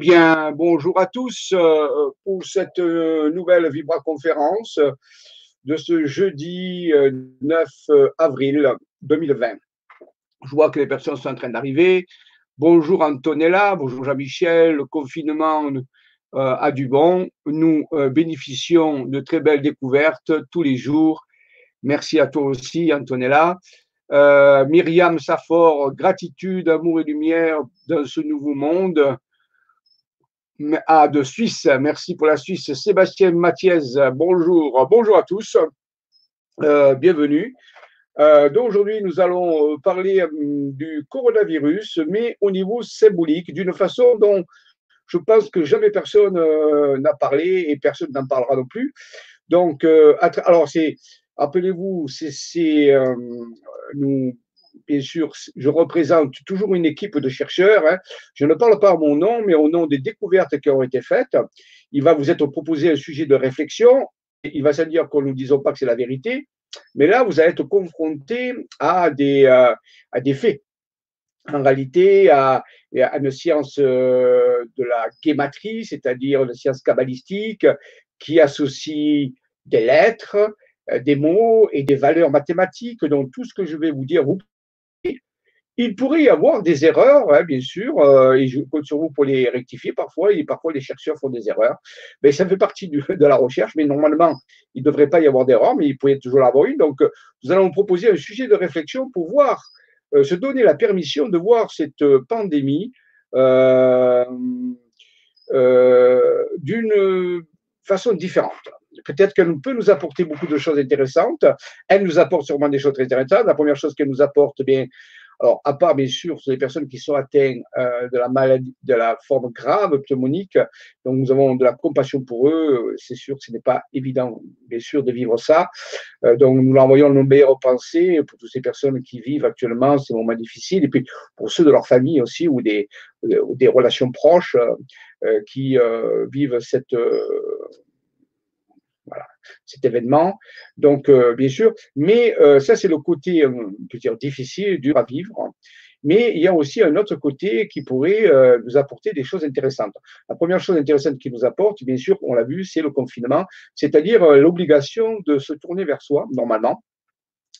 bien, bonjour à tous euh, pour cette euh, nouvelle Vibra conférence de ce jeudi 9 euh, avril 2020. Je vois que les personnes sont en train d'arriver. Bonjour Antonella, bonjour Jean-Michel. Le confinement a du bon. Nous bénéficions de très belles découvertes tous les jours. Merci à toi aussi, Antonella. Myriam Safor, gratitude, amour et lumière dans ce nouveau monde. Ah, de Suisse. Merci pour la Suisse. Sébastien Mathiez, bonjour. Bonjour à tous. Euh, bienvenue. Euh, donc aujourd'hui, nous allons euh, parler du coronavirus, mais au niveau symbolique, d'une façon dont je pense que jamais personne n'a parlé et personne n'en parlera non plus. Donc, alors c'est, appelez-vous, c'est, nous bien sûr, je représente toujours une équipe de chercheurs. Hein. Je ne parle pas à mon nom, mais au nom des découvertes qui ont été faites. Il va vous être proposé un sujet de réflexion. Il va se dire qu'on ne nous disons pas que c'est la vérité. Mais là, vous allez être confronté à des, euh, à des faits. En réalité, à, une science euh, de la guématrie, c'est-à-dire une science kabbalistique qui associe des lettres, euh, des mots et des valeurs mathématiques. Donc, tout ce que je vais vous dire, vous il pourrait y avoir des erreurs, hein, bien sûr, euh, et je compte sur vous pour les rectifier parfois, et parfois les chercheurs font des erreurs. Mais ça fait partie de la recherche, mais normalement, il ne devrait pas y avoir d'erreur, mais il pourrait toujours y avoir une. Donc, nous allons vous proposer un sujet de réflexion pour voir, euh, se donner la permission de voir cette pandémie euh, d'une façon différente. Peut-être qu'elle peut nous apporter beaucoup de choses intéressantes. Elle nous apporte sûrement des choses très intéressantes. La première chose qu'elle nous apporte, eh bien, alors, à part, bien sûr, sur les personnes qui sont atteintes euh, de la maladie, de la forme grave pneumonique, donc nous avons de la compassion pour eux. C'est sûr que ce n'est pas évident, bien sûr, de vivre ça. Euh, donc, nous leur envoyons nos meilleures pensées pour toutes ces personnes qui vivent actuellement ces moments difficiles, et puis pour ceux de leur famille aussi, ou des, ou des relations proches euh, qui vivent cette cet événement. Donc, euh, bien sûr, mais euh, ça, c'est le côté, euh, dire, difficile, dur à vivre. Mais il y a aussi un autre côté qui pourrait nous apporter des choses intéressantes. La première chose intéressante qui nous apporte, bien sûr, on l'a vu, c'est le confinement, c'est-à-dire l'obligation de se tourner vers soi, normalement,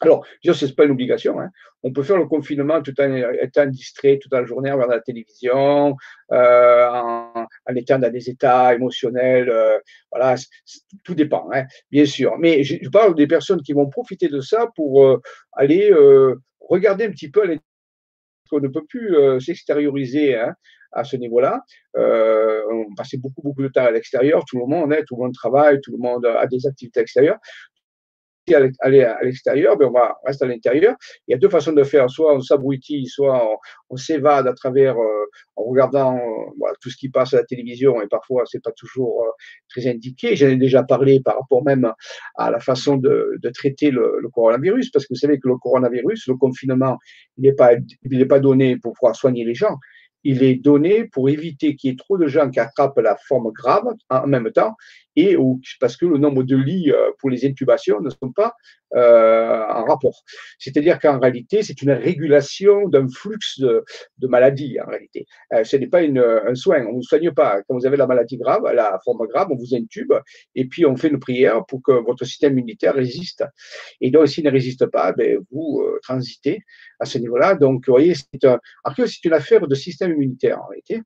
alors, ce n'est pas une obligation. Hein. On peut faire le confinement tout en étant distrait toute la journée en regardant la télévision, euh, en, étant dans des états émotionnels. Euh, voilà, tout dépend, hein, bien sûr. Mais je, parle des personnes qui vont profiter de ça pour euh, aller regarder un petit peu qu'on ne peut plus s'extérioriser hein, à ce niveau-là. on passait beaucoup, beaucoup de temps à l'extérieur, tout le monde, tout le monde travaille, tout le monde a des activités extérieures aller à l'extérieur, mais on va rester à l'intérieur. Il y a deux façons de faire. Soit on s'abrutit, soit on, s'évade à travers, euh, en regardant euh, tout ce qui passe à la télévision, et parfois c'est pas toujours euh, très indiqué. J'en ai déjà parlé par rapport même à la façon de, traiter le, coronavirus, parce que vous savez que le coronavirus, le confinement, il n'est pas, pas donné pour pouvoir soigner les gens il est donné pour éviter qu'il y ait trop de gens qui attrapent la forme grave en même temps et parce que le nombre de lits euh, pour les intubations ne sont pas euh, en rapport. C'est-à-dire qu'en réalité, c'est une régulation d'un flux de, de, maladies, en réalité. Euh, ce n'est pas une, un soin, on ne vous soigne pas. Quand vous avez la maladie grave, la forme grave, on vous intube, et puis on fait une prière pour que votre système immunitaire résiste. Et donc, s'il ne résiste pas, ben, vous transitez à ce niveau-là. Donc, vous voyez, c'est un, c'est une affaire de système immunitaire, en réalité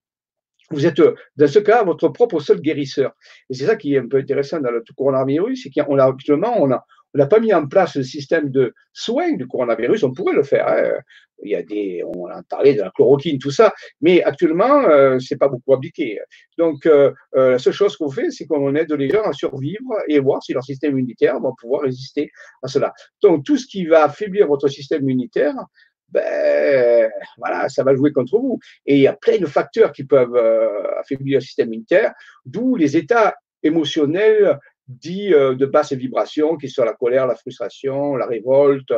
vous êtes, dans ce cas, votre propre seul guérisseur. Et c'est ça qui est un peu intéressant dans le coronavirus, c'est qu'on a actuellement, on a, on n'a pas mis en place le système de soins du coronavirus, on pourrait le faire. Hein. Il y a des, on a parlé de la chloroquine, tout ça, mais actuellement, euh, c'est pas beaucoup appliqué. Donc, euh, euh, la seule chose qu'on fait, c'est qu'on aide les gens à survivre et voir si leur système immunitaire va pouvoir résister à cela. Donc, tout ce qui va affaiblir votre système immunitaire, ben voilà, ça va jouer contre vous. Et il y a plein de facteurs qui peuvent euh, affaiblir le système immunitaire, d'où les états émotionnels dits euh, de basse vibration, qui sont la colère, la frustration, la révolte,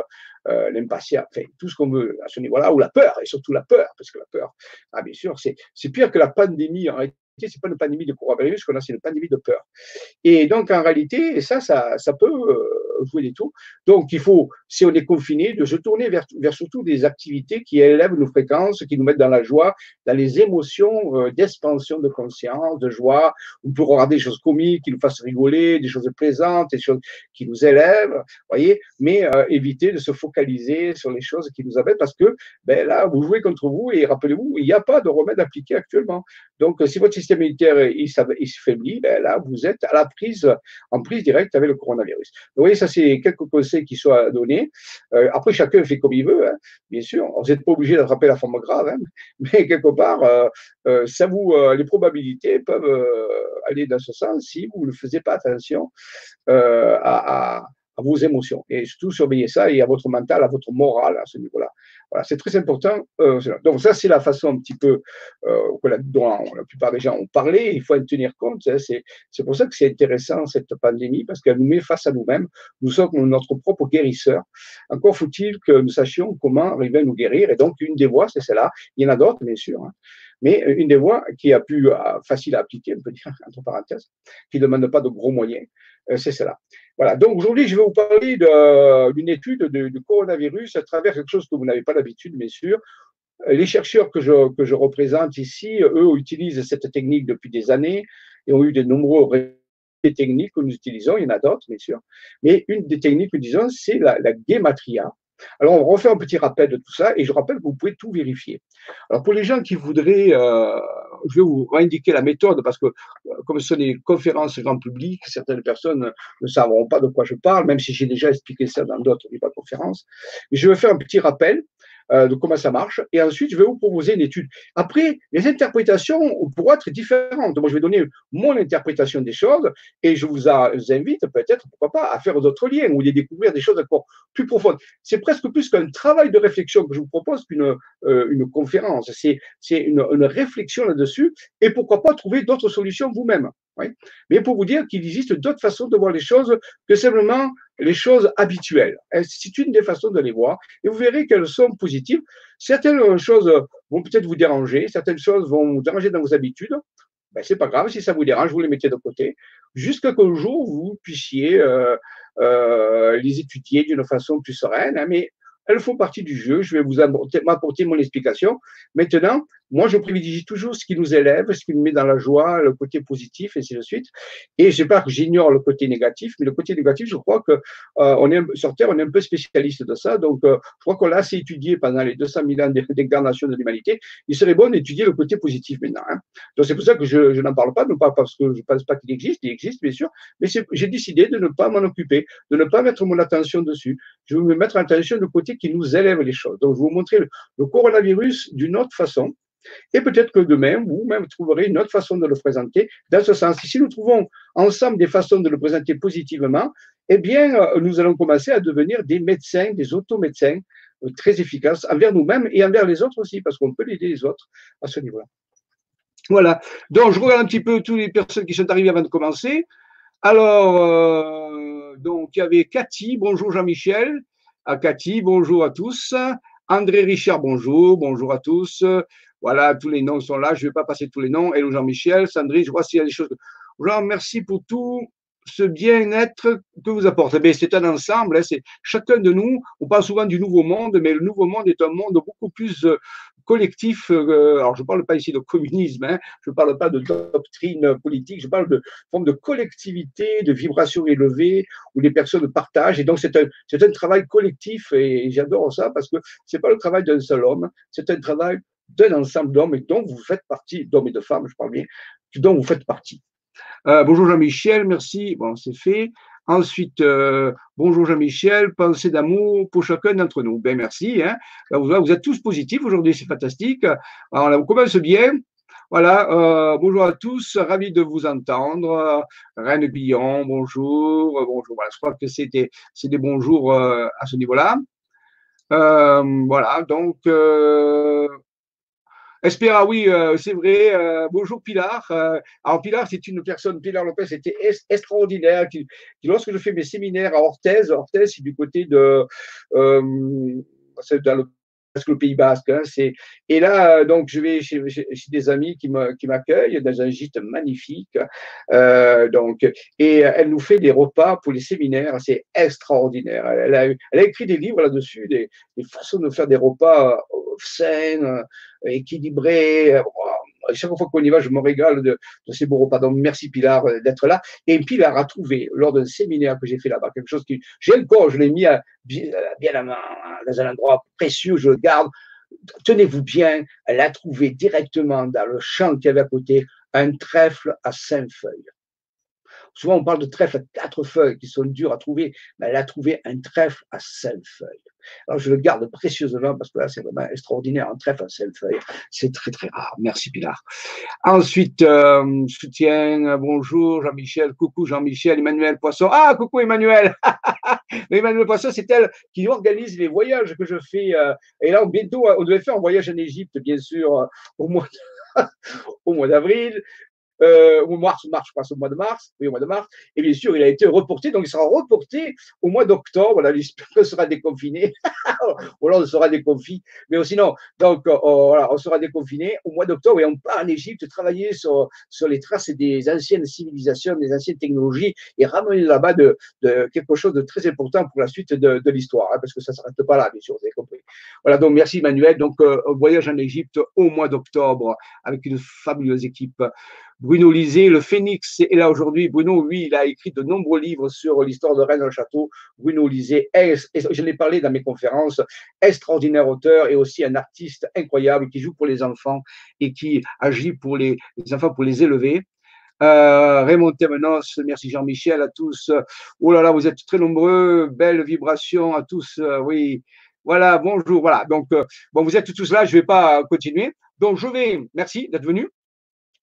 euh, l'impatience, enfin, tout ce qu'on veut à ce niveau-là, ou la peur, et surtout la peur, parce que la peur, ah, bien sûr, c'est pire que la pandémie en réalité c'est pas une pandémie de coronavirus qu'on a, c'est une pandémie de peur. Et donc, en réalité, ça, ça, ça peut jouer des tours. Donc, il faut, si on est confiné, de se tourner vers, surtout des activités qui élèvent nos fréquences, qui nous mettent dans la joie, dans les émotions euh, d'expansion de conscience, de joie. On peut regarder des choses comiques qui nous fassent rigoler, des choses plaisantes, des choses qui nous élèvent, voyez, mais euh, éviter de se focaliser sur les choses qui nous abaissent parce que ben, là, vous jouez contre vous et rappelez-vous, il n'y a pas de remède appliqué actuellement. Donc, si votre système immunitaire il, il faiblit, ben là, vous êtes à la prise, en prise directe avec le coronavirus. vous voyez, ça, c'est quelques conseils qui sont donnés. Euh, après, chacun fait comme il veut, hein, bien sûr. Vous n'êtes pas obligé d'attraper la forme grave, hein, mais quelque part, euh, euh, ça vous, les probabilités peuvent aller dans ce sens si vous ne faisiez pas attention à vos émotions. Et surtout, surveiller ça et à votre mental, à votre morale à ce niveau-là. Voilà, c'est très important. Euh, donc ça, c'est la façon un petit peu euh, dont la plupart des gens ont parlé. Il faut en tenir compte. Hein, c'est, pour ça que c'est intéressant cette pandémie parce qu'elle nous met face à nous-mêmes. Nous sommes notre propre guérisseur. Encore faut-il que nous sachions comment arriver à nous guérir. Et donc une des voies, c'est celle-là. Il y en a d'autres, bien sûr. Hein. Mais une des voies qui a pu, euh, facile à appliquer, on peut dire, entre parenthèses, qui ne demande pas de gros moyens, euh, c'est cela. Voilà. Donc aujourd'hui, je vais vous parler d'une étude du coronavirus à travers quelque chose que vous n'avez pas l'habitude, bien sûr. Les chercheurs que je, que je représente ici, eux, utilisent cette technique depuis des années et ont eu de nombreux techniques que nous utilisons. Il y en a d'autres, bien sûr. Mais une des techniques que nous disons, c'est la, la. Alors, on refait un petit rappel de tout ça et je rappelle que vous pouvez tout vérifier. Alors, pour les gens qui voudraient, euh, je vais vous indiquer la méthode parce que, euh, comme ce sont des conférences grand public, certaines personnes ne savront pas de quoi je parle, même si j'ai déjà expliqué ça dans d'autres conférences. Mais je vais faire un petit rappel euh, de comment ça marche. Et ensuite, je vais vous proposer une étude. Après, les interprétations pourront être différentes. Moi, je vais donner mon interprétation des choses et je vous invite peut-être, pourquoi pas, à faire d'autres liens ou à découvrir des choses encore plus profondes. C'est presque plus qu'un travail de réflexion que je vous propose qu'une euh, une conférence. C'est une, une réflexion là-dessus et pourquoi pas trouver d'autres solutions vous-même. Oui. Mais pour vous dire qu'il existe d'autres façons de voir les choses que simplement les choses habituelles. C'est une des façons de les voir et vous verrez qu'elles sont positives. Certaines choses vont peut-être vous déranger, certaines choses vont vous déranger dans vos habitudes. Ben, c'est pas grave, si ça vous dérange, vous les mettez de côté, jusqu'à qu'un jour vous puissiez euh, euh, les étudier d'une façon plus sereine. Hein, mais elles font partie du jeu. Je vais vous apporter mon explication. Maintenant, moi, je privilégie toujours ce qui nous élève, ce qui nous met dans la joie, le côté positif, et ainsi de suite. Et je sais pas que j'ignore le côté négatif, mais le côté négatif, je crois que euh, on est sur Terre, on est un peu spécialiste de ça. Donc, euh, je crois qu'on l'a assez étudié pendant les 200 000 ans d'incarnation de l'humanité. Il serait bon d'étudier le côté positif maintenant. Hein. Donc, c'est pour ça que je, je n'en parle pas, non pas parce que je pense pas qu'il existe, il existe bien sûr, mais j'ai décidé de ne pas m'en occuper, de ne pas mettre mon attention dessus. Je vais me mettre l'attention du côté qui nous élève les choses. Donc, je vais vous montrer le coronavirus d'une autre façon. Et peut-être que demain, vous-même trouverez une autre façon de le présenter dans ce sens. si nous trouvons ensemble des façons de le présenter positivement, eh bien, euh, nous allons commencer à devenir des médecins, des automédecins euh, très efficaces envers nous-mêmes et envers les autres aussi, parce qu'on peut aider les autres à ce niveau-là. Voilà. Donc, je regarde un petit peu toutes les personnes qui sont arrivées avant de commencer. Alors, euh, donc, il y avait Cathy. Bonjour Jean-Michel. À Cathy, bonjour à tous. André Richard, bonjour. Bonjour à tous. Voilà, tous les noms sont là. Je ne vais pas passer tous les noms. Hello Jean-Michel, Sandrine, je vois s'il y a des choses. Jean, merci pour tout ce bien-être que vous apportez. Eh c'est un ensemble, hein, chacun de nous. On parle souvent du nouveau monde, mais le nouveau monde est un monde beaucoup plus euh, collectif. Euh, alors, je ne parle pas ici de communisme, hein, je ne parle pas de doctrine politique, je parle de forme de collectivité, de vibration élevée, où les personnes partagent. Et donc, c'est un, travail collectif, et, j'adore ça parce que c'est pas le travail d'un seul homme, c'est un travail d'un ensemble d'hommes et vous faites partie, d'hommes et de femmes, je parle bien, dont vous faites partie. Euh, bonjour Jean-Michel, merci. Bon, c'est fait. Ensuite, euh, bonjour Jean-Michel, pensée d'amour pour chacun d'entre nous. Ben merci. Hein. Vous, êtes tous positifs aujourd'hui, c'est fantastique. Alors là, on commence bien. Voilà, euh, bonjour à tous, ravi de vous entendre. Reine Billon, bonjour, bonjour. Voilà, je crois que c'était c'est des bonjours à ce niveau-là. voilà, donc Espéra, oui, euh, c'est vrai. Euh, bonjour Pilar. Euh, alors Pilar, c'est une personne, Pilar Lopez était extraordinaire. Qui, lorsque je fais mes séminaires à Orthez, Orthez, c'est du côté de, c'est dans presque le Pays Basque. Hein, c'est et là donc je vais chez, des amis qui m'accueillent dans un gîte magnifique. donc et elle nous fait des repas pour les séminaires. C'est extraordinaire. Elle a, écrit des livres là-dessus, des, des, façons de faire des repas saines, équilibrés. Chaque fois qu'on y va, je me régale de, ces beaux repas. Donc, merci Pilar euh, d'être là. Et Pilar a trouvé, lors d'un séminaire que j'ai fait là-bas, quelque chose qui, j'ai encore, je l'ai mis à, bien, dans un endroit précieux, je le garde. Tenez-vous bien, elle a trouvé directement dans le champ qu'il y avait à côté un trèfle à cinq feuilles. Souvent, on parle de trèfle à quatre feuilles qui sont dures à trouver, mais elle a trouvé un trèfle à cinq feuilles. Alors, je le garde précieusement parce que là, c'est vraiment extraordinaire. Un trèfle à cinq feuilles, c'est très, très rare. Merci, Pilar. Ensuite, euh, soutien, bonjour, Jean-Michel, coucou, Jean-Michel, Emmanuel Poisson. Ah, coucou, Emmanuel. Emmanuel Poisson, c'est elle qui organise les voyages que je fais. Euh, et là, bientôt, on devait faire un voyage en Égypte, bien sûr, euh, au mois d'avril euh, au mars, mars, je passe au mois de mars, oui, au mois de mars, et bien sûr, il a été reporté, donc il sera reporté au mois d'octobre, voilà, sera déconfiné, ou alors on sera déconfiné, mais sinon, donc, euh, oh, voilà, on sera déconfiné au mois d'octobre, et on part en Égypte travailler sur, sur les traces des anciennes civilisations, des anciennes technologies, et ramener là-bas de, de, quelque chose de très important pour la suite de, de l'histoire, hein, parce que ça ne s'arrête pas là, bien sûr, vous avez compris. Voilà, donc merci Manuel, donc euh, voyage en Égypte au mois d'octobre avec une fabuleuse équipe. Bruno Lisée, le Phénix est là aujourd'hui. Bruno, lui, il a écrit de nombreux livres sur l'histoire de Rennes Château. Bruno Lisée, je l'ai parlé dans mes conférences, extraordinaire auteur et aussi un artiste incroyable qui joue pour les enfants et qui agit pour les, enfants pour les élever. Euh, Raymond Temenos, merci Jean-Michel, à tous. Oh là là, vous êtes très nombreux. Belle vibration à tous. Euh, oui, voilà, bonjour. Voilà, donc, euh, bon, vous êtes tous là, je ne vais pas continuer. Donc, je vais, merci d'être venu.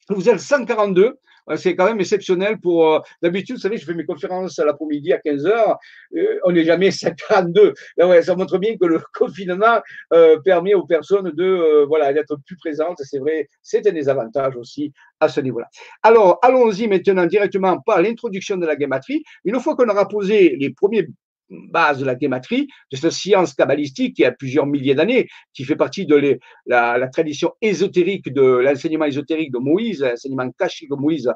Vous êtes 142. C'est quand même exceptionnel pour. Euh, d'habitude, vous savez, je fais mes conférences à l'après-midi à 15h. Euh, on n'est jamais 142. Là, ça montre bien que le confinement euh, permet aux personnes de voilà d'être plus présentes. C'est vrai, c'est un des avantages aussi à ce niveau-là. Alors, allons-y maintenant directement par l'introduction de la gamatrie. Une fois qu'on aura posé les premiers base de la guématrie, de cette science kabbalistique qui a plusieurs milliers d'années, qui fait partie de la, tradition ésotérique de l'enseignement ésotérique de Moïse, l'enseignement caché que Moïse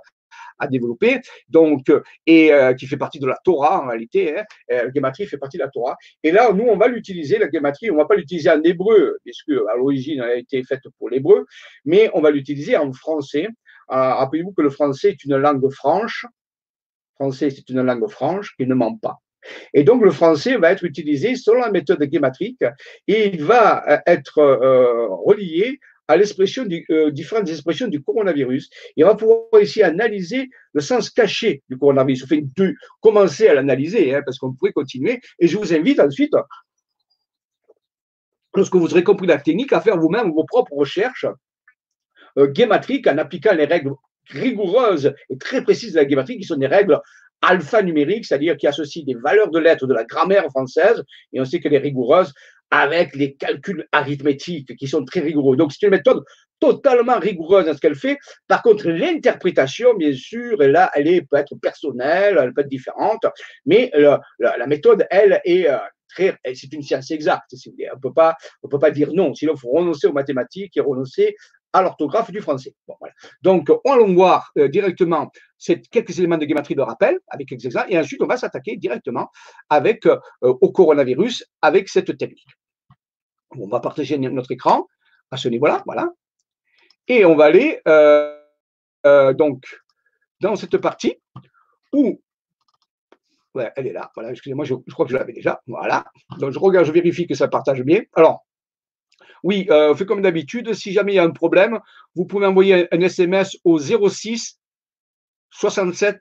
a développé, donc, et euh, qui fait partie de la Torah en réalité. Hein, euh, la guématrie fait partie de la Torah. Et là, nous, on va l'utiliser, la guématrie, on va pas l'utiliser en hébreu, puisque à l'origine, elle a été faite pour l'hébreu, mais on va l'utiliser en français. Euh, rappelez-vous que le français est une langue franche. Français, c'est une langue franche qui ne ment pas. Et donc, le français va être utilisé selon la méthode guématrique et il va euh, être euh, relié à l'expression euh, différentes expressions du coronavirus. Et on va pouvoir ici analyser le sens caché du coronavirus. On fait de commencer à l'analyser, hein, parce qu'on pourrait continuer. Et je vous invite ensuite, lorsque vous aurez compris la technique, à faire vous-même vos propres recherches euh, en appliquant les règles rigoureuses et très précises de la guématrie, qui sont des règles alphanumérique, c'est-à-dire qui associe des valeurs de lettres de la grammaire française, et on sait qu'elle est rigoureuse, avec les calculs arithmétiques qui sont très rigoureux. Donc, c'est une méthode totalement rigoureuse dans ce qu'elle fait. Par contre, l'interprétation, bien sûr, là, elle est, peut être personnelle, elle peut être différente, mais la, méthode, elle, est euh, très, c'est une science exacte. On peut pas, on peut pas dire non. Sinon, il faut renoncer aux mathématiques et renoncer à l'orthographe du français. Donc, on voir euh, directement quelques éléments de gématrie de rappel avec quelques exemples, et ensuite on va s'attaquer directement avec, euh, au coronavirus avec cette technique. On va partager notre écran à ce niveau-là, voilà. Et on va aller euh, donc dans cette partie où elle est là. Voilà, excusez-moi, je, crois que je l'avais déjà. Voilà. Donc, je regarde, je vérifie que ça partage bien. Alors, oui, euh, on fait comme d'habitude. Si jamais il y a un problème, vous pouvez envoyer un, SMS au 06 67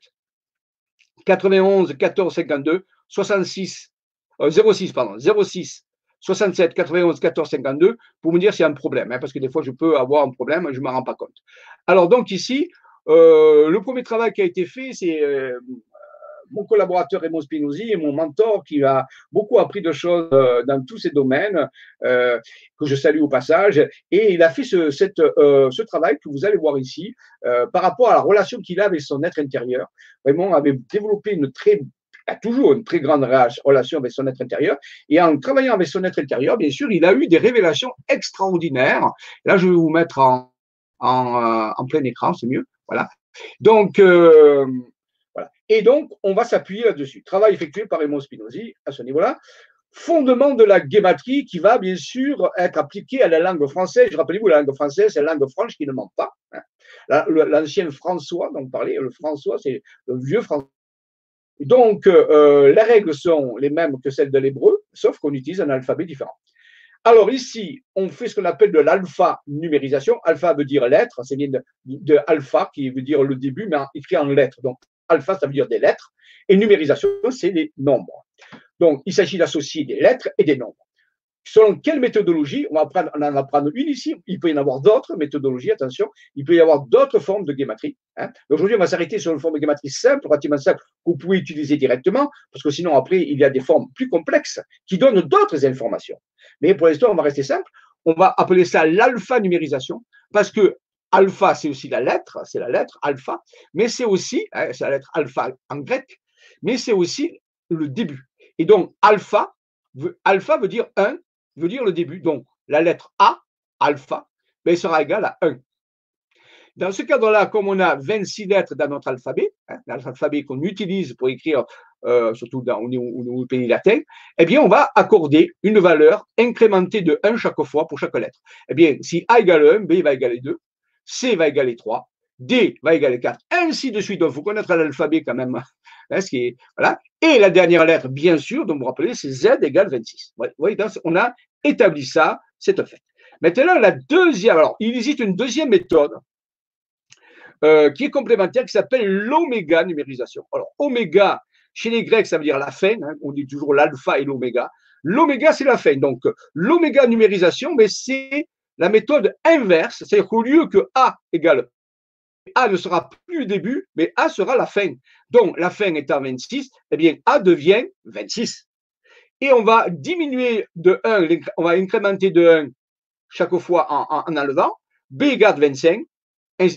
91 14 52 66 06 pardon 06 67 91 14 52 pour me dire s'il y a un problème, hein, parce que des fois je peux avoir un problème, je ne m'en rends pas compte. Alors donc ici, euh, le premier travail qui a été fait, c'est euh, mon collaborateur Raymond Spinozzi et mon mentor qui a beaucoup appris de choses euh, dans tous ces domaines, euh, que je salue au passage. Et il a fait ce, euh, travail que vous allez voir ici par rapport à la relation qu'il a avec son être intérieur. Raymond avait développé une très a toujours une très grande relation avec son être intérieur. Et en travaillant avec son être intérieur, bien sûr, il a eu des révélations extraordinaires. Là, je vais vous mettre en plein écran, c'est mieux. Voilà. Donc, et donc, on va s'appuyer là-dessus. Travail effectué par Raymond Spinozzi à ce niveau-là. Fondement de la guématrie qui va bien sûr être appliqué à la langue française. Je rappelle-vous, la langue française, c'est la langue franche qui ne ment pas. Hein. L'ancien François, donc parler, le François, c'est le vieux François. Donc, euh, les règles sont les mêmes que celles de l'hébreu, sauf qu'on utilise un alphabet différent. Alors ici, on fait ce qu'on appelle de l'alpha numérisation. Alpha veut dire lettre, c'est bien de, de, alpha qui veut dire le début, mais écrit en lettres. Donc alpha, ça veut dire des lettres, et numérisation, c'est les nombres. Donc, il s'agit d'associer des lettres et des nombres. Selon quelle méthodologie, on, va en va prendre une ici, il peut y en avoir d'autres méthodologies, attention, il peut y avoir d'autres formes de guématrie. Hein. Aujourd'hui, on va s'arrêter sur une forme de guématrie simple, relativement simple, que vous pouvez utiliser directement, parce que sinon, après, il y a des formes plus complexes qui donnent d'autres informations. Mais pour l'instant, on va rester simple. On va appeler ça l'alpha-numérisation, parce que Alpha, c'est aussi la lettre, c'est la lettre alpha, mais c'est aussi, hein, c'est la lettre alpha en grec, mais c'est aussi le début. Et donc, alpha, alpha veut dire 1, veut dire le début. Donc, la lettre A, alpha, ben, sera égale à 1. Dans ce cadre-là, comme on a 26 lettres dans notre alphabet, hein, l'alphabet qu'on utilise pour écrire, euh, surtout dans, au, pays latin, eh bien, on va accorder une valeur incrémentée de 1 chaque fois pour chaque lettre. Eh bien, si A égale 1, B va égaler 2, C va égaler 3, D va égaler 4, ainsi de suite. Donc, il faut connaître l'alphabet quand même. Hein, ce qui. Et la dernière lettre, bien sûr, donc vous vous rappelez, c'est Z égale 26. Vous voyez, on a établi ça, c'est un fait. Maintenant, la deuxième, alors, il existe une deuxième méthode euh, qui est complémentaire, qui s'appelle l'oméga numérisation. Alors, oméga, chez les Grecs, ça veut dire la fin, hein, on dit toujours l'alpha et l'oméga. L'oméga, c'est la fin. Donc, l'oméga numérisation, mais c'est la méthode inverse, c'est-à-dire qu'au lieu que A égale A ne sera plus le début, mais A sera la fin. Donc, la fin étant 26, eh bien, A devient 26. Et on va diminuer de 1, on va incrémenter de 1 chaque fois en, en, enlevant. B égale 25,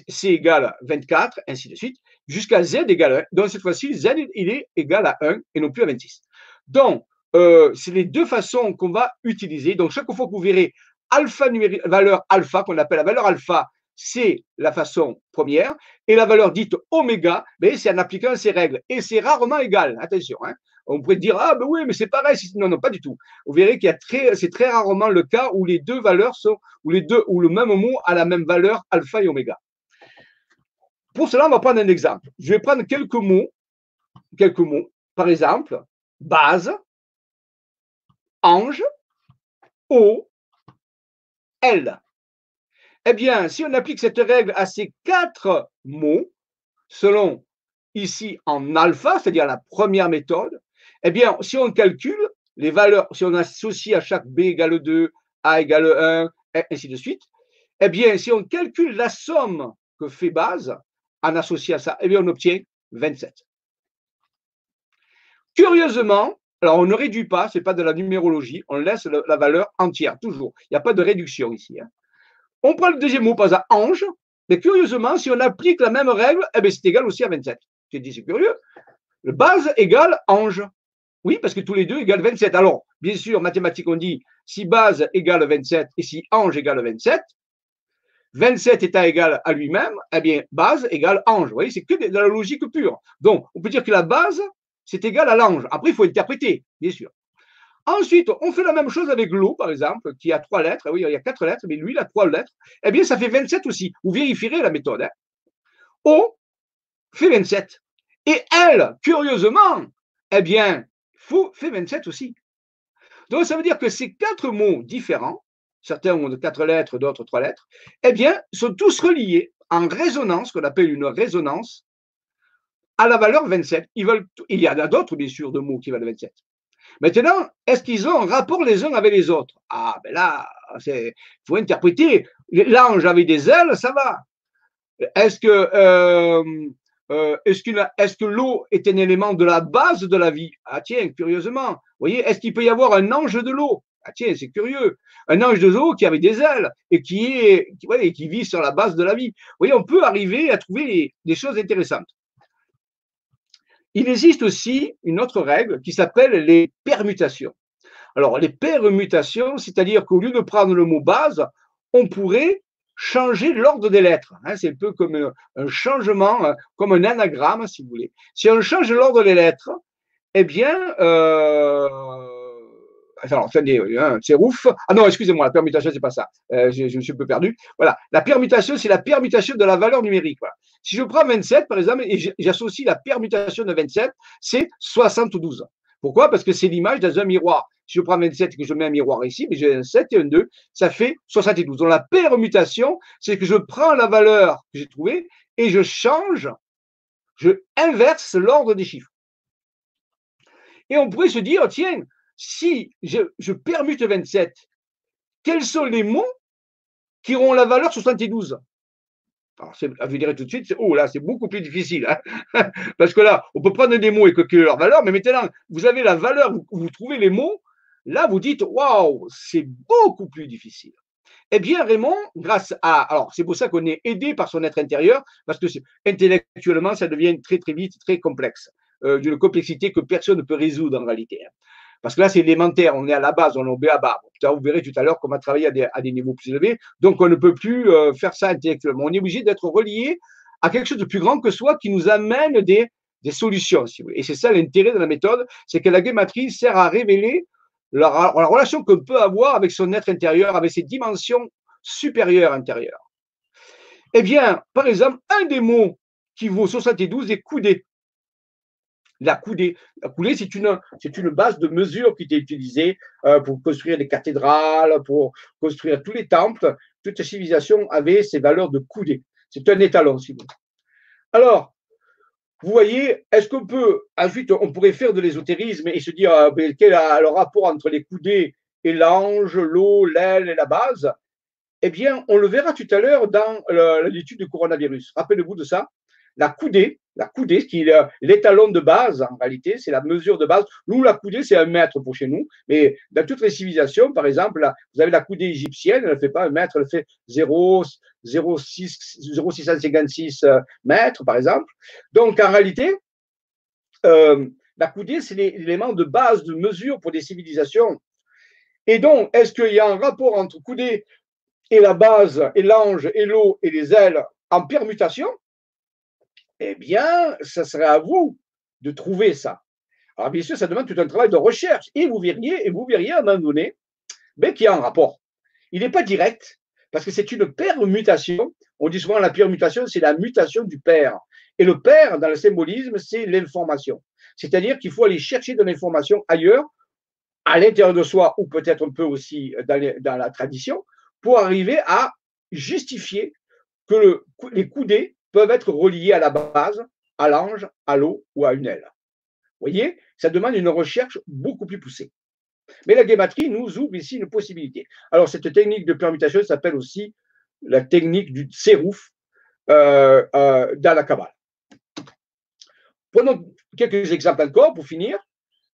C égale 24, ainsi de suite, jusqu'à Z égale 1. Donc, cette fois-ci, Z, il est égal à 1 et non plus à 26. Donc, euh, c'est les deux façons qu'on va utiliser. Donc, chaque fois que vous verrez alpha valeur alpha, qu'on appelle la valeur alpha, c'est la façon première, et la valeur dite oméga, mais c'est en appliquant ces règles. Et c'est rarement égal, attention. Hein. On pourrait dire, ah ben oui, mais c'est pareil. Non, non, pas du tout. Vous verrez qu'il y a très, c'est très rarement le cas où les deux valeurs sont, où les deux, le même mot a la même valeur alpha et oméga. Pour cela, on va prendre un exemple. Je vais prendre quelques mots, quelques mots. Par exemple, base, ange, eau, L. Eh bien, si on applique cette règle à ces quatre mots, selon ici en alpha, c'est-à-dire la première méthode, eh bien, si on calcule les valeurs, si on associe à chaque B égale 2, A égale 1, et ainsi de suite, eh bien, si on calcule la somme que fait base en associant ça, eh bien, on obtient 27. Curieusement, alors, on ne réduit pas, ce n'est pas de la numérologie, on laisse la valeur entière, toujours. Il n'y a pas de réduction ici. Hein. On prend le deuxième mot, pas à ange, mais curieusement, si on applique la même règle, eh ben, c'est égal aussi à 27. Tu dis, c'est curieux. Le base égale ange. Oui, parce que tous les deux égale 27. Alors, bien sûr, mathématiques, on dit si base égale 27 et si ange égale 27, 27 étant égal à lui-même, eh bien, base égale ange. Vous voyez, c'est que de la logique pure. Donc, on peut dire que la base, c'est égal à l'ange. Après, il faut interpréter, bien sûr. Ensuite, on fait la même chose avec l'eau, par exemple, qui a trois lettres. Oui, il y a quatre lettres, mais lui, il a trois lettres. Eh bien, ça fait 27 aussi. Vous vérifierez la méthode. Hein. O fait 27. Et elle, curieusement, eh bien, fou fait 27 aussi. Donc, ça veut dire que ces quatre mots différents, certains ont quatre lettres, d'autres trois lettres, eh bien, sont tous reliés en résonance, qu'on appelle une résonance, à la valeur 27. Ils veulent, il y en a d'autres, bien sûr, de mots qui valent 27. Maintenant, est-ce qu'ils ont un rapport les uns avec les autres? Ah, ben là, il faut interpréter. L'ange avait des ailes, ça va. Est-ce que, euh, euh, est-ce, que l'eau est un élément de la base de la vie? Ah tiens, curieusement. Vous voyez, est-ce qu'il peut y avoir un ange de l'eau? Ah tiens, c'est curieux. Un ange de l'eau qui avait des ailes et qui, est, qui vit sur la base de la vie. Vous voyez, on peut arriver à trouver des choses intéressantes. Il existe aussi une autre règle qui s'appelle les permutations. Alors, les permutations, c'est-à-dire qu'au lieu de prendre le mot base, on pourrait changer l'ordre des lettres. Hein. c'est un peu comme un, changement, hein, comme un anagramme, si vous voulez. Si on change l'ordre des lettres, eh bien, euh, alors, attendez, c'est ouf. Ah non, excusez-moi, la permutation, c'est pas ça. Euh, je, me suis un peu perdu. Voilà. La permutation, c'est la permutation de la valeur numérique. Si je prends 27, par exemple, et j'associe la permutation de 27, c'est 72. Pourquoi? Parce que c'est l'image dans un miroir. Si je prends 27 et que je mets un miroir ici, mais j'ai un 7 et un 2, ça fait 72. Donc la permutation, c'est que je prends la valeur que j'ai trouvée et je change, je inverse l'ordre des chiffres. Et on pourrait se dire, tiens, si je, permute 27, quels sont les mots qui auront la valeur 72 alors, vous direz tout de suite, oh là, c'est beaucoup plus difficile. Hein. Parce que là, on peut prendre des mots et calculer leur valeur, mais maintenant, vous avez la valeur, vous, trouvez les mots, là, vous dites, waouh, c'est beaucoup plus difficile. Eh bien, Raymond, grâce à. Alors, c'est pour ça qu'on est aidé par son être intérieur, parce que intellectuellement, ça devient très, très vite très complexe, euh, d'une complexité que personne ne peut résoudre en réalité. Parce que là, c'est élémentaire, on est à la base, on est au bas. Vous verrez tout à l'heure qu'on va travailler à des, niveaux plus élevés. Donc, on ne peut plus euh, faire ça intellectuellement. On est obligé d'être relié à quelque chose de plus grand que soi qui nous amène des, solutions. Et c'est ça l'intérêt de la méthode, c'est que la guématrie sert à révéler la, relation qu'on peut avoir avec son être intérieur, avec ses dimensions supérieures intérieures. Eh bien, par exemple, un des mots qui vaut 72 est coudé la coudée. La c'est une, base de mesure qui était utilisée euh, pour construire des cathédrales, pour construire tous les temples. Toute civilisation avait ces valeurs de coudée. C'est un étalon, si vous Alors, vous voyez, est-ce qu'on peut, ensuite, on pourrait faire de l'ésotérisme et se dire euh, quel est le rapport entre les coudées et l'ange, l'eau, l'aile et la base? Eh bien, on le verra tout à l'heure dans l'étude du coronavirus. Rappelez-vous de ça. La coudée, la coudée, qui est l'étalon de base, en réalité, c'est la mesure de base. Nous, la coudée, c'est un mètre pour chez nous, mais dans toutes les civilisations, par exemple, vous avez la coudée égyptienne, elle ne fait pas un mètre, elle fait 0,656 euh, mètres, par exemple. Donc, en réalité, euh, la coudée, c'est l'élément de base de mesure pour des civilisations. Et donc, est-ce qu'il y a un rapport entre coudée et la base, et l'ange, et l'eau, et les ailes en permutation? Eh bien, ça serait à vous de trouver ça. Alors, bien sûr, ça demande tout un travail de recherche. Et vous verriez, et vous verriez à un moment donné ben, qu'il y a un rapport. Il n'est pas direct, parce que c'est une permutation. On dit souvent la permutation, c'est la mutation du père. Et le père, dans le symbolisme, c'est l'information. C'est-à-dire qu'il faut aller chercher de l'information ailleurs, à l'intérieur de soi, ou peut-être un peu aussi dans, la tradition, pour arriver à justifier que les coudées peuvent être reliés à la base, à l'ange, à l'eau ou à une aile. Vous voyez, ça demande une recherche beaucoup plus poussée. Mais la guématrie nous ouvre ici une possibilité. Alors, cette technique de permutation s'appelle aussi la technique du tserouf euh, euh, dans la Kabbale. Prenons quelques exemples encore pour finir.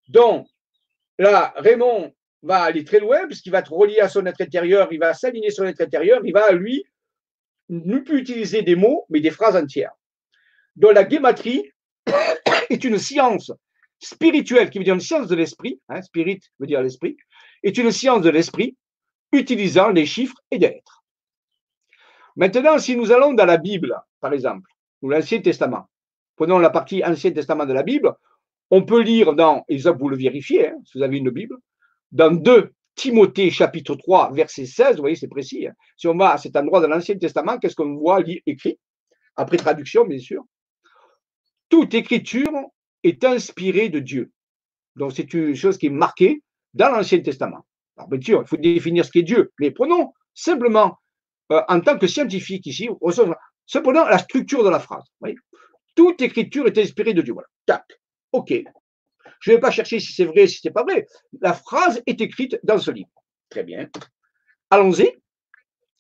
Donc, là, Raymond va aller très loin puisqu'il va être relié à son être intérieur, il va s'aligner sur l'être intérieur, il va, lui, ne plus utiliser des mots, mais des phrases entières. Donc la guématrie est une science spirituelle, qui veut dire une science de l'esprit, hein, spirit veut dire l'esprit, est une science de l'esprit utilisant les chiffres et des lettres. Maintenant, si nous allons dans la Bible, par exemple, ou l'Ancien Testament, prenons la partie Ancien Testament de la Bible, on peut lire dans, et ça vous le vérifiez, hein, si vous avez une Bible, dans 2 Timothée chapitre 3, verset 16, vous voyez, c'est précis. Hein. Si on va à cet endroit de l'Ancien Testament, qu'est-ce qu'on voit écrit? Après traduction, bien sûr. Toute écriture est inspirée de Dieu. Donc, c'est une chose qui est marquée dans l'Ancien Testament. Alors, bien sûr, il faut définir ce qu'est Dieu, mais prenons simplement, euh, en tant que scientifique ici, simplement la structure de la phrase. Toute écriture est inspirée de Dieu. Voilà. Tac. OK. Je ne vais pas chercher si c'est vrai, si ce n'est pas vrai. La phrase est écrite dans ce livre. Très bien. Allons-y.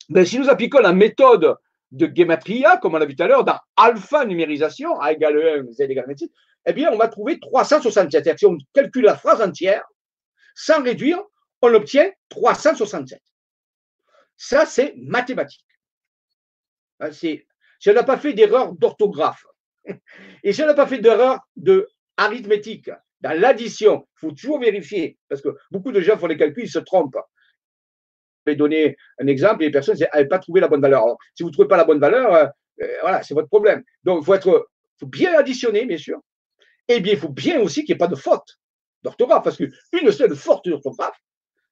Ben, si nous appliquons la méthode de Gematria, comme on l'a vu tout à l'heure, dans alpha numérisation, A égale 1, Z égale 26, eh bien, on va trouver 367. Si on calcule la phrase entière, sans réduire, on obtient 367. Ça, c'est mathématique. Hein, si on n'a pas fait d'erreur d'orthographe, et si on n'a pas fait d'erreur de dans l'addition, il faut toujours vérifier, parce que beaucoup de gens font les calculs, ils se trompent. Je vais donner un exemple, et les personnes n'avaient pas trouvé la bonne valeur. si vous ne trouvez pas la bonne valeur, euh, euh, voilà, c'est votre problème. Donc, il faut, être, bien additionner, bien sûr. Et bien, il faut bien aussi qu'il n'y ait pas de faute d'orthographe, parce qu'une seule faute d'orthographe,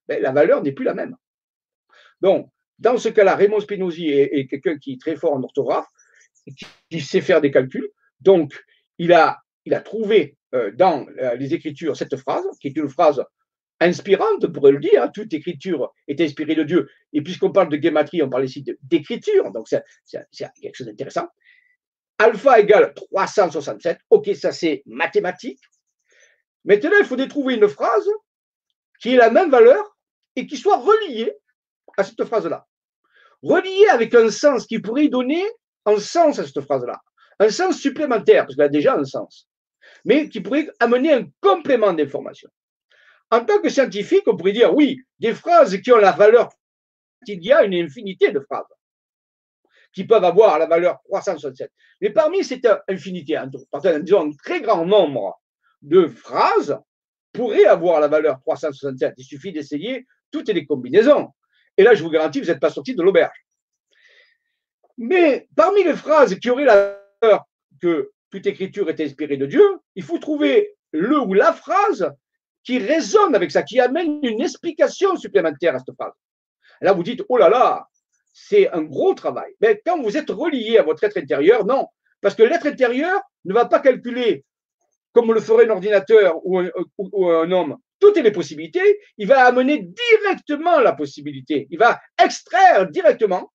ben, la valeur n'est plus la même. Donc, dans ce cas-là, Raymond Spinozzi est, quelqu'un qui est très fort en orthographe, qui, sait faire des calculs. Donc, il a, trouvé dans euh, les Écritures cette phrase, qui est une phrase inspirante, pour le dire. Hein. toute écriture est inspirée de Dieu. Et puisqu'on parle de gématrie, on parle ici d'écriture, donc c'est quelque chose d'intéressant. Alpha égale 367. Ok, ça c'est mathématique. Maintenant, il faudrait trouver une phrase qui ait la même valeur et qui soit reliée à cette phrase-là. Reliée avec un sens qui pourrait donner un sens à cette phrase-là. Un sens supplémentaire, parce qu'elle a déjà un sens, mais qui pourrait amener un complément d'information. En tant que scientifique, on pourrait dire oui, des phrases qui ont la valeur, il y a une infinité de phrases qui peuvent avoir la valeur 367. Mais parmi cette infinité, disons un très grand nombre de phrases pourraient avoir la valeur 367. Il suffit d'essayer toutes les combinaisons. Et là, je vous garantis, vous n'êtes pas sorti de l'auberge. Mais parmi les phrases qui auraient la valeur que toute écriture est inspirée de Dieu, il faut trouver le ou la phrase qui résonne avec ça, qui amène une explication supplémentaire à cette phrase. Là, vous dites, oh là là, c'est un gros travail. Mais quand vous êtes relié à votre être intérieur, non. Parce que l'être intérieur ne va pas calculer comme le ferait un ordinateur ou un, homme, toutes les possibilités, il va amener directement la possibilité. Il va extraire directement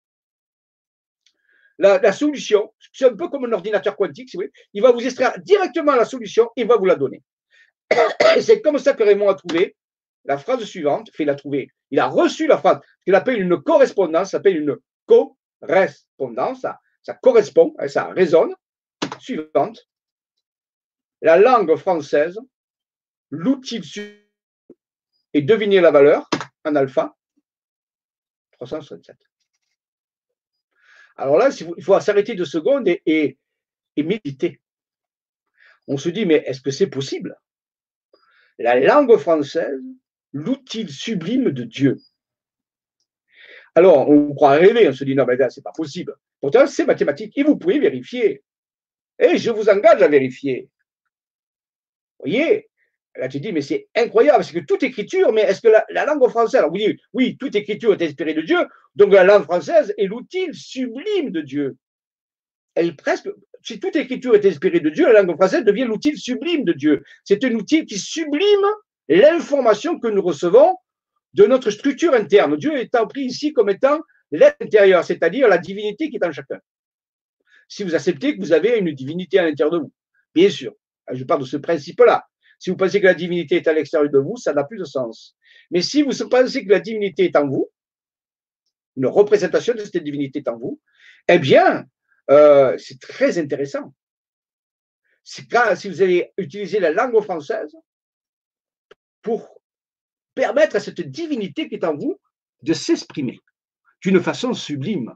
la, solution. C'est un peu comme un ordinateur quantique, si vous. Il va vous extraire directement la solution et va vous la donner. C'est comme ça que Raymond a trouvé la phrase suivante. Fait, il a trouvé. Il a reçu la phrase. qu'il appelle une correspondance, s'appelle une correspondance. Ça, ça correspond, hein, ça résonne. Suivante la langue française, l'outil et deviner la valeur en alpha, 367. Alors là, il faut s'arrêter deux secondes et, méditer. On se dit, mais est-ce que c'est possible? La langue française, l'outil sublime de Dieu. Alors, on croit rêver, on se dit, non, mais là, c'est pas possible. Pourtant, c'est mathématique et vous pouvez vérifier. Et je vous engage à vérifier voyez? Là, tu dis, mais c'est incroyable, parce que toute écriture, mais est-ce que la, langue française, alors oui, oui, toute écriture est inspirée de Dieu, donc la langue française est l'outil sublime de Dieu. Elle presque, si toute écriture est inspirée de Dieu, la langue française devient l'outil sublime de Dieu. C'est un outil qui sublime l'information que nous recevons de notre structure interne. Dieu est pris ici comme étant l'être intérieur, c'est-à-dire la divinité qui est en chacun. Si vous acceptez que vous avez une divinité à l'intérieur de vous, bien sûr. Je parle de ce principe-là. Si vous pensez que la divinité est à l'extérieur de vous, ça n'a plus de sens. Mais si vous pensez que la divinité est en vous, une représentation de cette divinité est en vous, eh bien, euh, c'est très intéressant. Quand si vous allez utiliser la langue française pour permettre à cette divinité qui est en vous de s'exprimer d'une façon sublime.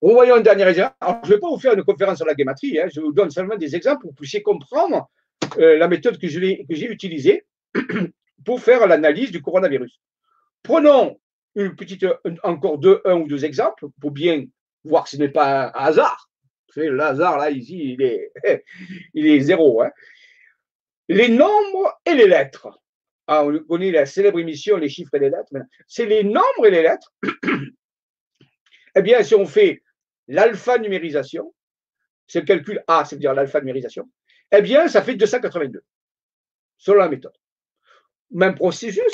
Revoyons un dernier exemple. je ne vais pas vous faire une conférence sur la guématrie, hein. je vous donne seulement des exemples pour que vous puissiez comprendre euh, la méthode que j'ai utilisée pour faire l'analyse du coronavirus. Prenons une petite, encore deux, un ou deux exemples pour bien voir que ce n'est pas un hasard. Le hasard, là, ici, il est, il est zéro. Hein. Les nombres et les lettres. Ah, on connaît la célèbre émission Les chiffres et les lettres. C'est les nombres et les lettres. eh bien, si on fait l'alpha-numérisation, c'est le calcul A, c'est-à-dire l'alpha-numérisation, eh bien, ça fait 282, selon la méthode. Même processus,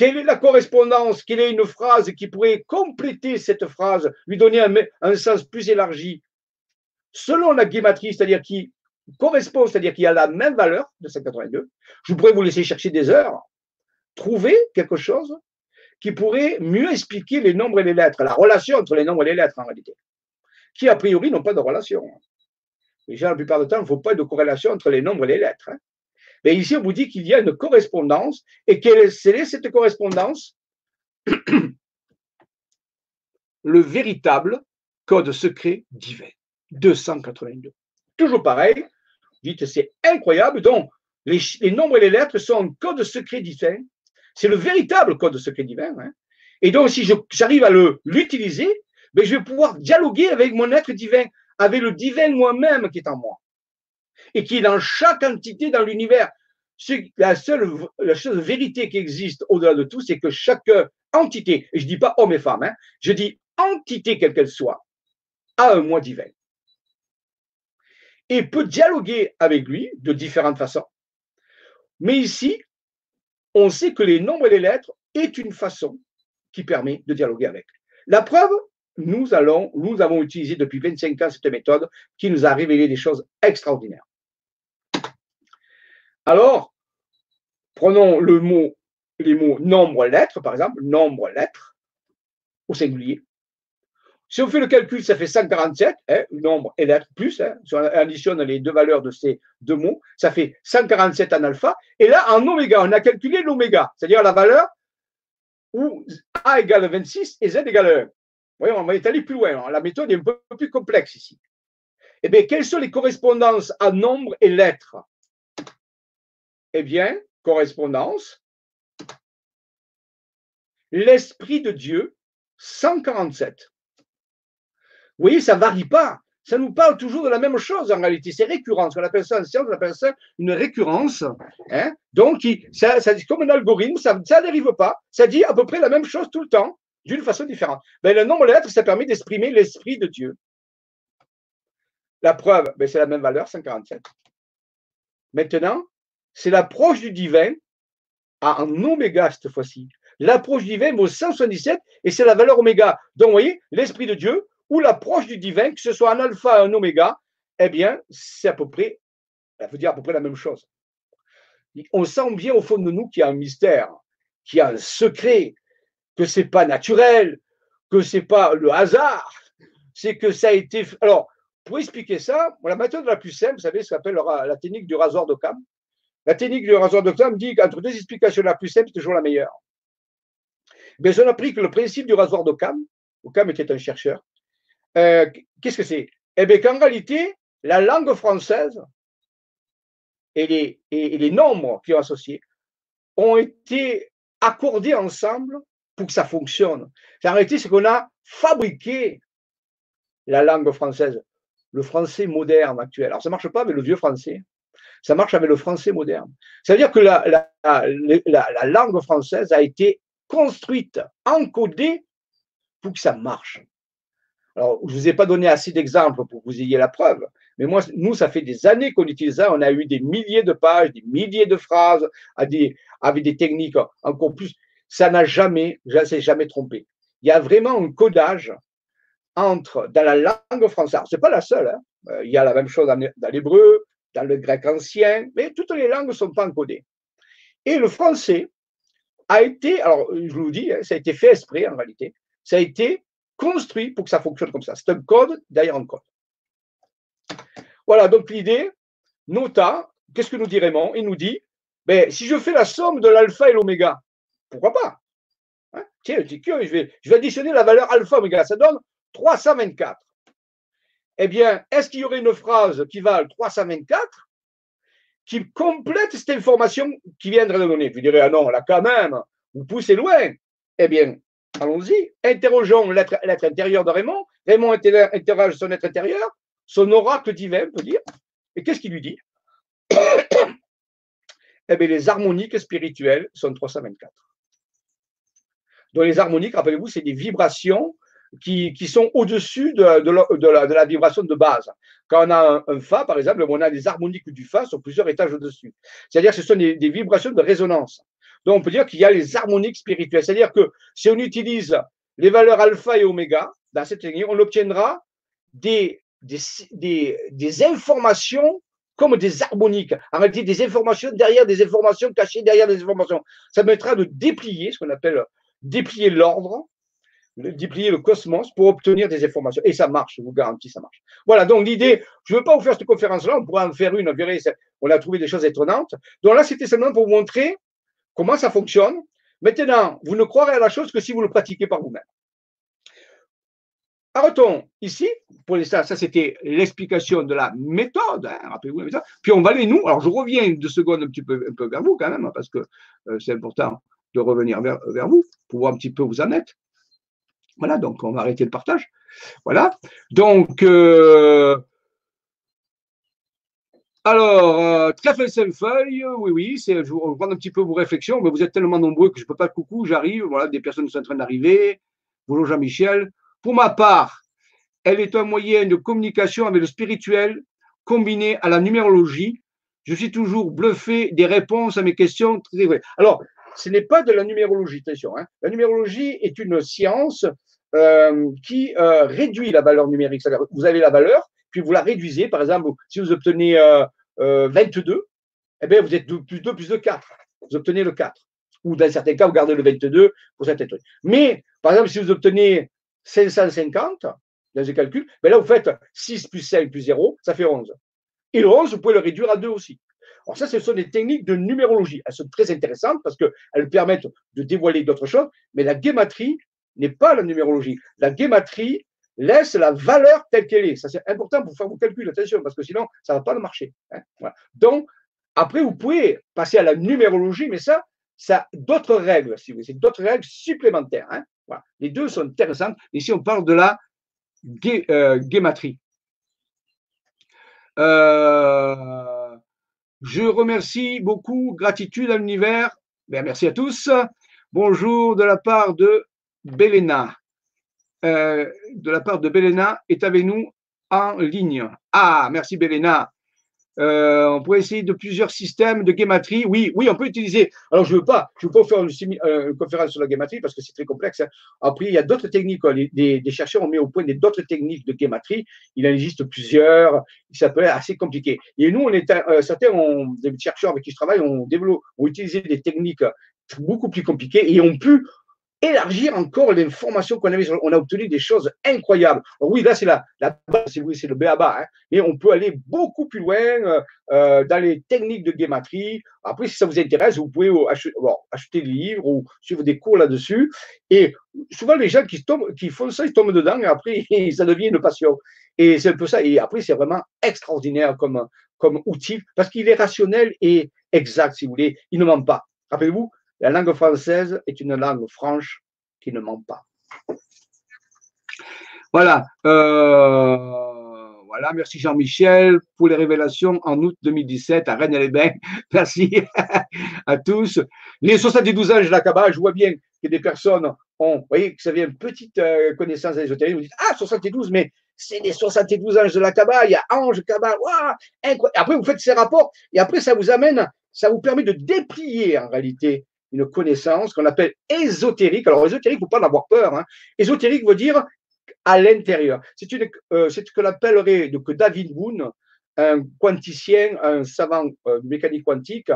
quelle est la correspondance? Quelle est une phrase qui pourrait compléter cette phrase, lui donner un, sens plus élargi? Selon la guématrie, c'est-à-dire qui correspond, c'est-à-dire qui a la même valeur de 182, je pourrais vous laisser chercher des heures, trouver quelque chose qui pourrait mieux expliquer les nombres et les lettres, la relation entre les nombres et les lettres en réalité, qui a priori n'ont pas de relation. Déjà, la plupart du temps, il ne faut pas de corrélation entre les nombres et les lettres. Hein. Mais ici, on vous dit qu'il y a une correspondance. Et quelle est, cette correspondance Le véritable code secret divin. 282. Toujours pareil. Dites, c'est incroyable. Donc, les, nombres et les lettres sont un code secret divin. C'est le véritable code secret divin. Hein. Et donc, si j'arrive à l'utiliser, ben, je vais pouvoir dialoguer avec mon être divin, avec le divin moi-même qui est en moi et qui est dans chaque entité dans l'univers. La seule vérité qui existe au-delà de tout, c'est que chaque entité, et je dis pas homme et femme, hein, je dis entité quelle qu'elle soit, a un moi divin. Et peut dialoguer avec lui de différentes façons. Mais ici, on sait que les nombres et les lettres est une façon qui permet de dialoguer avec. La preuve, nous, avons utilisé depuis 25 ans cette méthode qui nous a révélé des choses extraordinaires. Alors, prenons le mot, les mots nombre-lettre, par exemple, nombre-lettre, au singulier. Si on fait le calcul, ça fait 147, hein, nombre et lettre plus, hein, si on additionne les deux valeurs de ces deux mots, ça fait 147 en alpha. Et là, en oméga, on a calculé l'oméga, c'est-à-dire la valeur où A égale 26 et Z égale 1. Voyons, on va aller plus loin. La méthode est un peu plus complexe ici. Eh bien, quelles sont les correspondances à nombre et lettres? Eh bien, correspondance, l'Esprit de Dieu, 147. Vous voyez, ça ne varie pas. Ça nous parle toujours de la même chose en réalité. C'est récurrent. Ce qu'on appelle ça en science, on appelle ça une récurrence. Hein. Donc, ça, ça comme un algorithme, ça ne dérive pas. Ça dit à peu près la même chose tout le temps, d'une façon différente. Ben, le nombre de lettres, ça permet d'exprimer l'Esprit de Dieu. La preuve, ben, c'est la même valeur, 147. Maintenant, c'est l'approche du divin en oméga cette fois-ci. L'approche du divin vaut 177 et c'est la valeur oméga. Donc, vous voyez, l'Esprit de Dieu ou l'approche du divin, que ce soit un alpha ou un oméga, eh bien, c'est à peu près, ça veut dire à peu près la même chose. On sent bien au fond de nous qu'il y a un mystère, qu'il y a un secret, que c'est pas naturel, que c'est pas le hasard, c'est que ça a été. Alors, pour expliquer ça, la méthode la plus simple, vous savez, ça s'appelle la technique du rasoir de Cam. La technique du rasoir d'Occam dit qu'entre deux explications, la plus simple est toujours la meilleure. Mais on a appris que le principe du rasoir d'Occam, Occam était un chercheur, euh, qu'est-ce que c'est? Eh bien qu'en réalité, la langue française et les, et les nombres qui ont associés ont été accordés ensemble pour que ça fonctionne. En réalité, c'est qu'on a fabriqué la langue française, le français moderne actuel. Alors, ça ne marche pas avec le vieux français. Ça marche avec le français moderne. Ça veut dire que la, la, langue française a été construite, encodée pour que ça marche. Alors, je ne vous ai pas donné assez d'exemples pour que vous ayez la preuve, mais moi, nous, ça fait des années qu'on utilise ça. On a eu des milliers de pages, des milliers de phrases avec des techniques encore plus. Ça n'a jamais, ça s'est jamais trompé. Il y a vraiment un codage entre, dans la langue française. Ce n'est pas la seule. Hein. Euh, il y a la même chose dans l'hébreu, dans le grec ancien, mais toutes les langues ne sont pas encodées. Et le français a été, alors je vous dis, hein, ça a été fait esprit en réalité, ça a été construit pour que ça fonctionne comme ça. C'est un code derrière un code. Voilà, donc l'idée, nota, qu'est-ce que nous dit Raymond? Il nous dit, ben, si je fais la somme de l'alpha et l'oméga, pourquoi pas hein Tiens, je vais, additionner la valeur alpha-oméga, ça donne 324 eh bien, est-ce qu'il y aurait une phrase qui va 324 qui complète cette information qui viendrait de donner? Vous direz, ah non, là quand même, vous poussez loin. Eh bien, allons-y, interrogeons l'être intérieur de Raymond. Raymond interroge son être intérieur, son oracle divin, peut dire. Et qu'est-ce qu'il lui dit? Eh bien, les harmoniques spirituelles sont 324. Donc, les harmoniques, rappelez-vous, c'est des vibrations qui, sont au-dessus de, la, vibration de base. Quand on a un, Fa, par exemple, on a des harmoniques du Fa sur plusieurs étages au-dessus. C'est-à-dire que ce sont des, vibrations de résonance. Donc, on peut dire qu'il y a les harmoniques spirituelles. C'est-à-dire que si on utilise les valeurs alpha et oméga dans cette technique, on obtiendra des, des, informations comme des harmoniques. En réalité, des informations derrière des informations cachées derrière des informations. Ça permettra de déplier, ce qu'on appelle déplier l'ordre, déplier le cosmos pour obtenir des informations. Et ça marche, je vous garantis, ça marche. Voilà, donc l'idée, je ne veux pas vous faire cette conférence-là, on pourra en faire une, on a trouvé des choses étonnantes. Donc là, c'était simplement pour vous montrer comment ça fonctionne. Maintenant, vous ne croirez à la chose que si vous le pratiquez par vous-même. Arrêtons ici, pour l'instant, ça c'était l'explication de la méthode, hein, rappelez-vous la méthode. Puis on va aller, nous, alors je reviens deux secondes un petit peu, un peu vers vous quand même, parce que euh, c'est important de revenir vers, vous, pour voir un petit peu vous en êtes. Voilà, donc on va arrêter le partage. Voilà. Donc, euh, alors, euh, très feuille, oui, oui, c'est, je vous prendre un petit peu vos réflexions, mais vous êtes tellement nombreux que je ne peux pas coucou, j'arrive, voilà, des personnes sont en train d'arriver. Bonjour Jean-Michel. Pour ma part, elle est un moyen de communication avec le spirituel combiné à la numérologie. Je suis toujours bluffé des réponses à mes questions. Alors, ce n'est pas de la numérologie, attention. Hein. La numérologie est une science euh, qui euh, réduit la valeur numérique. C'est-à-dire, vous avez la valeur, puis vous la réduisez. Par exemple, si vous obtenez 22, euh, eh bien, vous êtes plus 2 plus de 4. Vous obtenez le 4. Ou dans certains cas, vous gardez le 22 pour certains trucs. Mais, par exemple, si vous obtenez 550 dans les calculs, ben là, vous faites 6 plus 5 plus 0, ça fait 11. Et le 11, vous pouvez le réduire à 2 aussi. Alors ça, ce sont des techniques de numérologie. Elles sont très intéressantes parce qu'elles permettent de dévoiler d'autres choses, mais la guématrie n'est pas la numérologie. La guématrie laisse la valeur telle qu'elle est. Ça, c'est important pour faire vos calculs, attention, parce que sinon, ça ne va pas le marcher. Hein. Donc, après, vous pouvez passer à la numérologie, mais ça, ça d'autres règles, si vous voulez, c'est d'autres règles supplémentaires. Hein. Les deux sont intéressantes. Ici, on parle de la euh, guématrie. Euh, je remercie beaucoup, gratitude à l'univers. Ben, merci à tous. Bonjour de la part de Belena. Euh, de la part de Belena est avec nous en ligne. Ah, merci Belena. Euh, on pourrait essayer de plusieurs systèmes de guématrie. Oui, oui, on peut utiliser. Alors, je ne veux pas, je veux pas faire euh, une, conférence sur la guématrie parce que c'est très complexe. Hein. Après, il y a d'autres techniques. des, chercheurs ont mis au point d'autres techniques de guématrie. Il en existe plusieurs. Ça peut être assez compliqué. Et nous, on est, euh, certains des chercheurs avec qui je travaille ont utilisé des techniques beaucoup plus compliquées et ont pu élargir encore l'information qu'on avait. On a obtenu des choses incroyables. oui, là, c'est la, la base, c'est le BABA, hein, mais on peut aller beaucoup plus loin euh, euh, dans les techniques de guématrie. Après, si ça vous intéresse, vous pouvez acheter, acheter des livres ou suivre des cours là-dessus. Et souvent, les gens qui, tombent, qui font ça, ils tombent dedans et après, ça devient une passion. Et c'est un peu ça. Et après, c'est vraiment extraordinaire comme, comme outil parce qu'il est rationnel et exact, si vous voulez. Il ne ment pas. Rappelez-vous, la langue française est une langue franche qui ne ment pas. Voilà. Euh, voilà, merci Jean-Michel pour les révélations en août 2017 à Rennes-les-Bains. Merci à tous. Les 72 anges de la Kabbale, je vois bien que des personnes ont, vous voyez, que ça vient une petite euh, connaissance ésotérique, vous dites, ah, 72, mais c'est les 72 anges de la Kabbale, il y a ange, Kabbale, waouh. Après, vous faites ces rapports et après, ça vous amène, ça vous permet de déplier en réalité une connaissance qu'on appelle ésotérique. Alors, ésotérique, il ne faut pas en avoir peur. Hein. Ésotérique veut dire à l'intérieur. C'est euh, ce que l'appellerait David Boone, un quanticien, un savant euh, mécanique quantique,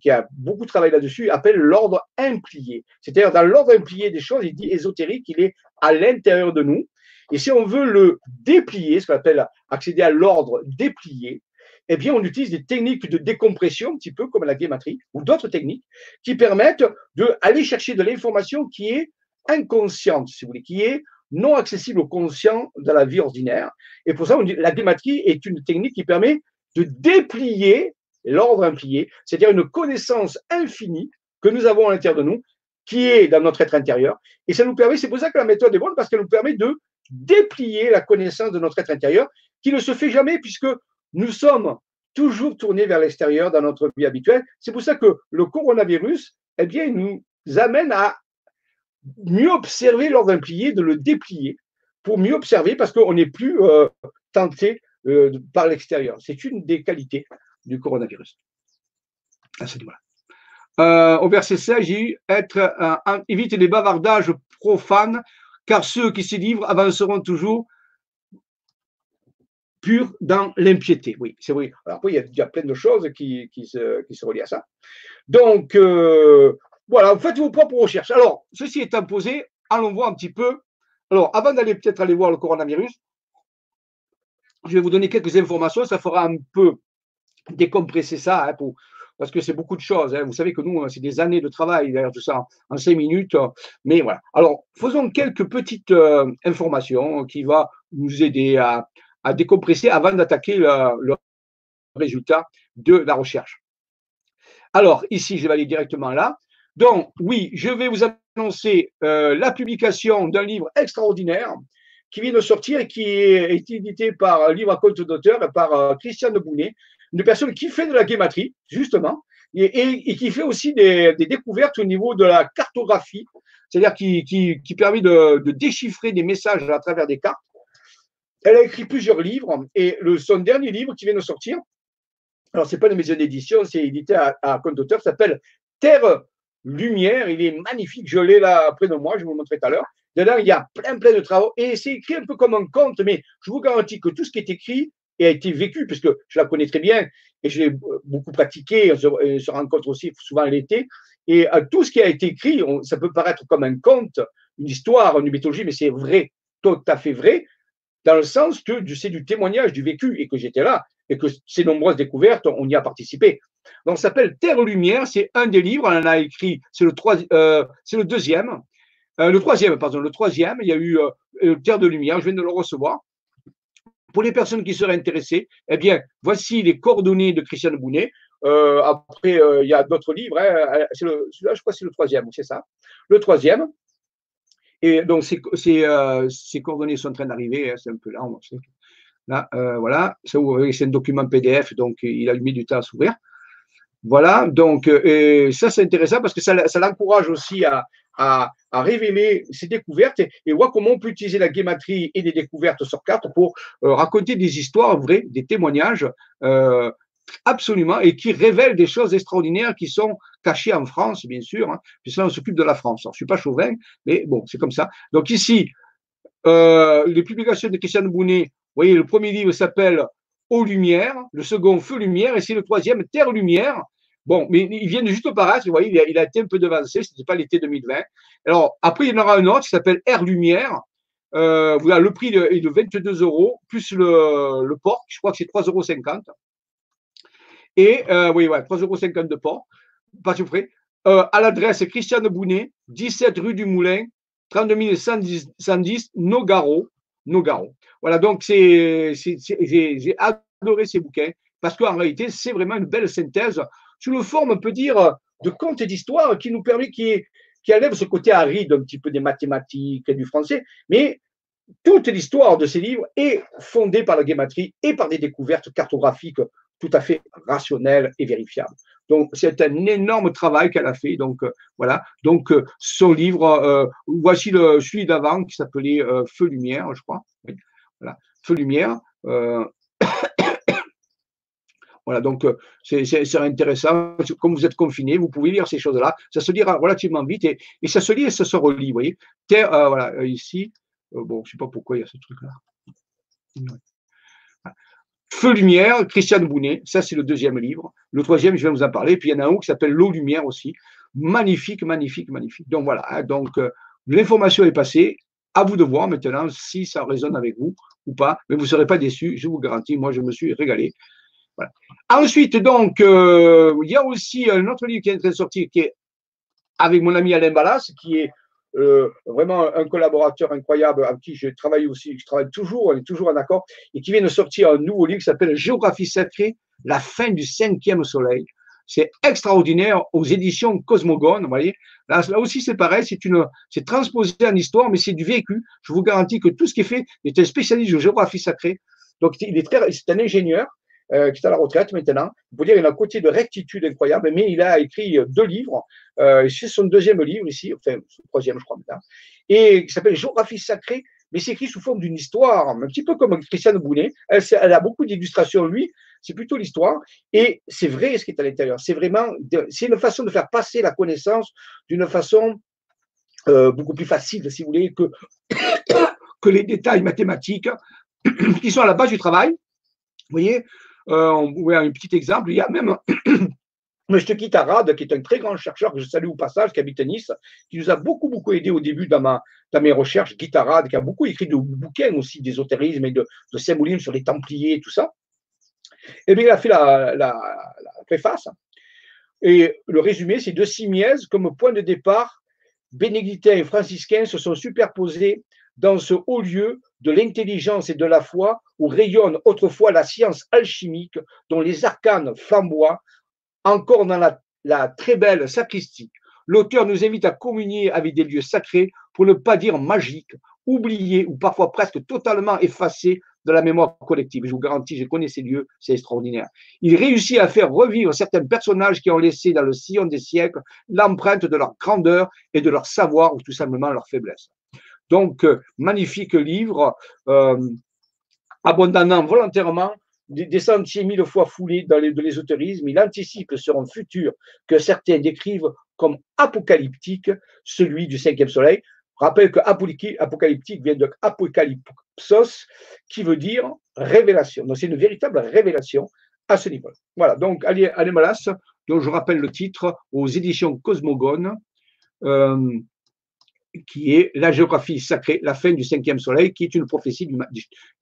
qui a beaucoup travaillé là-dessus, appelle l'ordre implié. C'est-à-dire, dans l'ordre implié des choses, il dit ésotérique, il est à l'intérieur de nous. Et si on veut le déplier, ce qu'on appelle accéder à l'ordre déplié, eh bien, on utilise des techniques de décompression, un petit peu comme la guématrie, ou d'autres techniques, qui permettent d'aller chercher de l'information qui est inconsciente, si vous voulez, qui est non accessible au conscient de la vie ordinaire. Et pour ça, la guématrie est une technique qui permet de déplier l'ordre implié, c'est-à-dire une connaissance infinie que nous avons à l'intérieur de nous, qui est dans notre être intérieur. Et ça nous permet, c'est pour ça que la méthode est bonne, parce qu'elle nous permet de déplier la connaissance de notre être intérieur, qui ne se fait jamais puisque nous sommes toujours tournés vers l'extérieur dans notre vie habituelle. C'est pour ça que le coronavirus, eh bien, nous amène à mieux observer lors d'un plié, de le déplier pour mieux observer parce qu'on n'est plus euh, tenté euh, par l'extérieur. C'est une des qualités du coronavirus. Euh, au verset 16, j'ai eu être, évite les bavardages profanes, car ceux qui s'y livrent avanceront toujours purs dans l'impiété. Oui, c'est vrai. Alors après, il y, a, plein de choses qui, se, qui, se, relient à ça. Donc, voilà, faites vos propres recherches. Alors, ceci étant posé, allons voir un petit peu. Alors, avant d'aller peut-être aller voir le coronavirus, je vais vous donner quelques informations. Ça fera un peu décompresser ça, hein, parce que c'est beaucoup de choses. Hein. Vous savez que nous, c'est des années de travail, d'ailleurs, tout ça en cinq minutes. Mais voilà. Alors, faisons quelques petites euh, informations qui vont nous aider à, décompresser avant d'attaquer le résultat de la recherche. Alors, ici, je vais aller directement là. Donc, oui, je vais vous annoncer euh, la publication d'un livre extraordinaire qui vient de sortir et qui est édité par Livre à compte d'auteur par euh, Christiane Bounet, une personne qui fait de la guématrie, justement, et, qui fait aussi des, découvertes au niveau de la cartographie, c'est-à-dire qui, permet de, déchiffrer des messages à travers des cartes. Elle a écrit plusieurs livres et le, son dernier livre qui vient de sortir, alors c'est pas une maison d'édition, c'est édité à, compte d'auteur, s'appelle Terre lumière. Il est magnifique. Je l'ai là près de moi. Je vous le montrerai tout à l'heure. Dedans, il y a plein, plein de travaux. Et c'est écrit un peu comme un conte, mais je vous garantis que tout ce qui est écrit a été vécu, puisque je la connais très bien et je l'ai beaucoup pratiqué. On se, rencontre aussi souvent l'été. Et euh, tout ce qui a été écrit, ça peut paraître comme un conte, une histoire, une mythologie, mais c'est vrai, tout à fait vrai, dans le sens que c'est du témoignage, du vécu, et que j'étais là, et que ces nombreuses découvertes, on y a participé. Donc, ça s'appelle Terre-Lumière, c'est un des livres, on en a écrit, c'est le, euh, le deuxième, euh, le troisième, pardon, le troisième, il y a eu euh, Terre de Lumière, je viens de le recevoir. Pour les personnes qui seraient intéressées, eh bien, voici les coordonnées de Christiane Bounet. après, il y a d'autres livres, hein, celui-là, je crois que c'est le troisième, c'est ça? Le troisième, et donc, ces, ces, coordonnées sont en train d'arriver, hein, c'est un peu là, on sait. Là, voilà, c'est un document PDF, donc il a mis du temps à s'ouvrir. Voilà, donc euh, ça c'est intéressant parce que ça, l'encourage aussi à, révéler ses découvertes et, voir comment on peut utiliser la guématrie et des découvertes sur carte pour euh, raconter des histoires vraies, des témoignages euh, absolument et qui révèlent des choses extraordinaires qui sont cachées en France, bien sûr, hein, puisque là on s'occupe de la France. Je suis pas chauvin, mais bon, c'est comme ça. Donc ici, les publications de Christiane Bounet, vous voyez, le premier livre s'appelle Eau Lumière, le second Feu Lumière, et c'est le troisième Terre Lumière. Bon, mais il vient de juste paraître, vous voyez, il a, été un peu devancé, ce n'était pas l'été 2020. Alors, après, il y en aura un autre qui s'appelle Air Lumière. Euh, voilà, le prix est de 22 euros, plus le, le port, je crois que c'est 3,50 euros. Et, euh, oui, ouais, 3,50 euros de port, pas tout près. Euh, à l'adresse Christiane Bounet, 17 rue du Moulin, 32 110, 110 Nogaro. Voilà, donc j'ai adoré ces bouquins parce qu'en réalité, c'est vraiment une belle synthèse sous une forme, on peut dire, de conte et d'histoire qui nous permet, qui, qui enlève ce côté aride un petit peu des mathématiques et du français, mais toute l'histoire de ces livres est fondée par la guématrie et par des découvertes cartographiques tout à fait rationnelles et vérifiables. Donc, c'est un énorme travail qu'elle a fait. Donc, euh, voilà. Donc, euh, son livre, euh, voici celui d'avant qui s'appelait Feu Lumière, je crois. Voilà. Feu Lumière. Voilà, donc c'est intéressant. Comme vous êtes confiné, vous pouvez lire ces choses-là. Ça se lit relativement vite et, et, ça se lit et ça se relit. Vous voyez, Terre, voilà, ici, bon, je ne sais pas pourquoi il y a ce truc-là. Feu Lumière, Christiane Bounet, ça c'est le deuxième livre. Le troisième, je vais vous en parler. Puis il y en a un qui s'appelle L'eau Lumière aussi. Magnifique, magnifique, magnifique. Donc voilà, hein, donc l'information est passée. À vous de voir maintenant si ça résonne avec vous ou pas, mais vous ne serez pas déçus, je vous garantis. Moi, je me suis régalé. Ensuite, donc, euh, il y a aussi un autre livre qui est en train de sortir, qui est avec mon ami Alain Ballas, qui est euh, vraiment un collaborateur incroyable avec qui je travaille aussi, je travaille toujours, on est toujours en accord, et qui vient de sortir un nouveau livre qui s'appelle Géographie sacrée, la fin du cinquième soleil. C'est extraordinaire aux éditions Cosmogone. Vous voyez, là, aussi, c'est pareil. C'est une, c'est transposé en histoire, mais c'est du vécu. Je vous garantis que tout ce qui est fait est un spécialiste de géographie sacrée. Donc, il est très, c'est un ingénieur. Euh, qui est à la retraite maintenant. Il dire qu'il a un côté de rectitude incroyable, mais il a écrit deux livres. Euh, c'est son deuxième livre ici, enfin, son troisième, je crois maintenant, et qui s'appelle Géographie sacrée mais c'est écrit sous forme d'une histoire, un petit peu comme Christiane Bounet. Elle, elle a beaucoup d'illustrations, lui, c'est plutôt l'histoire. Et c'est vrai ce qui est à l'intérieur. C'est vraiment, c'est une façon de faire passer la connaissance d'une façon euh, beaucoup plus facile, si vous voulez, que, que les détails mathématiques qui sont à la base du travail. Vous voyez, euh, on voit un petit exemple. Il y a même M. Kitarad, qui est un très grand chercheur que je salue au passage, qui habite à Nice, qui nous a beaucoup, beaucoup aidé au début dans, ma, dans mes recherches. Kitarad, qui a beaucoup écrit de bouquins aussi d'ésotérisme et de, de symbolisme sur les Templiers et tout ça. Et eh bien, il a fait la, la, préface. Et le résumé, c'est de Simiez, comme point de départ, bénédictins et franciscains se sont superposés dans ce haut lieu de l'intelligence et de la foi où rayonne autrefois la science alchimique dont les arcanes flamboient encore dans la, très belle sacristie, l'auteur nous invite à communier avec des lieux sacrés, pour ne pas dire magiques, oubliés ou parfois presque totalement effacés de la mémoire collective. Je vous garantis, je connais ces lieux, c'est extraordinaire. Il réussit à faire revivre certains personnages qui ont laissé dans le sillon des siècles l'empreinte de leur grandeur et de leur savoir ou tout simplement leur faiblesse. Donc, euh, magnifique livre, euh, abondamment volontairement des, sentiers mille fois foulés dans de l'ésotérisme, il anticipe le seront futur que certains décrivent comme apocalyptique, celui du cinquième soleil. Rappelle que apocalyptique vient de apocalypsos, qui veut dire révélation. Donc c'est une véritable révélation à ce niveau. Voilà, donc Anémalas, dont je rappelle le titre aux éditions Cosmogone, euh, qui est La géographie sacrée, la fin du cinquième soleil, qui est une prophétie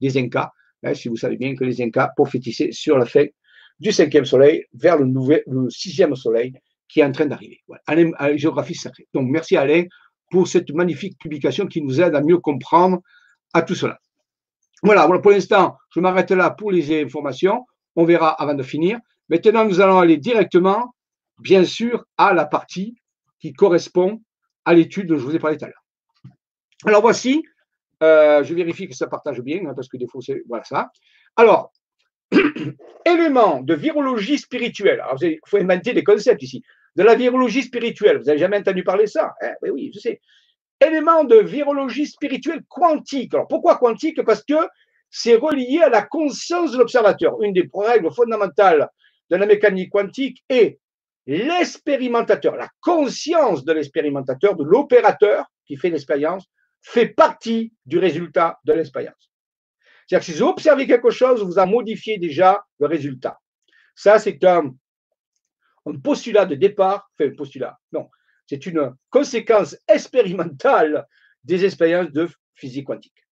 des Incas, Hein, si vous savez bien que les Incas prophétisaient sur la fin du cinquième soleil vers le, nouvel, le sixième soleil qui est en train d'arriver. Voilà. À la géographie sacrée. Donc, merci Alain pour cette magnifique publication qui nous aide à mieux comprendre à tout cela. Voilà, pour l'instant, je m'arrête là pour les informations. On verra avant de finir. Maintenant, nous allons aller directement, bien sûr, à la partie qui correspond à l'étude dont je vous ai parlé tout à l'heure. Alors voici euh, je vérifie que ça partage bien, hein, parce que des fois, c'est. Voilà ça. Alors, élément de virologie spirituelle. Alors, il faut inventer des concepts ici. De la virologie spirituelle. Vous n'avez jamais entendu parler de ça hein? oui, oui, je sais. Élément de virologie spirituelle quantique. Alors, pourquoi quantique? Parce que c'est relié à la conscience de l'observateur. Une des règles fondamentales de la mécanique quantique est l'expérimentateur, la conscience de l'expérimentateur, de l'opérateur qui fait l'expérience, fait partie du résultat de l'expérience. C'est-à-dire que si vous observez quelque chose, vous en modifiez déjà le résultat. Ça, c'est un, postulat de départ, enfin, un postulat, non, c'est une conséquence expérimentale des expériences de physique quantique.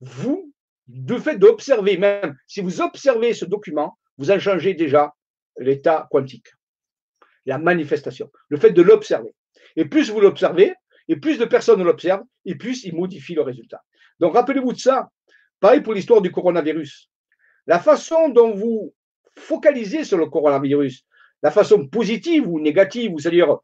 Vous, de fait d'observer, même si vous observez ce document, vous en changez déjà l'état quantique, la manifestation, le fait de l'observer. Et plus vous l'observez, et plus de personnes l'observent, et plus ils modifient le résultat. Donc rappelez-vous de ça. Pareil pour l'histoire du coronavirus. La façon dont vous focalisez sur le coronavirus, la façon positive ou négative, c'est-à-dire,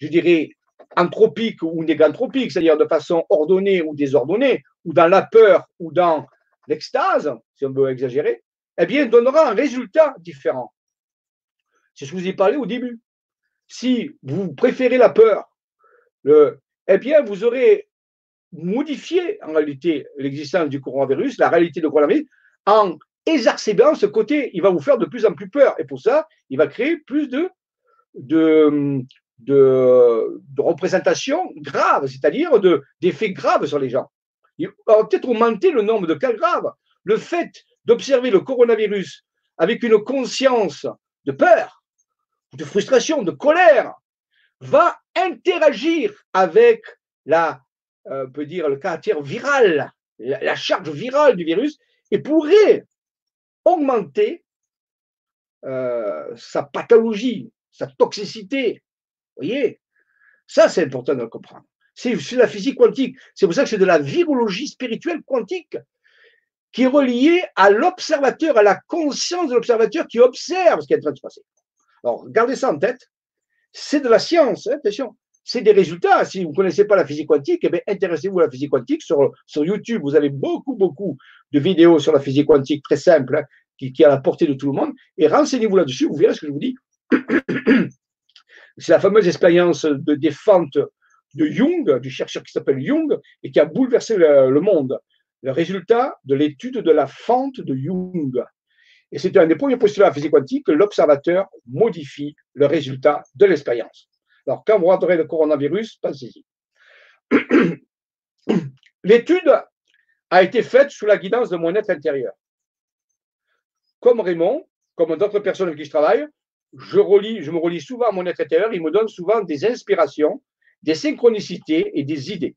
je dirais, anthropique ou néganthropique, c'est-à-dire de façon ordonnée ou désordonnée, ou dans la peur ou dans l'extase, si on veut exagérer, eh bien, donnera un résultat différent. C'est ce que je vous ai parlé au début. Si vous préférez la peur, eh bien, vous aurez modifié en réalité l'existence du coronavirus, la réalité du coronavirus, en exacerbant ce côté. Il va vous faire de plus en plus peur. Et pour ça, il va créer plus de, de, de, représentations graves, c'est-à-dire d'effets graves sur les gens. Il va peut-être augmenter le nombre de cas graves. Le fait d'observer le coronavirus avec une conscience de peur, de frustration, de colère, va interagir avec la, euh, peut dire, le caractère viral, la, charge virale du virus, et pourrait augmenter euh, sa pathologie, sa toxicité. Vous voyez? Ça, c'est important de le comprendre. C'est la physique quantique. C'est pour ça que c'est de la virologie spirituelle quantique qui est reliée à l'observateur, à la conscience de l'observateur qui observe ce qui est en train de se passer. Alors, gardez ça en tête. C'est de la science, hein, attention. C'est des résultats. Si vous ne connaissez pas la physique quantique, eh intéressez-vous à la physique quantique. Sur, sur YouTube, vous avez beaucoup, beaucoup de vidéos sur la physique quantique très simple, hein, qui, est à la portée de tout le monde. Et renseignez-vous là-dessus, vous verrez ce que je vous dis. C'est la fameuse expérience de défente de Jung, du chercheur qui s'appelle Jung, et qui a bouleversé le, monde. Le résultat de l'étude de la fente de Jung. Et c'est un des premiers postulats de la physique quantique que l'observateur modifie le résultat de l'expérience. Alors, quand vous regarderez le coronavirus, pensez-y. L'étude a été faite sous la guidance de mon être intérieur. Comme Raymond, comme d'autres personnes avec qui je travaille, je, je me relis souvent à mon être intérieur, il me donne souvent des inspirations, des synchronicités et des idées.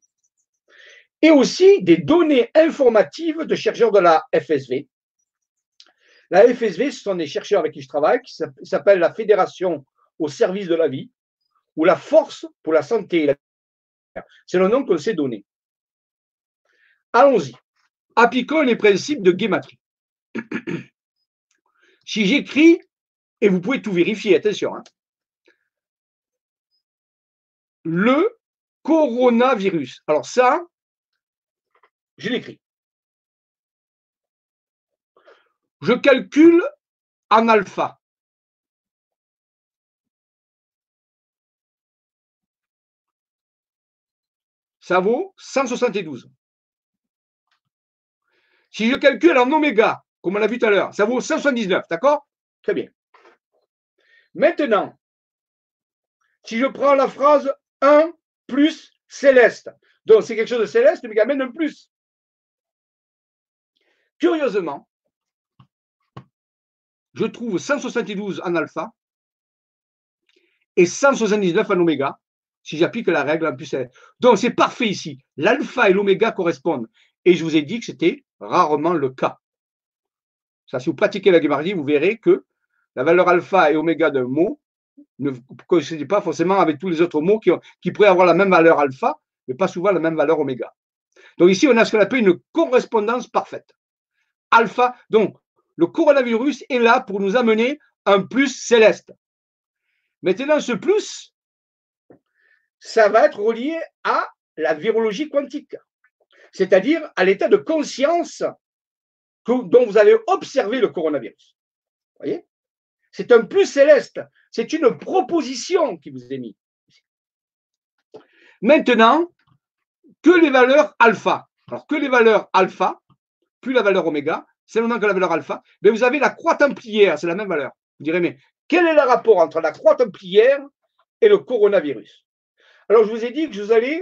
Et aussi des données informatives de chercheurs de la FSV. La FSV, ce sont des chercheurs avec qui je travaille, qui s'appelle la Fédération au service de la vie, ou la force pour la santé C'est le nom qu'on s'est donné. Allons-y. Appliquons les principes de guématrie. si j'écris et vous pouvez tout vérifier, attention. Hein. Le coronavirus. Alors ça, je l'écris. Je calcule en alpha. Ça vaut 172. Si je calcule en oméga, comme on l'a vu tout à l'heure, ça vaut 179, d'accord? Très bien. Maintenant, si je prends la phrase 1 plus céleste, donc c'est quelque chose de céleste, mais qui amène un plus. Curieusement, je trouve 172 en alpha et 179 en oméga, si j'applique la règle en plus. Donc c'est parfait ici. L'alpha et l'oméga correspondent. Et je vous ai dit que c'était rarement le cas. Ça, si vous pratiquez la guémardie, vous verrez que la valeur alpha et oméga d'un mot ne coïncide pas forcément avec tous les autres mots qui, qui pourraient avoir la même valeur alpha, mais pas souvent la même valeur oméga. Donc ici, on a ce qu'on appelle une correspondance parfaite. Alpha, donc le coronavirus est là pour nous amener un plus céleste. Maintenant, ce plus, ça va être relié à la virologie quantique, c'est-à-dire à l'état de conscience dont vous allez observer le coronavirus. Vous voyez? C'est un plus céleste. C'est une proposition qui vous est mise. Maintenant, que les valeurs alpha. Alors, que les valeurs alpha, plus la valeur oméga, c'est le même que la valeur alpha, mais vous avez la croix templière, c'est la même valeur. Vous direz, mais quel est le rapport entre la croix templière et le coronavirus? Alors, je vous ai dit que vous allez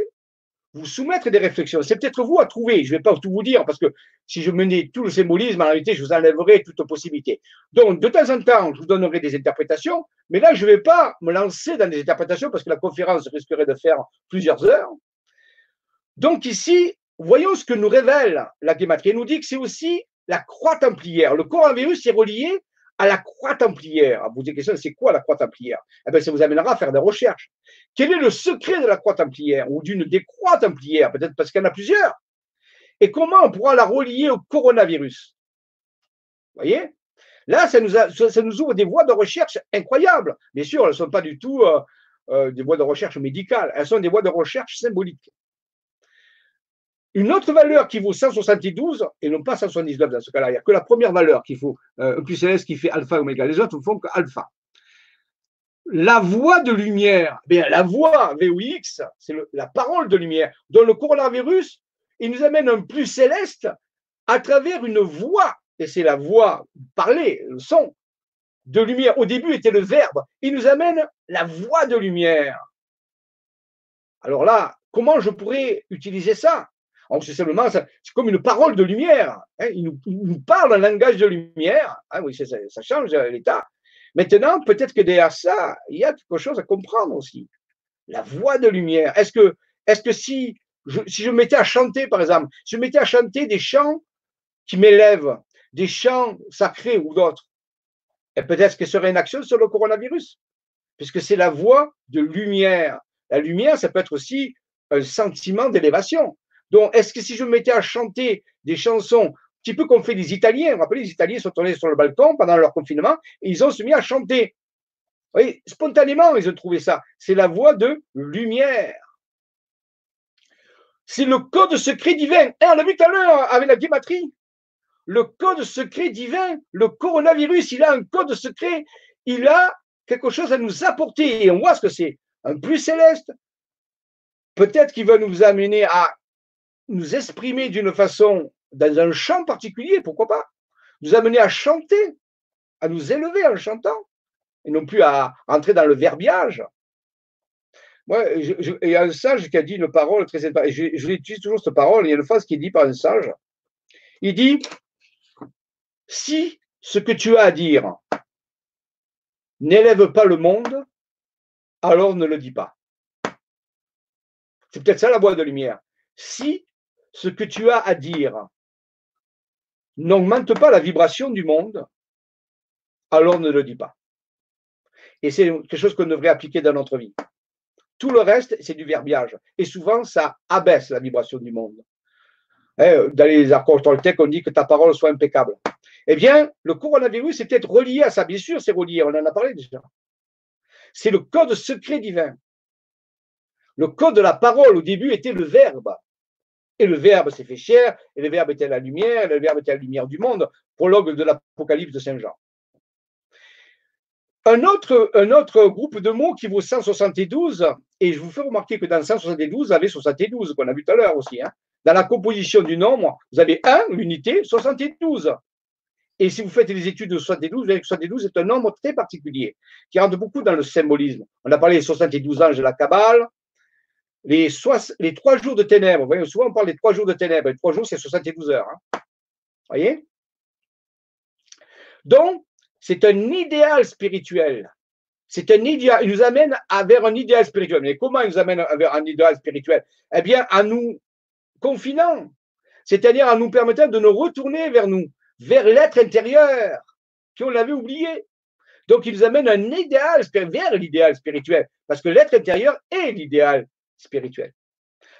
vous soumettre des réflexions. C'est peut-être vous à trouver. Je ne vais pas tout vous dire parce que si je menais tout le symbolisme, en réalité, je vous enlèverai toute possibilité. Donc, de temps en temps, je vous donnerai des interprétations, mais là, je ne vais pas me lancer dans des interprétations parce que la conférence risquerait de faire plusieurs heures. Donc, ici, voyons ce que nous révèle la guématrie. Elle nous dit que c'est aussi la croix templière. Le coronavirus est relié à la croix templière. Vous posez question, c'est quoi la croix templière? Eh bien, Ça vous amènera à faire des recherches. Quel est le secret de la croix templière ou d'une des croix templières Peut-être parce qu'il y en a plusieurs? Et comment on pourra la relier au coronavirus? Vous voyez? Là, ça nous, ça nous, ouvre des voies de recherche incroyables. Bien sûr, elles ne sont pas du tout euh, euh, des voies de recherche médicales, elles sont des voies de recherche symboliques. Une autre valeur qui vaut 172 et non pas 179 dans ce cas-là. Il n'y a que la première valeur qu'il faut, euh, plus céleste qui fait alpha et oméga. Les autres ne font que alpha. La voix de lumière, bien, la voix VOX, c'est la parole de lumière. Dans le coronavirus, il nous amène un plus céleste à travers une voix. Et c'est la voix parler, le son de lumière. Au début était le verbe. Il nous amène la voix de lumière. Alors là, comment je pourrais utiliser ça? C'est simplement, c'est comme une parole de lumière. Hein. Il, nous, parle un langage de lumière. Ah oui, ça, change l'état. Maintenant, peut-être que derrière ça, il y a quelque chose à comprendre aussi. La voix de lumière. Est-ce que, si je, mettais à chanter, par exemple, si je me mettais à chanter des chants qui m'élèvent, des chants sacrés ou d'autres, et peut-être que ce serait une action sur le coronavirus, puisque c'est la voix de lumière. La lumière, ça peut être aussi un sentiment d'élévation. Donc, est-ce que si je me mettais à chanter des chansons, un petit peu comme fait les Italiens, vous vous rappelez, les Italiens sont tournés sur le balcon pendant leur confinement et ils ont se mis à chanter. Oui, spontanément, ils ont trouvé ça. C'est la voie de lumière. C'est le code secret divin. Et on l'a vu tout à l'heure avec la guématrie. Le code secret divin, le coronavirus, il a un code secret. Il a quelque chose à nous apporter. Et on voit ce que c'est. Un plus céleste. Peut-être qu'il va nous amener à nous exprimer d'une façon, dans un chant particulier, pourquoi pas Nous amener à chanter, à nous élever en chantant, et non plus à entrer dans le verbiage. Moi, il y a un sage qui a dit une parole très et je, l'utilise toujours cette parole, il y a une phrase qui est dite par un sage. Il dit Si ce que tu as à dire n'élève pas le monde, alors ne le dis pas. C'est peut-être ça la voie de lumière. Si ce que tu as à dire n'augmente pas la vibration du monde, alors ne le dis pas. Et c'est quelque chose qu'on devrait appliquer dans notre vie. Tout le reste, c'est du verbiage. Et souvent, ça abaisse la vibration du monde. Hein, dans les accords Toltec, on dit que ta parole soit impeccable. Eh bien, le coronavirus est peut-être relié à ça. Bien sûr, c'est relié. On en a parlé déjà. C'est le code secret divin. Le code de la parole, au début, était le verbe. Le Verbe s'est fait chair, et le Verbe était la lumière, et le Verbe était la lumière du monde, prologue de l'Apocalypse de Saint Jean. Un autre, un autre groupe de mots qui vaut 172, et je vous fais remarquer que dans 172, vous avez 72, qu'on a vu tout à l'heure aussi. Hein. Dans la composition du nombre, vous avez 1, l'unité, 72. Et si vous faites les études de 72, vous verrez que 72 est un nombre très particulier, qui rentre beaucoup dans le symbolisme. On a parlé des 72 anges de la Kabbale, les, trois jours de ténèbres, vous souvent on parle des trois jours de ténèbres, trois jours c'est 72 heures. Hein. voyez? Donc, c'est un idéal spirituel. C'est un idéal, il nous amène vers un idéal spirituel. Mais comment il nous amène vers un idéal spirituel? Eh bien, en nous confinant, c'est-à-dire en nous permettant de nous retourner vers nous, vers l'être intérieur, qu'on l'avait oublié. Donc, il nous amène un idéal vers l'idéal spirituel, parce que l'être intérieur est l'idéal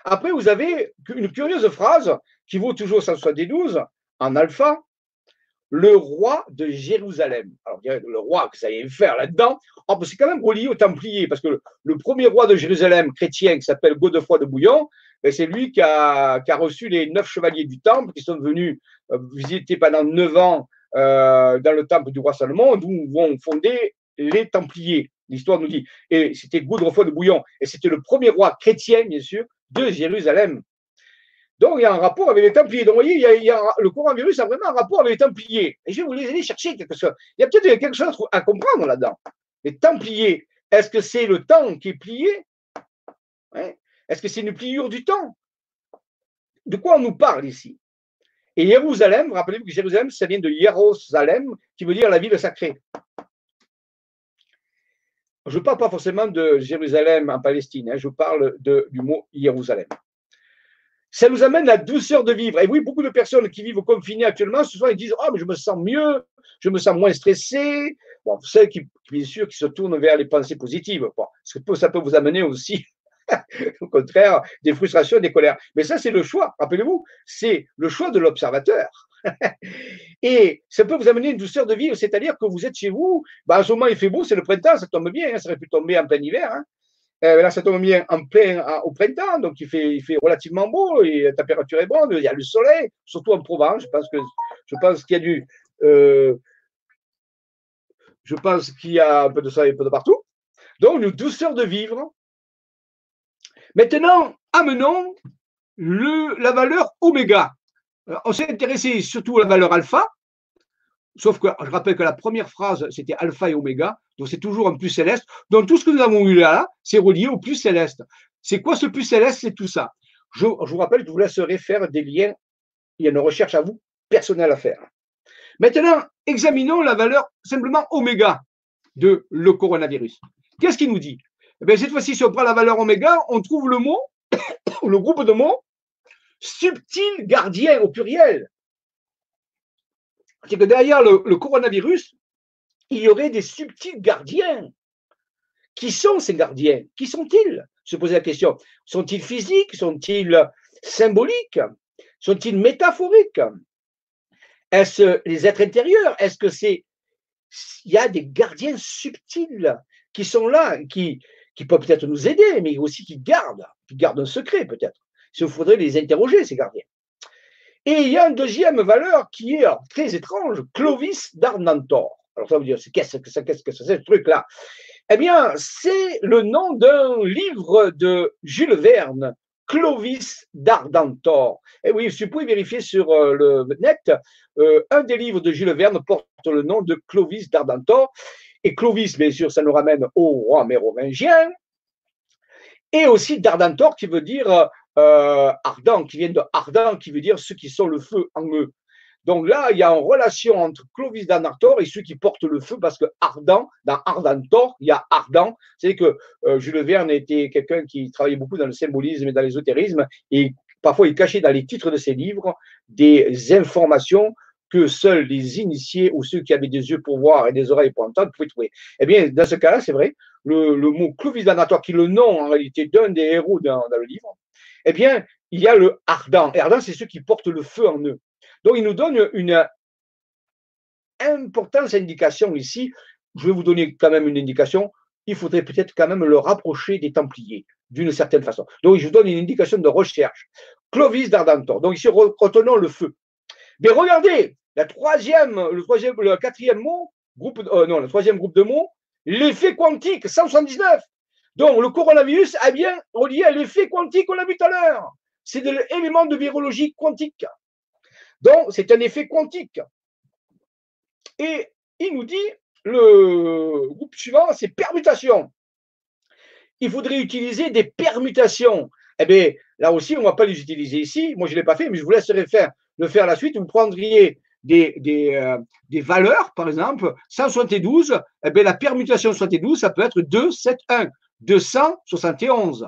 Après, vous avez une curieuse phrase qui vaut toujours 172 en alpha, le roi de Jérusalem. Alors, le roi, que ça y faire là-dedans oh, C'est quand même relié aux Templiers, parce que le, premier roi de Jérusalem chrétien, qui s'appelle Godefroy de Bouillon, ben, c'est lui qui a, qui a, reçu les neuf chevaliers du Temple, qui sont venus euh, visiter pendant neuf ans euh, dans le temple du roi Salomon, d'où vont fonder les Templiers. L'histoire nous dit. Et c'était Godefroy de Bouillon. Et c'était le premier roi chrétien, bien sûr, de Jérusalem. Donc, il y a un rapport avec les Templiers. Donc, vous voyez, il y a, le coronavirus a vraiment un rapport avec les Templiers. Et je vais vous les aller chercher quelque chose. Il y a peut-être quelque chose à comprendre là-dedans. Les Templiers, est-ce que c'est le temps qui est plié? Est-ce que c'est une pliure du temps? De quoi on nous parle ici? Et Jérusalem, rappelez-vous que Jérusalem, ça vient de Jérusalem, qui veut dire la ville sacrée. Je ne parle pas forcément de Jérusalem en Palestine, hein, je parle du mot Jérusalem. Ça nous amène la douceur de vivre. Et oui, beaucoup de personnes qui vivent confinées actuellement, ce soir, ils disent Oh, mais je me sens mieux, je me sens moins stressé. Bon, celles qui, bien sûr, qui se tournent vers les pensées positives. Bon, ça peut vous amener aussi, au contraire, des frustrations, des colères. Mais ça, c'est le choix. Rappelez-vous, c'est le choix de l'observateur. Et ça peut vous amener une douceur de vivre, c'est-à-dire que vous êtes chez vous, bah, en ce moment il fait beau, c'est le printemps, ça tombe bien, hein, ça aurait pu tomber en plein hiver. Hein. Euh, là, ça tombe bien en plein au printemps, donc il fait, il relativement beau, et la température est bonne, il y a le soleil, surtout en Provence. Je pense que je pense qu'il y a du, euh, je pense qu'il y a un peu de soleil un peu partout. Donc une douceur de vivre. Maintenant, amenons le, la valeur oméga. Euh, on s'est intéressé surtout à la valeur alpha, sauf que je rappelle que la première phrase, c'était alpha et oméga, donc c'est toujours un plus céleste. Donc tout ce que nous avons eu là, c'est relié au plus céleste. C'est quoi ce plus céleste? C'est tout ça. Je, vous rappelle je vous laisserai faire des liens. Il y a une recherche à vous personnelle à faire. Maintenant, examinons la valeur simplement oméga de le coronavirus. Qu'est-ce qu'il nous dit? Eh Cette fois-ci, si on prend la valeur oméga, on trouve le mot, le groupe de mots subtil gardien au pluriel. C'est que derrière le, coronavirus, il y aurait des subtils gardiens. Qui sont ces gardiens? Qui sont-ils? Se poser la question. Sont-ils physiques? Sont-ils symboliques? Sont-ils métaphoriques? Est-ce les êtres intérieurs? Est-ce que c'est il y a des gardiens subtils qui sont là, qui, qui peuvent peut-être nous aider, mais aussi qui gardent, qui gardent un secret peut-être. Il faudrait les interroger, ces gardiens. Et il y a une deuxième valeur qui est très étrange, Clovis d'Arnantor. Alors ça veut dire, qu'est-ce que c'est -ce truc-là? Eh bien, c'est le nom d'un livre de Jules Verne, Clovis d'Ardentor. Et oui, si vous pouvez vérifier sur euh, le net, euh, un des livres de Jules Verne porte le nom de Clovis d'Ardentor. Et Clovis, bien sûr, ça nous ramène au roi mérovingien. Et aussi d'Ardentor, qui veut dire euh, ardent, qui vient de ardent, qui veut dire ceux qui sont le feu en eux. Donc là, il y a une relation entre Clovis d'Ardentor et ceux qui portent le feu, parce que ardent, dans Ardentor, il y a ardent. C'est que euh, Jules Verne était quelqu'un qui travaillait beaucoup dans le symbolisme et dans l'ésotérisme, et parfois il cachait dans les titres de ses livres des informations que seuls les initiés ou ceux qui avaient des yeux pour voir et des oreilles pour entendre pouvaient trouver. Eh bien, dans ce cas-là, c'est vrai, le, mot Clovis d'Anatoire, qui est le nom en réalité d'un des héros dans, le livre, eh bien, il y a le ardent. Et ardent, c'est ceux qui portent le feu en eux. Donc, il nous donne une importante indication ici. Je vais vous donner quand même une indication. Il faudrait peut-être quand même le rapprocher des Templiers, d'une certaine façon. Donc, je vous donne une indication de recherche. Clovis d'Ardentor. Donc, ici, retenons le feu. Mais regardez, la troisième, le quatrième mot, groupe, euh, non, le troisième groupe de mots, l'effet quantique, 179. Donc, le coronavirus a bien relié à l'effet quantique qu'on a vu tout à l'heure. C'est de l'élément de virologie quantique. Donc, c'est un effet quantique. Et il nous dit, le groupe suivant, c'est permutation. Il faudrait utiliser des permutations. Eh bien, là aussi, on ne va pas les utiliser ici. Moi, je ne l'ai pas fait, mais je vous laisserai faire, le faire la suite. Vous prendriez des, des, euh, valeurs, par exemple, 172, eh bien, la permutation 72, ça peut être 271, 271.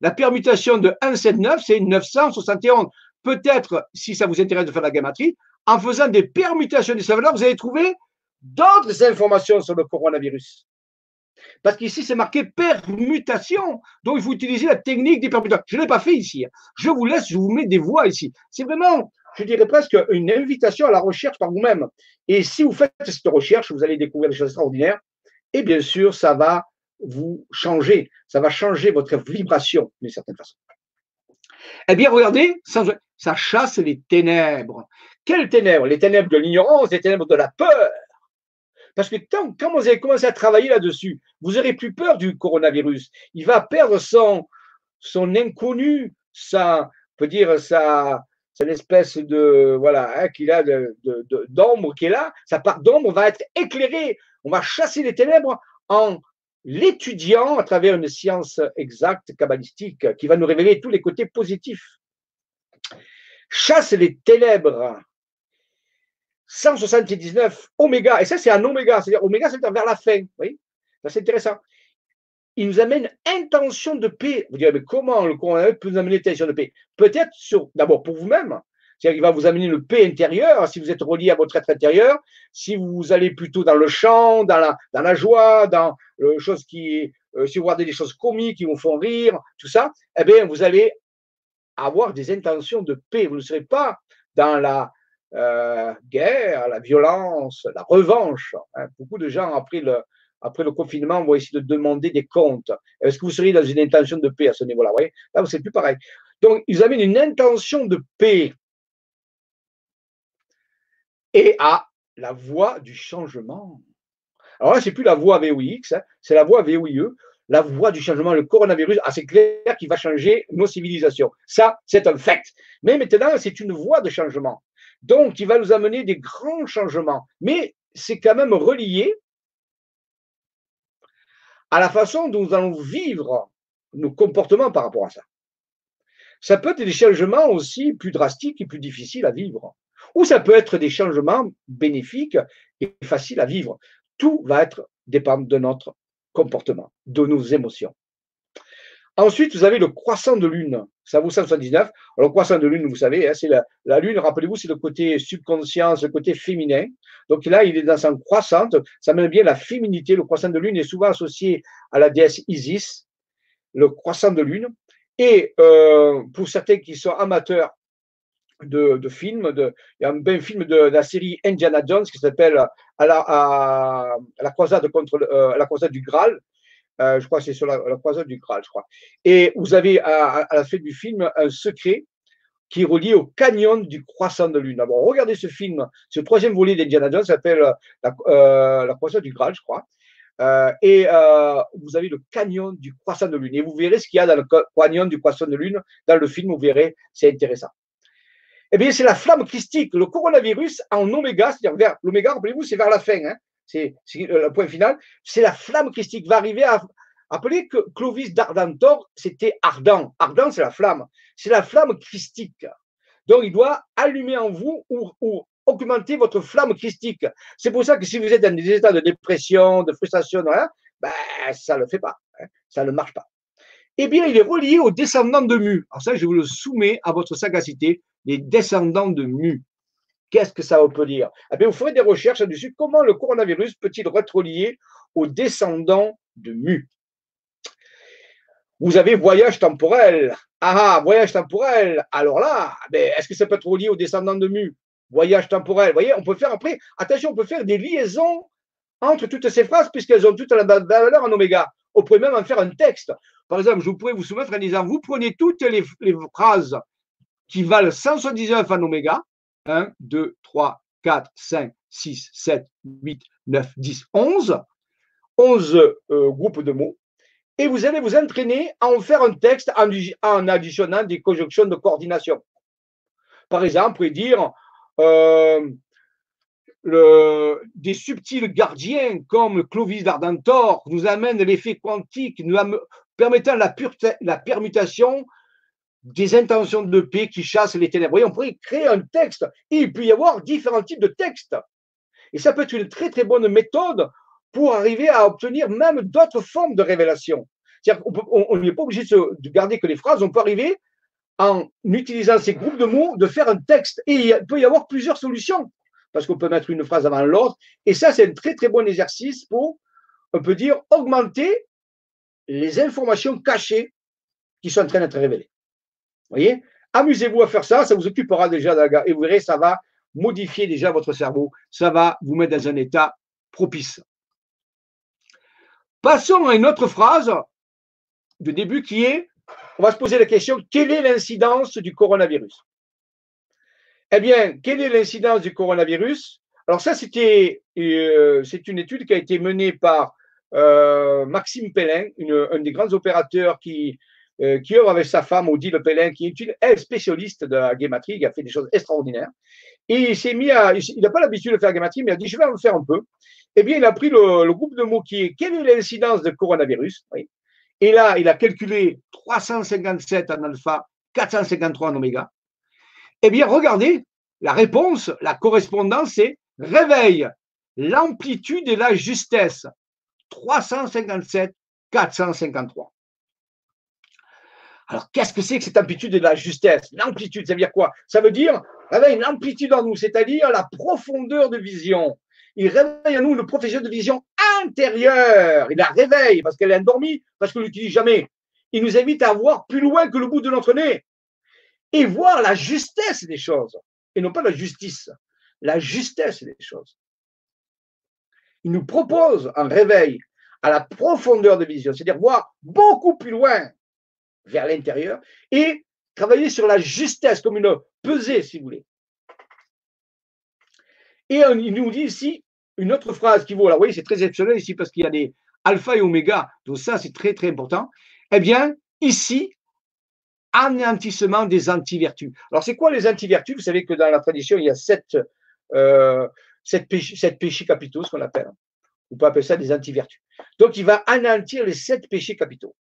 La permutation de 179, c'est 971. Peut-être, si ça vous intéresse de faire la gamatrie, en faisant des permutations de ces valeurs, vous allez trouver d'autres informations sur le coronavirus. Parce qu'ici, c'est marqué permutation. Donc, il faut utiliser la technique des permutations. Je ne l'ai pas fait ici. Hein. Je vous laisse, je vous mets des voix ici. C'est vraiment je dirais presque une invitation à la recherche par vous-même. Et si vous faites cette recherche, vous allez découvrir des choses extraordinaires. Et bien sûr, ça va vous changer. Ça va changer votre vibration d'une certaine façon. Eh bien, regardez, ça chasse les ténèbres. Quelles ténèbres? Les ténèbres de l'ignorance, les ténèbres de la peur. Parce que quand, vous allez commencer à travailler là-dessus, vous aurez plus peur du coronavirus. Il va perdre son, son inconnu, sa, on peut dire, sa, espèce de voilà hein, qu'il a d'ombre qui est là. Sa part d'ombre va être éclairée. On va chasser les ténèbres en l'étudiant à travers une science exacte, kabbalistique, qui va nous révéler tous les côtés positifs. Chasse les ténèbres. 179 oméga, et ça c'est un oméga, c'est-à-dire oméga c'est vers la fin, oui, ça c'est intéressant il nous amène intention de paix. Vous direz, mais comment le coronavirus peut nous amener intention de paix? Peut-être d'abord pour vous-même, c'est-à-dire qu'il va vous amener une paix intérieure si vous êtes relié à votre être intérieur, si vous allez plutôt dans le chant, dans la, joie, dans le chose qui, euh, si vous regardez des choses comiques qui vous font rire, tout ça, eh bien, vous allez avoir des intentions de paix. Vous ne serez pas dans la euh, guerre, la violence, la revanche. Hein. Beaucoup de gens le, après le confinement, on va essayer de demander des comptes. Est-ce que vous seriez dans une intention de paix à ce niveau-là? Là, c'est plus pareil. Donc, ils amènent une intention de paix et à la voie du changement. Alors là, c'est plus la voie VOIX, hein, c'est la voie VOIE, la voie du changement, le coronavirus, ah, c'est clair qu'il va changer nos civilisations. Ça, c'est un fait. Mais maintenant, c'est une voie de changement. Donc, il va nous amener des grands changements. Mais c'est quand même relié à la façon dont nous allons vivre nos comportements par rapport à ça. Ça peut être des changements aussi plus drastiques et plus difficiles à vivre. Ou ça peut être des changements bénéfiques et faciles à vivre. Tout va être dépendre de notre comportement, de nos émotions. Ensuite, vous avez le croissant de lune. Ça vaut 179. Alors, le croissant de lune, vous savez, hein, c'est la, lune, rappelez-vous, c'est le côté subconscient, le côté féminin. Donc là, il est dans sa croissante. Ça met bien la féminité. Le croissant de lune est souvent associé à la déesse Isis, le croissant de lune. Et euh, pour certains qui sont amateurs de, films, de, il y a un ben film de, la série Indiana Jones qui s'appelle à la, croisade contre euh, la croisade du Graal je crois que c'est sur la, croisade du Graal, je crois. Et vous avez à, la fin du film un secret qui est relié au canyon du croissant de lune. D'abord, regardez ce film, ce troisième volet d'Indiana Jones s'appelle la, euh, croissance du Graal, je crois. Euh, et euh, vous avez le canyon du croissant de lune. Et vous verrez ce qu'il y a dans le canyon du croissant de lune. Dans le film, vous verrez, c'est intéressant. Eh bien, c'est la flamme christique. Le coronavirus en oméga, c'est-à-dire vers l'oméga, rappelez-vous, c'est vers la fin. Hein, c'est le point final. C'est la flamme christique va arriver à. Appelez que Clovis d'Ardentor, c'était ardent. Ardent, c'est la flamme. C'est la flamme christique. Donc, il doit allumer en vous ou, augmenter votre flamme christique. C'est pour ça que si vous êtes dans des états de dépression, de frustration, ben, ça ne le fait pas. Hein, ça ne marche pas. Eh bien, il est relié aux descendants de Mu. Alors ça, je vous le soumets à votre sagacité, les descendants de Mu. Qu'est-ce que ça peut dire? Eh vous ferez des recherches là-dessus. Comment le coronavirus peut-il être relié aux descendants de Mu? Vous avez voyage temporel. Ah, ah voyage temporel. Alors là, ben, est-ce que ça peut être relié aux descendants de Mu? Voyage temporel. Vous voyez, on peut faire après, attention, on peut faire des liaisons entre toutes ces phrases puisqu'elles ont toutes la valeur en oméga. On pourrait même en faire un texte. Par exemple, je pourrais vous soumettre en disant, vous prenez toutes les, phrases qui valent 179 en oméga, 1, 2, 3, 4, 5, 6, 7, 8, 9, 10, 11, 11 groupes de mots, et vous allez vous entraîner à en faire un texte en, additionnant des conjonctions de coordination. Par exemple, vous pouvez dire euh, des subtils gardiens comme Clovis d'Ardentor nous amènent l'effet quantique, nous permettant la, la permutation des intentions de paix qui chassent les ténèbres. on pourrait créer un texte. il peut y avoir différents types de textes. Et ça peut être une très très bonne méthode pour arriver à obtenir même d'autres formes de révélation. On n'est pas obligé de garder que les phrases, on peut arriver en utilisant ces groupes de mots, de faire un texte. Et il peut y avoir plusieurs solutions, parce qu'on peut mettre une phrase avant l'autre. Et ça, c'est un très, très bon exercice pour, on peut dire, augmenter les informations cachées qui sont en train d'être révélées. Voyez? Amusez-vous à faire ça, ça vous occupera déjà, et vous verrez, ça va modifier déjà votre cerveau, ça va vous mettre dans un état propice. Passons à une autre phrase de début qui est on va se poser la question, quelle est l'incidence du coronavirus? Eh bien, quelle est l'incidence du coronavirus? Alors ça, c'était euh, c'est une étude qui a été menée par euh, Maxime Pellin, un des grands opérateurs qui, euh, qui œuvre avec sa femme, Odile Pellin, qui est une spécialiste de la guématrie, qui a fait des choses extraordinaires. Et il s'est mis à, il n'a pas l'habitude de faire guématrie, mais il a dit, je vais en faire un peu. Eh bien, il a pris le, le groupe de mots qui est, quelle est l'incidence du coronavirus oui. Et là, il a calculé 357 en alpha, 453 en oméga. Eh bien, regardez, la réponse, la correspondance, c'est réveil, l'amplitude et la justesse. 357, 453. Alors, qu'est-ce que c'est que cette amplitude et la justesse? L'amplitude, ça veut dire quoi? Ça veut dire réveille l'amplitude en nous, c'est-à-dire la profondeur de vision. Il réveille en nous une profondeur de vision intérieure. Il la réveille parce qu'elle est endormie, parce qu'on ne l'utilise jamais. Il nous invite à voir plus loin que le bout de notre nez et voir la justesse des choses et non pas la justice, la justesse des choses. Il nous propose un réveil à la profondeur de vision, c'est-à-dire voir beaucoup plus loin vers l'intérieur et travailler sur la justesse comme une pesée, si vous voulez. Et il nous dit ici, une autre phrase qui vaut, alors oui, c'est très exceptionnel ici parce qu'il y a des alpha et oméga, donc ça c'est très très important. Eh bien, ici, anéantissement des antivertus. Alors c'est quoi les antivertus? Vous savez que dans la tradition, il y a sept, euh, sept, péchés, capitaux, ce qu'on appelle. On peut appeler ça des antivertus. Donc il va anéantir les sept péchés capitaux.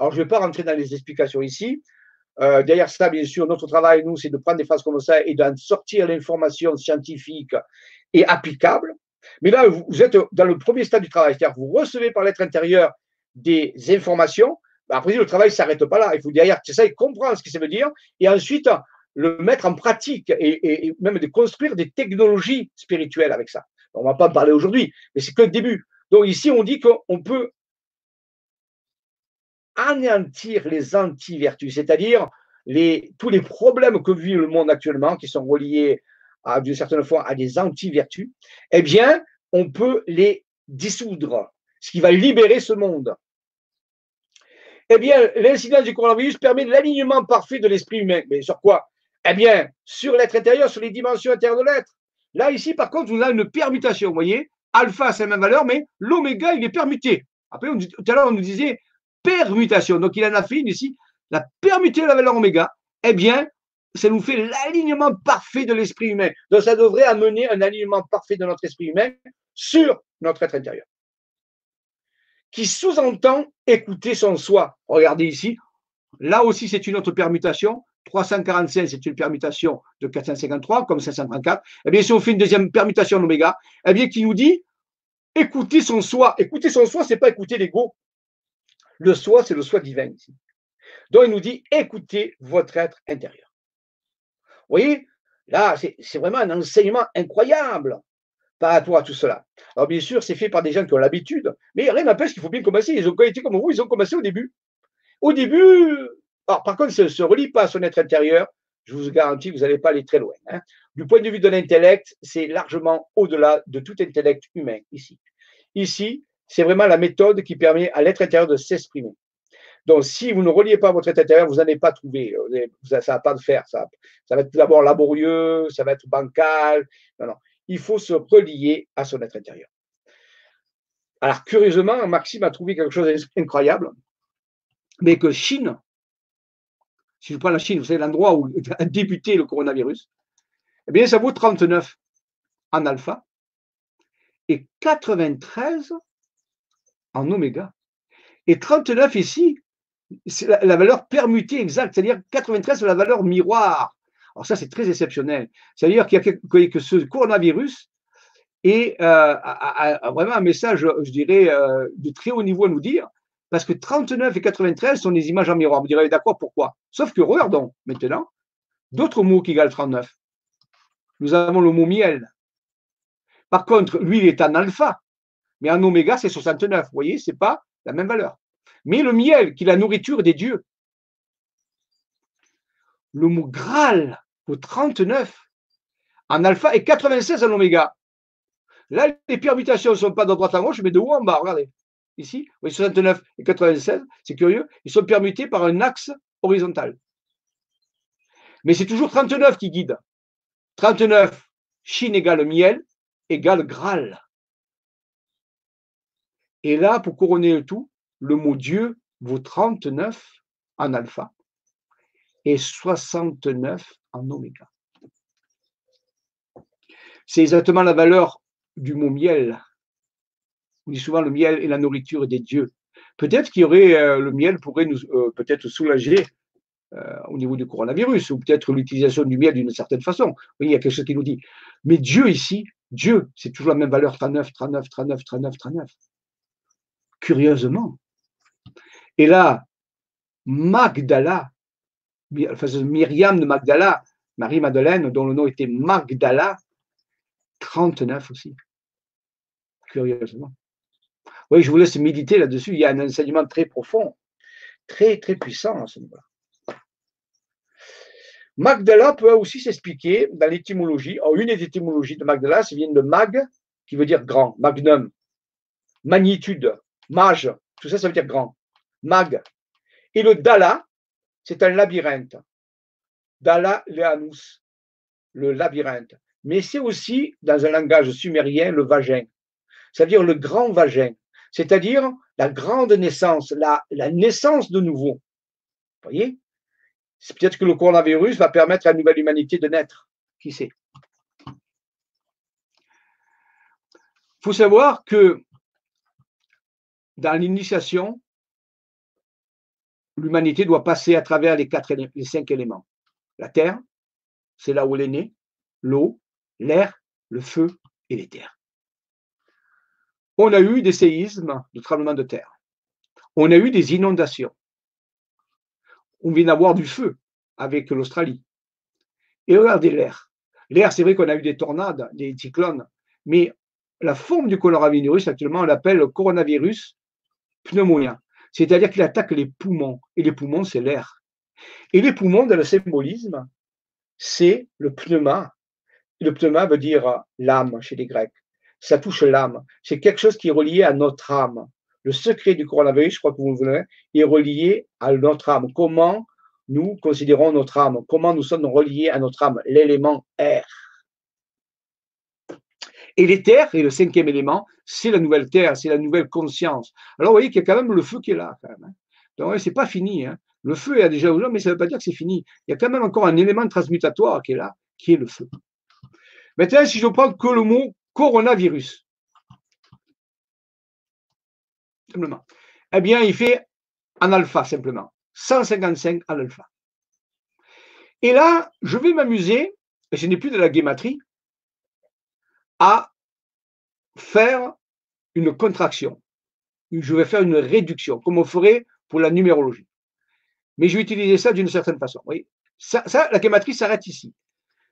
Alors je ne vais pas rentrer dans les explications ici. Euh, derrière ça, bien sûr, notre travail, nous, c'est de prendre des phrases comme ça et d'en sortir l'information scientifique et applicable. Mais là, vous êtes dans le premier stade du travail, c'est-à-dire vous recevez par l'être intérieur des informations. Bah, après, le travail ne s'arrête pas là. Il faut derrière ça et comprendre ce que ça veut dire et ensuite le mettre en pratique et, même de construire des technologies spirituelles avec ça. On ne va pas en parler aujourd'hui, mais c'est que le début. Donc ici, on dit qu'on peut anéantir les anti-vertus, c'est-à-dire tous les problèmes que vit le monde actuellement qui sont reliés d'une certaine fois à des anti-vertus, eh bien, on peut les dissoudre. ce qui va libérer ce monde. Eh bien, l'incidence du coronavirus permet l'alignement parfait de l'esprit humain. Mais sur quoi? Eh bien, sur l'être intérieur, sur les dimensions intérieures de l'être. Là, ici, par contre, on a une permutation. Vous voyez, alpha, c'est la même valeur, mais l'oméga, il est permuté. Après, tout à l'heure, on nous disait permutation. Donc, il en a fait une ici, la permutation de la valeur oméga. Eh bien, ça nous fait l'alignement parfait de l'esprit humain. Donc, ça devrait amener un alignement parfait de notre esprit humain sur notre être intérieur qui sous-entend écouter son soi. Regardez ici, là aussi c'est une autre permutation. 345, c'est une permutation de 453, comme 534. Eh bien, si on fait une deuxième permutation en oméga, eh bien, qui nous dit écouter son soi. Écouter son soi, c'est pas écouter l'ego. Le soi, c'est le soi divin ici. Donc, il nous dit écoutez votre être intérieur. Vous voyez, là, c'est vraiment un enseignement incroyable par rapport à tout cela. Alors bien sûr, c'est fait par des gens qui ont l'habitude, mais rien n'empêche qu'il faut bien commencer. Ils ont été comme vous, ils ont commencé au début. Au début, alors par contre, ça ne se relie pas à son être intérieur, je vous garantis, vous n'allez pas aller très loin. Hein. Du point de vue de l'intellect, c'est largement au-delà de tout intellect humain ici. Ici, c'est vraiment la méthode qui permet à l'être intérieur de s'exprimer. Donc, si vous ne reliez pas votre être intérieur, vous n'allez pas trouver. Ça ne va pas de faire. Ça, ça va être d'abord laborieux, ça va être bancal. Non, non il faut se relier à son être intérieur. Alors, curieusement, Maxime a trouvé quelque chose d'incroyable, mais que Chine, si je prends la Chine, vous savez, l'endroit où a débuté le coronavirus, eh bien, ça vaut 39 en alpha et 93 en oméga. Et 39 ici, c'est la, valeur permutée exacte, c'est-à-dire 93 c'est la valeur miroir. Alors ça, c'est très exceptionnel. C'est-à-dire qu'il y a que, ce coronavirus est euh, a, vraiment un message, je dirais, euh, de très haut niveau à nous dire, parce que 39 et 93 sont des images en miroir. Vous direz, d'accord, pourquoi? Sauf que regardons maintenant d'autres mots qui égalent 39. Nous avons le mot miel. Par contre, lui, il est en alpha, mais en oméga, c'est 69. Vous voyez, ce n'est pas la même valeur. Mais le miel, qui est la nourriture des dieux, le mot Graal au 39 en alpha et 96 en oméga. Là, les permutations ne sont pas de droite à gauche, mais de haut en bas. Regardez. Ici, oui, 69 et 96, c'est curieux. Ils sont permutés par un axe horizontal. Mais c'est toujours 39 qui guide. 39, Chine égale miel, égale Graal. Et là, pour couronner le tout, le mot Dieu vaut 39 en alpha et 69 en oméga. C'est exactement la valeur du mot miel. On dit souvent le miel est la nourriture des dieux. Peut-être qu'il y aurait euh, le miel pourrait nous euh, peut-être soulager euh, au niveau du coronavirus ou peut-être l'utilisation du miel d'une certaine façon. Oui, il y a quelque chose qui nous dit. Mais Dieu ici, Dieu, c'est toujours la même valeur 39, 39, 39, 39, 39. Curieusement. Et là, Magdala, Myriam de Magdala, Marie-Madeleine, dont le nom était Magdala, 39 aussi. Curieusement. Oui, je vous laisse méditer là-dessus. Il y a un enseignement très profond, très, très puissant à ce niveau-là. Magdala peut aussi s'expliquer dans l'étymologie. une des étymologies de Magdala, ça vient de mag, qui veut dire grand, magnum, magnitude, mage, tout ça, ça veut dire grand, mag. Et le dala, c'est un labyrinthe. Dala Leanus, le labyrinthe. Mais c'est aussi, dans un langage sumérien, le vagin, c'est-à-dire le grand vagin, c'est-à-dire la grande naissance, la, naissance de nouveau. Vous voyez? C'est peut-être que le coronavirus va permettre à la nouvelle humanité de naître. Qui sait? Il faut savoir que dans l'initiation, l'humanité doit passer à travers les, cinq éléments. La terre, c'est là où elle est née, l'eau, l'air, le feu et les terres. On a eu des séismes, de tremblements de terre. On a eu des inondations. On vient d'avoir du feu avec l'Australie. Et regardez l'air. L'air, c'est vrai qu'on a eu des tornades, des cyclones, mais la forme du coronavirus, actuellement, on l'appelle coronavirus pneumonia c'est-à-dire qu'il attaque les poumons, et les poumons, c'est l'air. Et les poumons, dans le symbolisme, c'est le pneuma. Le pneuma veut dire l'âme chez les Grecs. ça touche l'âme. C'est quelque chose qui est relié à notre âme. Le secret du coronavirus, je crois que vous le voulez, est relié à notre âme. Comment nous considérons notre âme? Comment nous sommes reliés à notre âme? L'élément air. Et l'éther, et le cinquième élément, c'est la nouvelle terre, c'est la nouvelle conscience. Alors, vous voyez qu'il y a quand même le feu qui est là, quand même. Hein. Donc, c'est pas fini. Hein. Le feu est déjà là, mais ça ne veut pas dire que c'est fini. Il y a quand même encore un élément transmutatoire qui est là, qui est le feu. Maintenant, si je prends que le mot coronavirus, simplement, eh bien, il fait en alpha, simplement. 155 en alpha. Et là, je vais m'amuser, et ce n'est plus de la guématrie, à faire une contraction. Je vais faire une réduction, comme on ferait pour la numérologie. Mais je vais utiliser ça d'une certaine façon. Oui. Ça, la guématrie s'arrête ici.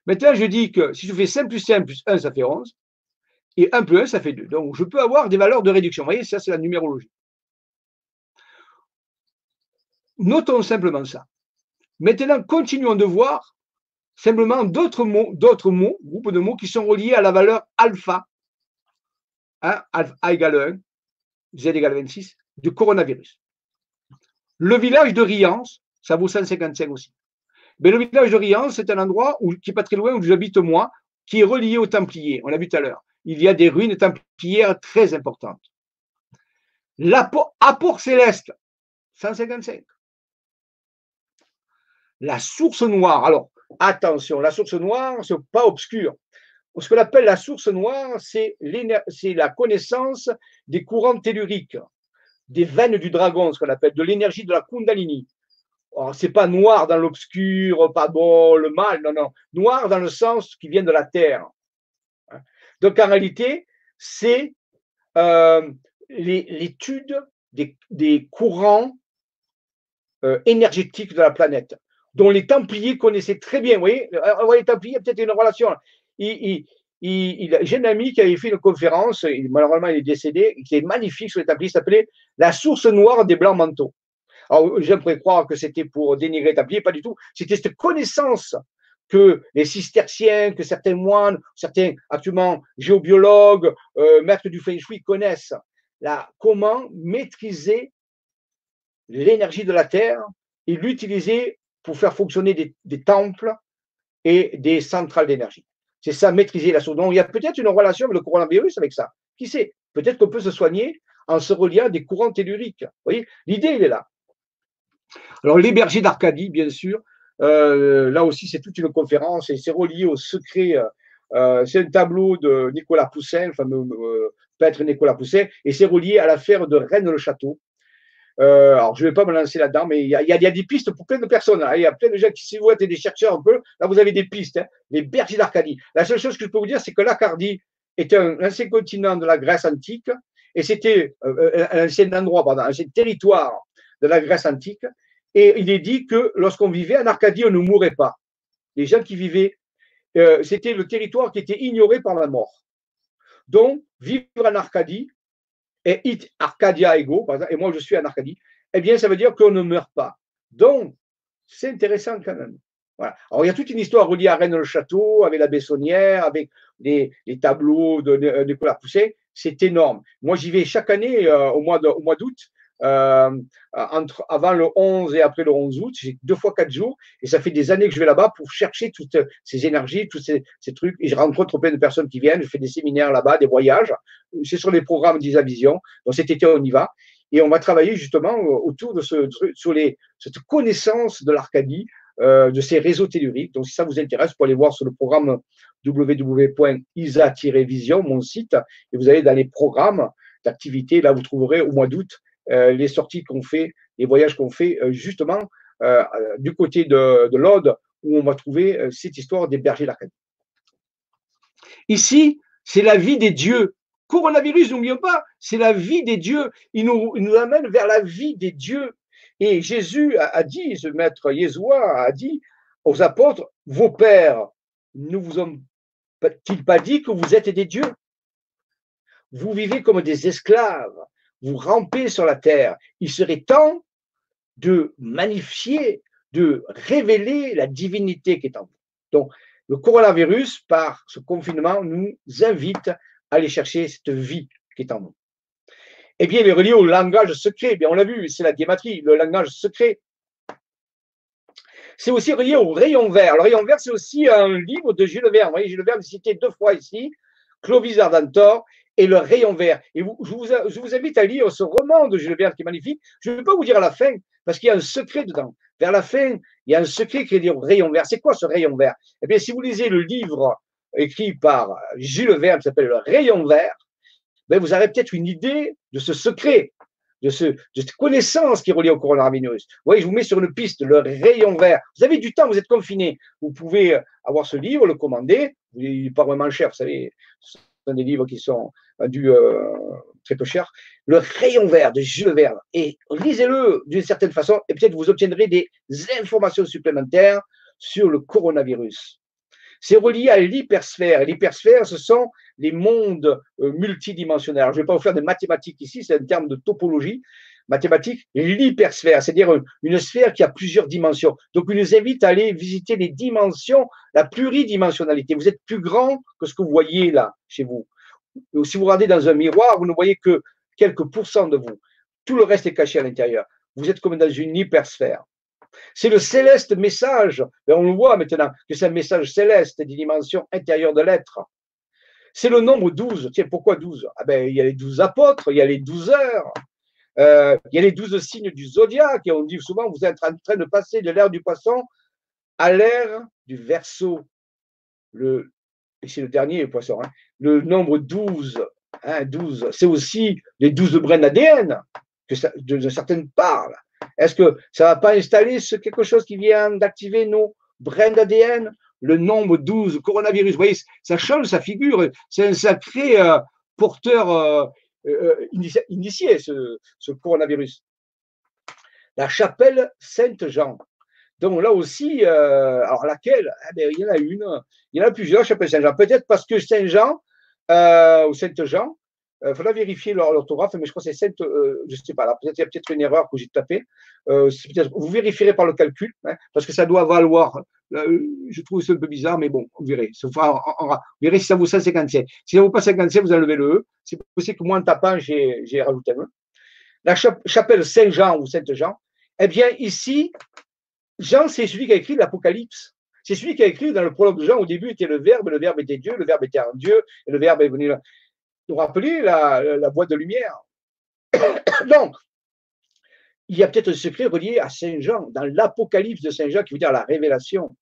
Maintenant, je dis que si je fais 5 plus 5 plus 1, ça fait 11. Et 1 plus 1, ça fait 2. Donc, je peux avoir des valeurs de réduction. Vous voyez, ça, c'est la numérologie. Notons simplement ça. Maintenant, continuons de voir simplement d'autres mots, d'autres mots, groupes de mots qui sont reliés à la valeur alpha, hein, A égale 1, Z égale 26, du coronavirus. Le village de Riance, ça vaut 155 aussi. Mais le village de Riance, c'est un endroit qui n'est pas très loin où j'habite moi, qui est relié aux Templiers. On l'a vu tout à l'heure. Il y a des ruines templières très importantes. L'apport céleste, 155. La source noire. Alors, attention, la source noire, ce n'est pas obscur. Ce qu'on appelle la source noire, c'est la connaissance des courants telluriques, des veines du dragon, ce qu'on appelle de l'énergie de la Kundalini. Ce n'est pas noir dans l'obscur, pas bon, le mal, non, non. Noir dans le sens qui vient de la terre. Donc en réalité, c'est euh, l'étude des, courants euh, énergétiques de la planète dont les Templiers connaissaient très bien. Vous voyez, euh, les Templiers, peut-être une relation. J'ai un ami qui avait fait une conférence, malheureusement il est décédé, qui est magnifique sur Templiers, s'appelait La source noire des blancs manteaux. Alors, j'aimerais croire que c'était pour dénigrer Templiers, pas du tout. C'était cette connaissance que les cisterciens, que certains moines, certains actuellement géobiologues, euh, maîtres du feng shui connaissent. Comment maîtriser l'énergie de la Terre et l'utiliser pour faire fonctionner des, temples et des centrales d'énergie. C'est ça, maîtriser la source. Donc, il y a peut-être une relation avec le coronavirus avec ça. Qui sait Peut-être qu'on peut se soigner en se reliant à des courants telluriques. Vous voyez L'idée, elle est là. Alors, les bergers d'Arcadie, bien sûr, euh, là aussi, c'est toute une conférence et c'est relié au secret. Euh, euh, c'est un tableau de Nicolas Poussin, le fameux peintre Nicolas Poussin, et c'est relié à l'affaire de Rennes-le-Château. Euh, alors, je ne vais pas me lancer là-dedans, mais il y, a, des pistes pour plein de personnes. Hein. Il y a plein de gens qui, si vous êtes des chercheurs un peu, là, vous avez des pistes. Hein. Les bergers d'Arcadie. La seule chose que je peux vous dire, c'est que l'Arcadie est un ancien continent de la Grèce antique et c'était euh, euh, un ancien endroit, pardon, un ancien territoire de la Grèce antique. Et il est dit que lorsqu'on vivait en Arcadie, on ne mourait pas. Les gens qui vivaient, c'était le territoire qui était ignoré par la mort. Donc, vivre en Arcadie, et it Arcadia ego, et moi je suis en Arcadie, eh bien ça veut dire qu'on ne meurt pas. Donc, c'est intéressant quand même. Voilà. Alors, il y a toute une histoire reliée à Rennes-le-Château, avec la Bessonnière, avec les, tableaux de, Nicolas Pousset. C'est énorme. Moi, j'y vais chaque année euh, au mois d'août euh, entre, avant le 11 et après le 11 août. J'ai deux fois quatre jours et ça fait des années que je vais là-bas pour chercher toutes ces énergies, tous ces, trucs. Et je rencontre plein de personnes qui viennent. Je fais des séminaires là-bas, des voyages. C'est sur les programmes d'Isa Vision. Donc cet été, on y va. Et on va travailler justement autour de ce, sur les, cette connaissance de l'Arcadie, euh, de ces réseaux telluriques. Donc, si ça vous intéresse, vous pouvez aller voir sur le programme www.isa-vision, mon site, et vous allez dans les programmes d'activité. Là, vous trouverez au mois d'août euh, les sorties qu'on fait, les voyages qu'on fait euh, justement euh, du côté de, de l'Aude, où on va trouver cette histoire des bergers. Ici, c'est la vie des dieux. Coronavirus, n'oublions pas, c'est la vie des dieux. Il nous, nous, amène vers la vie des dieux. Et Jésus a, dit, ce maître Yeshua a dit aux apôtres, vos pères ne vous ont-ils pas dit que vous êtes des dieux? Vous vivez comme des esclaves vous rampez sur la terre. Il serait temps de magnifier, de révéler la divinité qui est en vous. Donc, le coronavirus, par ce confinement, nous invite aller chercher cette vie qui est en nous. Eh bien, il est relié au langage secret. Eh bien, on l'a vu, c'est la guématrie, le langage secret. C'est aussi relié au rayon vert. Le rayon vert, c'est aussi un livre de Jules Verne. Vous voyez, Jules Verne cité deux fois ici, Clovis Ardentor et le rayon vert. Et je, vous, invite à lire ce roman de Jules Verne qui est magnifique. Je ne vais pas vous dire à la fin, parce qu'il y a un secret dedans. Vers la fin, il y a un secret qui est dit rayon vert. C'est quoi ce rayon vert? Eh bien, si vous lisez le livre écrit par Jules Verne qui s'appelle Le rayon vert, ben vous aurez peut-être une idée de ce secret, de, de cette connaissance qui est reliée au coronavirus. Vous voyez, je vous mets sur une piste, le rayon vert. Vous avez du temps, vous êtes confiné. Vous pouvez avoir ce livre, le commander. Il n'est pas vraiment cher, vous savez. Des livres qui sont vendus euh, très peu cher. Le rayon vert de Jules Verne. Et lisez-le d'une certaine façon et peut-être vous obtiendrez des informations supplémentaires sur le coronavirus. C'est relié à l'hypersphère. L'hypersphère, ce sont les mondes euh, multidimensionnels. je ne vais pas vous faire des mathématiques ici, c'est un terme de topologie mathématique. L'hypersphère, c'est-à-dire une sphère qui a plusieurs dimensions. Donc, il nous invite à aller visiter les dimensions, la pluridimensionnalité. Vous êtes plus grand que ce que vous voyez là, chez vous. Si vous regardez dans un miroir, vous ne voyez que quelques pourcents de vous. Tout le reste est caché à l'intérieur. Vous êtes comme dans une hypersphère. C'est le céleste message. Et on le voit maintenant que c'est un message céleste des dimensions intérieures de l'être. C'est le nombre 12. Tiens, pourquoi 12 ah ben, Il y a les 12 apôtres, il y a les 12 heures, euh, il y a les 12 signes du zodiaque. Et on dit souvent, vous êtes en train de passer de l'ère du poisson à l'ère du verso. Le, et c'est le dernier poisson. Hein. Le nombre 12, hein, 12 c'est aussi les 12 brins d'ADN que certaines parlent. Est-ce que ça ne va pas installer quelque chose qui vient d'activer nos brins d'ADN? Le nombre 12, coronavirus, ça change sa figure. C'est un sacré euh, porteur euh, euh, initié, ce, coronavirus. La chapelle Sainte-Jean. Donc là aussi, alors laquelle? Eh bien, Il y en a une, il y en a plusieurs, chapelle Saint-Jean. Peut-être parce que Saint-Jean ou Sainte-Jean, il euh, faudra vérifier l'orthographe, mais je crois que c'est cette, euh, je ne sais pas, peut-être il y a peut-être une erreur que j'ai tapée. Euh, vous vérifierez par le calcul, hein, parce que ça doit valoir. je trouve ça un peu bizarre, mais bon, vous verrez. Vous verrez si ça vaut 157. Si ça ne vaut pas 57, vous enlevez le E. C'est possible que moi, en tapant, j'ai rajouté un E. La chapelle Saint-Jean ou Sainte-Jean, eh bien, ici, Jean, c'est celui qui a écrit l'Apocalypse. C'est celui qui a écrit dans le prologue de Jean, au début était le Verbe, le Verbe était Dieu, le Verbe était un Dieu, et le Verbe est venu vous rappelez la, boîte de lumière. Donc, il y a peut-être un secret relié à Saint Jean, dans l'Apocalypse de Saint Jean, qui veut dire la révélation.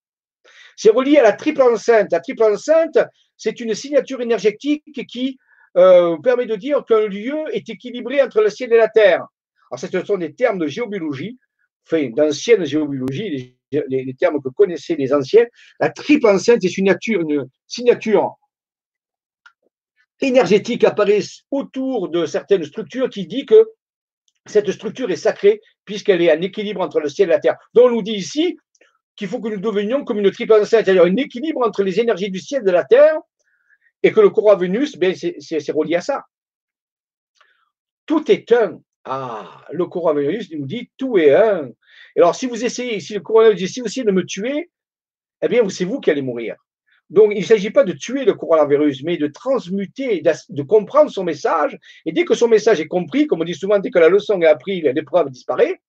C'est relié à la triple enceinte. La triple enceinte, c'est une signature énergétique qui euh, permet de dire qu'un lieu est équilibré entre le ciel et la terre. Alors, ce sont des termes de géobiologie, enfin, d'ancienne géobiologie, les, termes que connaissaient les anciens. La triple enceinte, une, une signature énergétique apparaît autour de certaines structures qui dit que cette structure est sacrée puisqu'elle est en équilibre entre le ciel et la terre. Donc on nous dit ici qu'il faut que nous devenions comme une triple enceinte, c'est-à-dire un équilibre entre les énergies du ciel et de la terre, et que le courant Vénus, ben, c'est relié à ça. Tout est un. Ah, le courant Vénus nous dit tout est un. Alors, si vous essayez, si le courant dit, si vous essayez de me tuer, eh bien, c'est vous qui allez mourir. Donc, il ne s'agit pas de tuer le coronavirus, mais de transmuter, de comprendre son message. Et dès que son message est compris, comme on dit souvent, dès que la leçon est apprise, l'épreuve disparaît.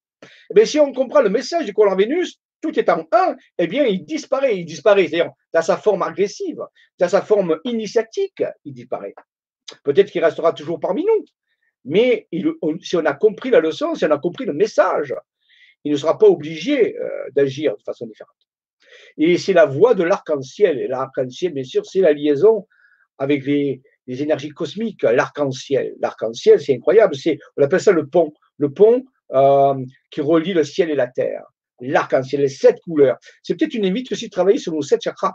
Eh si on comprend le message du coronavirus, tout est en un, eh bien, il disparaît. Il disparaît, c'est-à-dire dans sa forme agressive, dans sa forme initiatique, il disparaît. Peut-être qu'il restera toujours parmi nous, mais si on a compris la leçon, si on a compris le message, il ne sera pas obligé euh, d'agir de façon différente. Et c'est la voie de l'arc-en-ciel. Et l'arc-en-ciel, bien sûr, c'est la liaison avec les, énergies cosmiques, l'arc-en-ciel. L'arc-en-ciel, c'est incroyable. C'est, on appelle ça le pont. Le pont euh, qui relie le ciel et la terre. L'arc-en-ciel, les sept couleurs. C'est peut-être une invite aussi de travailler sur nos sept chakras,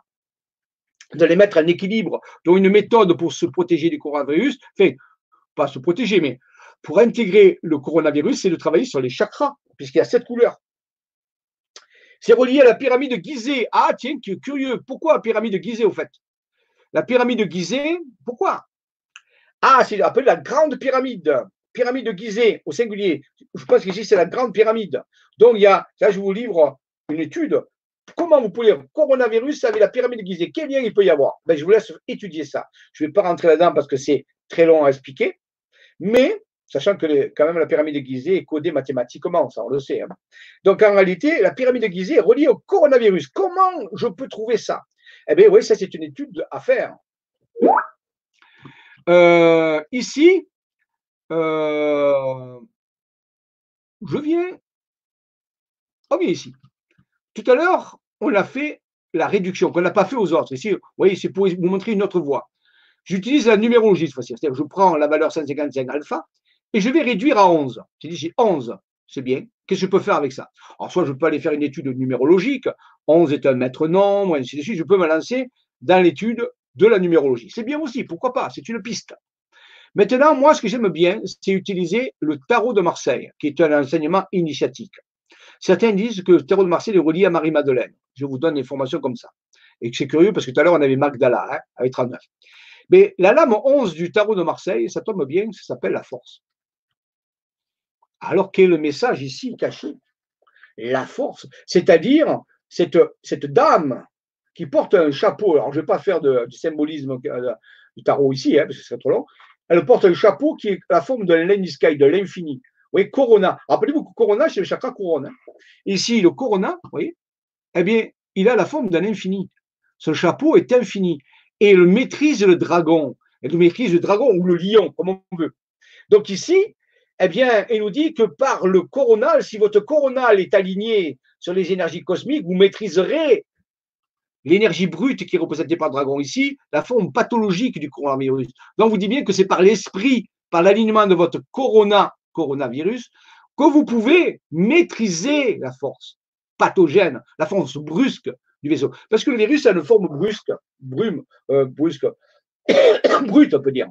de les mettre en équilibre. Donc, une méthode pour se protéger du coronavirus, enfin, pas se protéger, mais pour intégrer le coronavirus, c'est de travailler sur les chakras, puisqu'il y a sept couleurs. C'est relié à la pyramide de Gizeh. Ah, tiens, curieux. Pourquoi la pyramide de Gizeh, au fait? La pyramide de Gizeh, pourquoi? Ah, c'est appelé la grande pyramide. Pyramide de Gizeh, au singulier. Je pense qu'ici, c'est la grande pyramide. Donc, il y a, là, je vous livre une étude comment vous pouvez coronavirus avec la pyramide de Gizeh Quel lien il peut y avoir? Ben, Je vous laisse étudier ça. Je ne vais pas rentrer là-dedans parce que c'est très long à expliquer. Mais, sachant que quand même la pyramide de est codée mathématiquement, ça on le sait. Hein. Donc en réalité, la pyramide de est reliée au coronavirus. Comment je peux trouver ça? Eh bien oui, ça c'est une étude à faire. Euh, ici, euh, je viens, on vient ici. Tout à l'heure, on a fait la réduction qu'on n'a pas fait aux autres. Ici, vous voyez, c'est pour vous montrer une autre voie. J'utilise la numérologie cette fois-ci. C'est-à-dire que je prends la valeur 155 alpha et je vais réduire à 11. J'ai dit, j'ai 11. C'est bien. Qu'est-ce que je peux faire avec ça? Alors, soit je peux aller faire une étude numérologique. 11 est un maître nombre, ainsi de suite. Je peux me lancer dans l'étude de la numérologie. C'est bien aussi, pourquoi pas? C'est une piste. Maintenant, moi, ce que j'aime bien, c'est utiliser le tarot de Marseille, qui est un enseignement initiatique. Certains disent que le tarot de Marseille est relié à Marie-Madeleine. Je vous donne des informations comme ça. Et c'est curieux parce que tout à l'heure, on avait Magdala hein, avec 39. Mais la lame 11 du tarot de Marseille, ça tombe bien, ça s'appelle la force. Alors quel est le message ici caché? La force, c'est-à-dire cette, cette dame qui porte un chapeau. Alors, je ne vais pas faire de, du symbolisme euh, du tarot ici, hein, parce que ce serait trop long. Elle porte un chapeau qui est la forme de l'Enniskai, de l'infini. Vous voyez, Corona. Rappelez-vous que Corona, c'est le chakra couronne. Hein. Ici, le Corona, vous voyez, eh bien, il a la forme d'un infini. Ce chapeau est infini. Et il maîtrise le dragon. Elle maîtrise le dragon ou le lion, comme on veut. Donc ici, eh bien, il nous dit que par le coronal, si votre coronal est aligné sur les énergies cosmiques, vous maîtriserez l'énergie brute qui est représentée par le dragon ici, la forme pathologique du coronavirus. Donc, vous dites bien que c'est par l'esprit, par l'alignement de votre corona, coronavirus, que vous pouvez maîtriser la force pathogène, la force brusque du vaisseau. Parce que le virus a une forme brusque, brume, euh, brusque, brute, on peut dire.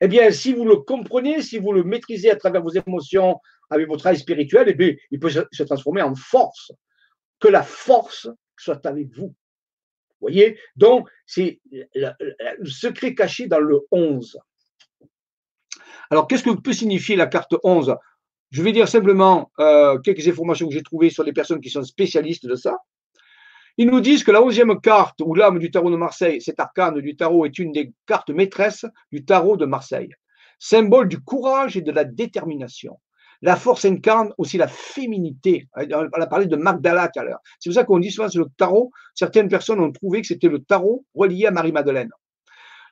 Eh bien, si vous le comprenez, si vous le maîtrisez à travers vos émotions, avec votre travail spirituel, eh bien, il peut se transformer en force. Que la force soit avec vous. Vous voyez? Donc, c'est le, secret caché dans le 11. Alors, qu'est-ce que peut signifier la carte 11 Je vais dire simplement euh, quelques informations que j'ai trouvées sur les personnes qui sont spécialistes de ça. Ils nous disent que la onzième carte, ou l'âme du tarot de Marseille, cet arcane du tarot est une des cartes maîtresses du tarot de Marseille, symbole du courage et de la détermination. La force incarne aussi la féminité. On a parlé de Magdala tout à l'heure. C'est pour ça qu'on dit sur le tarot, certaines personnes ont trouvé que c'était le tarot relié à Marie-Madeleine.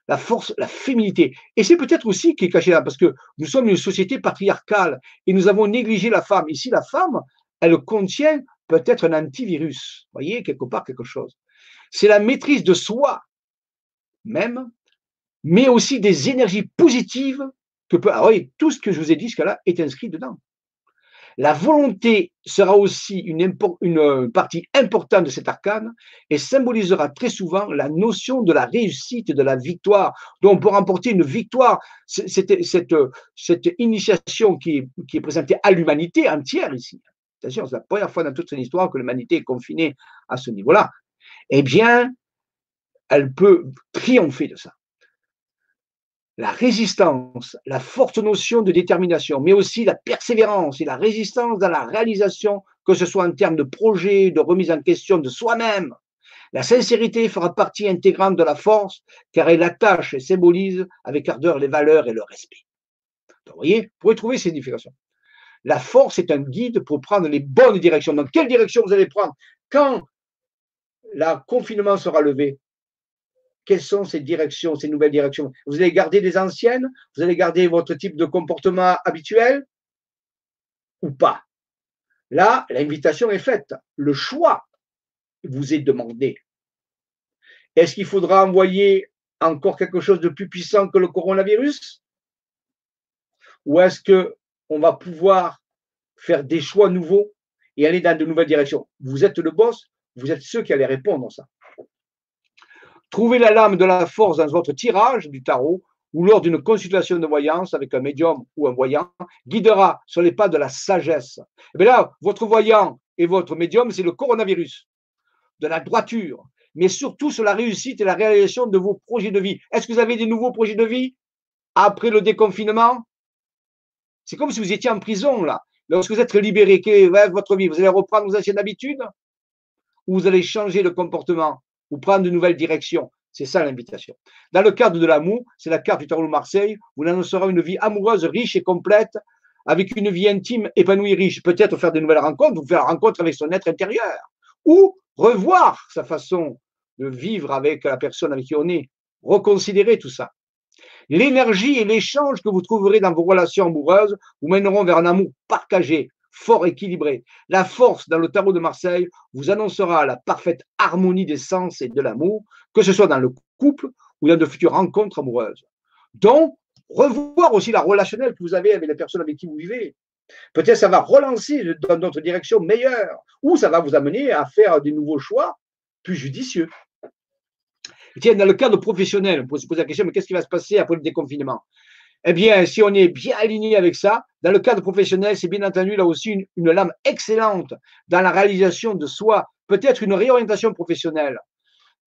La force, la féminité. Et c'est peut-être aussi qui est caché là, parce que nous sommes une société patriarcale et nous avons négligé la femme. Ici, la femme, elle contient peut-être un antivirus. Vous voyez, quelque part, quelque chose. C'est la maîtrise de soi même, mais aussi des énergies positives que peut. Ah oui, tout ce que je vous ai dit jusqu'à là est inscrit dedans. La volonté sera aussi une, partie importante de cet arcane et symbolisera très souvent la notion de la réussite, de la victoire. Donc, pour remporter une victoire, cette, initiation qui est présentée à l'humanité entière ici, c'est la première fois dans toute son histoire que l'humanité est confinée à ce niveau-là, eh bien, elle peut triompher de ça la résistance, la forte notion de détermination, mais aussi la persévérance et la résistance dans la réalisation, que ce soit en termes de projet, de remise en question de soi-même. La sincérité fera partie intégrante de la force, car elle attache et symbolise avec ardeur les valeurs et le respect. vous voyez, vous pouvez trouver ces significations. La force est un guide pour prendre les bonnes directions. Dans quelle direction vous allez prendre Quand le confinement sera levé, quelles sont ces directions, ces nouvelles directions? Vous allez garder les anciennes? Vous allez garder votre type de comportement habituel? Ou pas? Là, l'invitation est faite. Le choix vous est demandé. Est-ce qu'il faudra envoyer encore quelque chose de plus puissant que le coronavirus? Ou est-ce qu'on va pouvoir faire des choix nouveaux et aller dans de nouvelles directions Vous êtes le boss, vous êtes ceux qui allez répondre à ça. Trouvez la lame de la force dans votre tirage du tarot ou lors d'une consultation de voyance avec un médium ou un voyant, guidera sur les pas de la sagesse. Et eh bien là, votre voyant et votre médium, c'est le coronavirus, de la droiture, mais surtout sur la réussite et la réalisation de vos projets de vie. Est-ce que vous avez des nouveaux projets de vie après le déconfinement? C'est comme si vous étiez en prison, là. Lorsque vous êtes libéré, quelle votre vie? Vous allez reprendre vos anciennes habitudes? Où vous allez changer de comportement? Ou prendre de nouvelles directions? C'est ça l'invitation. Dans le cadre de l'amour, c'est la carte du tarot de Marseille, vous annoncerez une vie amoureuse riche et complète, avec une vie intime épanouie riche. Peut-être faire de nouvelles rencontres, vous faire la rencontre avec son être intérieur, ou revoir sa façon de vivre avec la personne avec qui on est, reconsidérer tout ça. L'énergie et l'échange que vous trouverez dans vos relations amoureuses vous mèneront vers un amour partagé, fort équilibré. La force dans le tarot de Marseille vous annoncera la parfaite harmonie des sens et de l'amour, que ce soit dans le couple ou dans de futures rencontres amoureuses. Donc, revoir aussi la relationnelle que vous avez avec les personnes avec qui vous vivez. Peut-être ça va relancer dans notre direction meilleure, ou ça va vous amener à faire des nouveaux choix plus judicieux. Tiens, dans le cadre professionnel, on peut se poser la question, mais qu'est-ce qui va se passer après le déconfinement? Eh bien, si on est bien aligné avec ça, dans le cadre professionnel, c'est bien entendu là aussi une, une lame excellente dans la réalisation de soi, peut-être une réorientation professionnelle,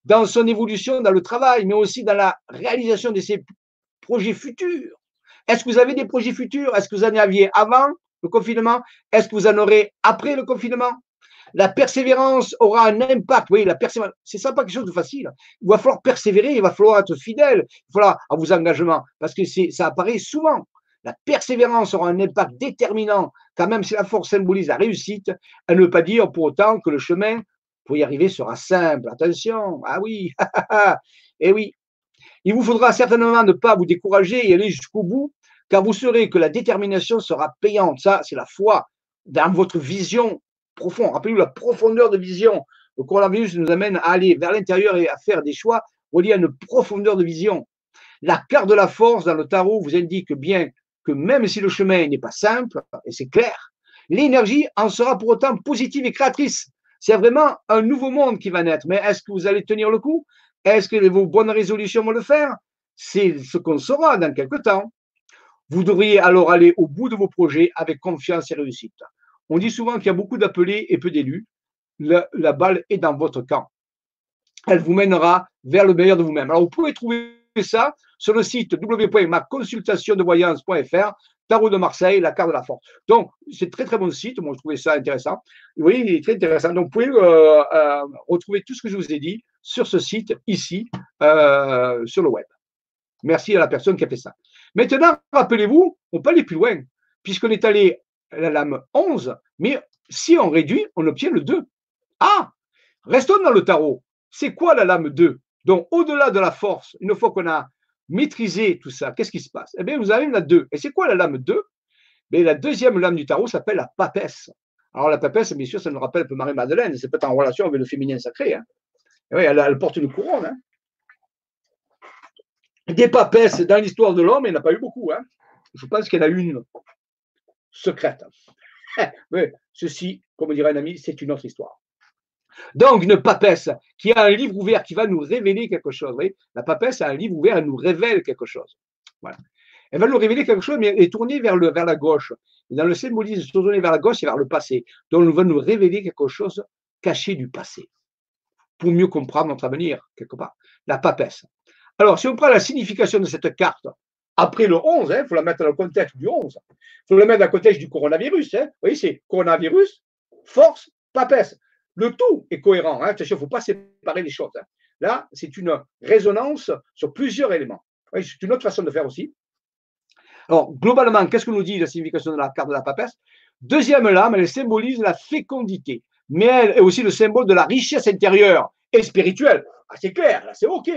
dans son évolution dans le travail, mais aussi dans la réalisation de ses projets futurs. Est-ce que vous avez des projets futurs? Est-ce que vous en aviez avant le confinement? Est-ce que vous en aurez après le confinement? La persévérance aura un impact. Oui, la persévérance, c'est ça pas quelque chose de facile. Il va falloir persévérer, il va falloir être fidèle, il va falloir à vos engagements, parce que ça apparaît souvent. La persévérance aura un impact déterminant, quand même si la force symbolise la réussite, elle ne veut pas dire pour autant que le chemin pour y arriver sera simple. Attention, ah oui, et eh oui. Il vous faudra certainement ne pas vous décourager et aller jusqu'au bout, car vous saurez que la détermination sera payante. Ça, c'est la foi dans votre vision profonde. Rappelez-vous la profondeur de vision. Le coronavirus nous amène à aller vers l'intérieur et à faire des choix reliés à une profondeur de vision. La carte de la force dans le tarot vous indique bien que même si le chemin n'est pas simple, et c'est clair, l'énergie en sera pour autant positive et créatrice. C'est vraiment un nouveau monde qui va naître. Mais est-ce que vous allez tenir le coup? Est-ce que vos bonnes résolutions vont le faire? C'est ce qu'on saura dans quelques temps. Vous devriez alors aller au bout de vos projets avec confiance et réussite. On dit souvent qu'il y a beaucoup d'appelés et peu d'élus. La, balle est dans votre camp. Elle vous mènera vers le meilleur de vous-même. Alors, vous pouvez trouver ça sur le site www.maconsultationdevoyance.fr, Tarot de Marseille, la carte de la force. Donc, c'est très très bon site. Moi, je trouvais ça intéressant. Vous voyez, il est très intéressant. Donc, vous pouvez euh, euh, retrouver tout ce que je vous ai dit sur ce site ici, euh, sur le web. Merci à la personne qui a fait ça. Maintenant, rappelez-vous, on peut aller plus loin, puisqu'on est allé la lame 11, mais si on réduit, on obtient le 2. Ah Restons dans le tarot. C'est quoi la lame 2 Donc, au-delà de la force, une fois qu'on a maîtrisé tout ça, qu'est-ce qui se passe? Eh bien, vous avez la 2. Et c'est quoi la lame 2 mais La deuxième lame du tarot s'appelle la papesse. Alors, la papesse, bien sûr, ça nous rappelle un peu Marie-Madeleine. C'est peut-être en relation avec le féminin sacré. Hein. oui, elle, porte une couronne. Hein. Des papesses dans l'histoire de l'homme, il n'y en a pas eu beaucoup. Hein. Je pense qu'il y en a une secrète. Mais ceci, comme dirait un ami, c'est une autre histoire. Donc, une papesse qui a un livre ouvert qui va nous révéler quelque chose. La papesse a un livre ouvert, elle nous révèle quelque chose. Elle va nous révéler quelque chose, mais elle est tournée vers, la gauche. Dans le symbolisme, tournée vers la gauche, c'est vers le passé. Donc, elle va nous révéler quelque chose caché du passé pour mieux comprendre notre avenir, quelque part. La papesse. Alors, si on prend la signification de cette carte, après le 11, il hein, faut la mettre dans le contexte du 11. Il faut la mettre dans le contexte du coronavirus. Hein. Vous voyez, c'est coronavirus, force, papesse. Le tout est cohérent. Hein. Il ne faut pas séparer les choses. Hein. Là, c'est une résonance sur plusieurs éléments. C'est une autre façon de faire aussi. Alors, globalement, qu'est-ce que nous dit la signification de la carte de la papesse? Deuxième lame, elle symbolise la fécondité, mais elle est aussi le symbole de la richesse intérieure et spirituelle. Ah, c'est clair, là, c'est OK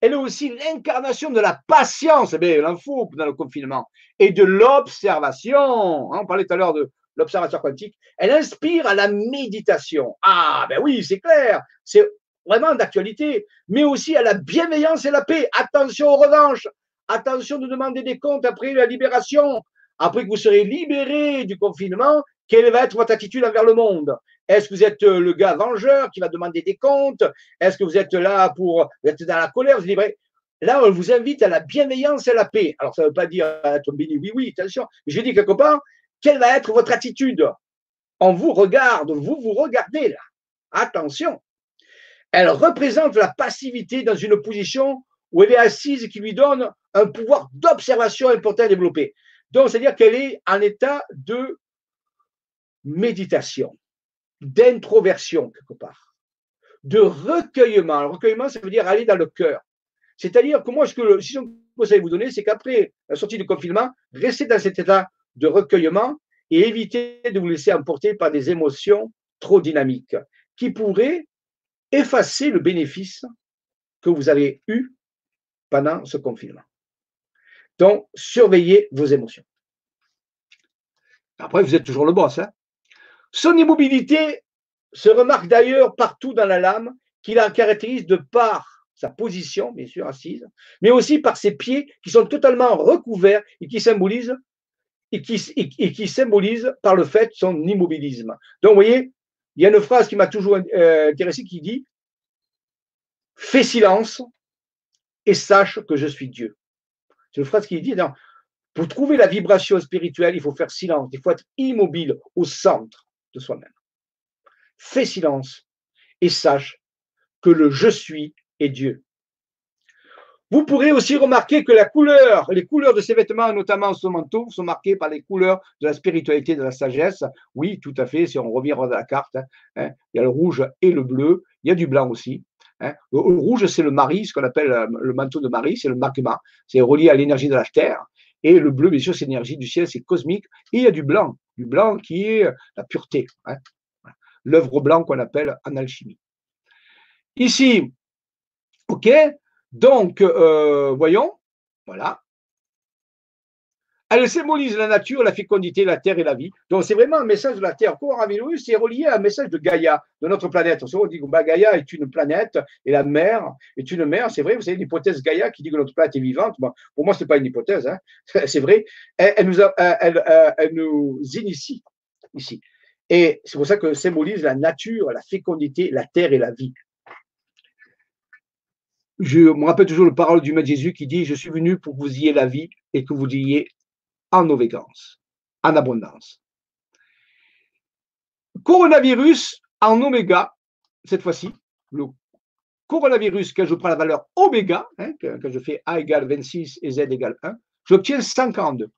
elle est aussi l'incarnation de la patience, eh bien, en faut dans le confinement, et de l'observation. Hein, on parlait tout à l'heure de l'observation quantique. Elle inspire à la méditation. Ah, ben oui, c'est clair, c'est vraiment d'actualité, mais aussi à la bienveillance et la paix. Attention aux revanches, attention de demander des comptes après la libération, après que vous serez libéré du confinement, quelle va être votre attitude envers le monde? Est-ce que vous êtes euh, le gars vengeur qui va demander des comptes? Est-ce que vous êtes là pour vous êtes dans la colère Vous dites, là, on vous invite à la bienveillance et à la paix. Alors, ça ne veut pas dire être béni, oui, oui, attention. Je dis quelque part, quelle va être votre attitude? On vous regarde, vous vous regardez là. Attention. Elle représente la passivité dans une position où elle est assise qui lui donne un pouvoir d'observation important à développer. Donc, c'est-à-dire qu'elle est en état de méditation, d'introversion quelque part. de recueillement. Le recueillement, ça veut dire aller dans le cœur. C'est-à-dire que moi, ce que, si je vous donner, c'est qu'après la sortie du confinement, restez dans cet état de recueillement et évitez de vous laisser emporter par des émotions trop dynamiques qui pourraient effacer le bénéfice que vous avez eu pendant ce confinement. Donc, surveillez vos émotions. Après, vous êtes toujours le boss. Hein. Son immobilité se remarque d'ailleurs partout dans la lame, qui la caractérise de par sa position, bien sûr, assise, mais aussi par ses pieds qui sont totalement recouverts et qui symbolisent, et qui, symbolisent par le fait son immobilisme. Donc, vous voyez, il y a une phrase qui m'a toujours euh, intéressé qui dit Fais silence et sache que je suis Dieu. C'est une phrase qui dit pour trouver la vibration spirituelle, il faut faire silence, il faut être immobile au centre de soi-même. Fais silence et sache que le je suis est Dieu. Vous pourrez aussi remarquer que la couleur, les couleurs de ses vêtements, notamment son manteau, sont marquées par les couleurs de la spiritualité, de la sagesse. Oui, tout à fait, si on revient à la carte, hein, il y a le rouge et le bleu, il y a du blanc aussi. Hein. Le, rouge, c'est le mari, ce qu'on appelle euh, le manteau de mari, c'est le magma, c'est relié à l'énergie de la terre. Et le bleu, bien sûr, c'est l'énergie du ciel, c'est cosmique. Et il y a du blanc, blanc qui est euh, la pureté, hein. l'œuvre blanc qu'on appelle en alchimie. Ici, OK, donc, euh, voyons, voilà, elle symbolise la nature, la fécondité, la terre et la vie. Donc, c'est vraiment un message de la terre. Coronavirus, c'est relié à un message de Gaïa, de notre planète. On dit que bah, Gaïa est une planète et la mer est une mer. C'est vrai, vous savez, l'hypothèse Gaïa qui dit que notre planète est vivante. pour moi, ce n'est pas une hypothèse. Hein. C'est vrai. Elle, nous elle, nous initie ici. Et c'est pour ça que symbolise la nature, la fécondité, la terre et la vie. Je me rappelle toujours le parole du Maître Jésus qui dit Je suis venu pour que vous ayez la vie et que vous ayez en ovégance, en abondance. Coronavirus en oméga, cette fois-ci, le coronavirus, quand je prends la valeur oméga, hein, quand, je fais A égale 26 et Z égale 1, j'obtiens 142.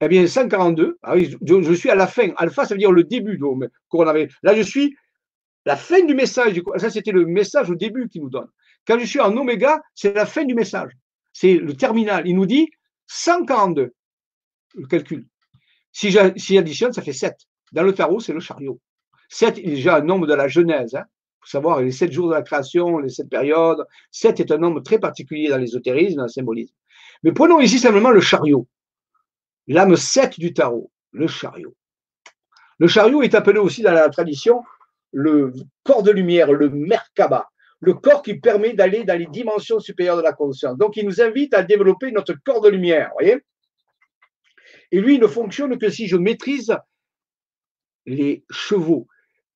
Eh bien, 142, ah je, je, suis à la fin. Alpha, ça veut dire le début du coronavirus. Là, je suis la fin du message. Ça, c'était le message au début qu'il nous donne. Quand je suis en oméga, c'est la fin du message. C'est le terminal. Il nous dit 142, le calcul. Si j'additionne, ça fait 7. Dans le tarot, c'est le chariot. 7 est déjà un nombre de la Genèse. Hein. faut savoir, les 7 jours de la création, les 7 périodes. 7 est un nombre très particulier dans l'ésotérisme, dans le symbolisme. Mais prenons ici simplement le chariot. L'âme 7 du tarot, le chariot. Le chariot est appelé aussi dans la tradition le corps de lumière, le Merkaba le corps qui permet d'aller dans les dimensions supérieures de la conscience. Donc, il nous invite à développer notre corps de lumière, Et lui, il ne fonctionne que si je maîtrise les chevaux,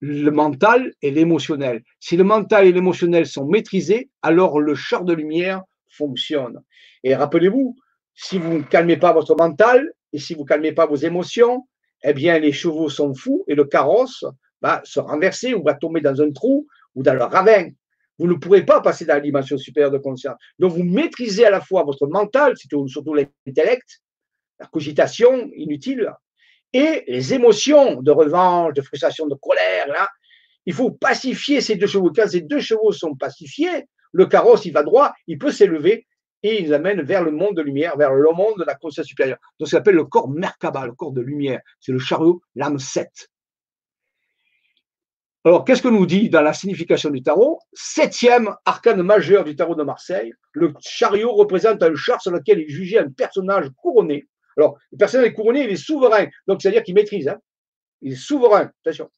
le mental et l'émotionnel. Si le mental et l'émotionnel sont maîtrisés, alors le char de lumière fonctionne. Et rappelez-vous, si vous ne calmez pas votre mental et si vous ne calmez pas vos émotions, eh bien, les chevaux sont fous et le carrosse va se renverser ou va tomber dans un trou ou dans le ravin. Vous ne pourrez pas passer dans la dimension supérieure de conscience. Donc, vous maîtrisez à la fois votre mental, surtout l'intellect, la cogitation inutile, et les émotions de revanche, de frustration, de colère. Il faut pacifier ces deux chevaux. Quand ces deux chevaux sont pacifiés, le carrosse, il va droit, il peut s'élever et il amène vers le monde de lumière, vers le monde de la conscience supérieure. Donc, ça s'appelle le corps Merkaba, le corps de lumière. C'est le chariot, l'âme 7. Alors, qu'est-ce que nous dit dans la signification du tarot? Septième arcane majeur du tarot de Marseille, le chariot représente un char sur lequel est jugé un personnage couronné. Alors, le personnage couronné, il est souverain, donc c'est-à-dire qu'il maîtrise. Hein. il est souverain, attention.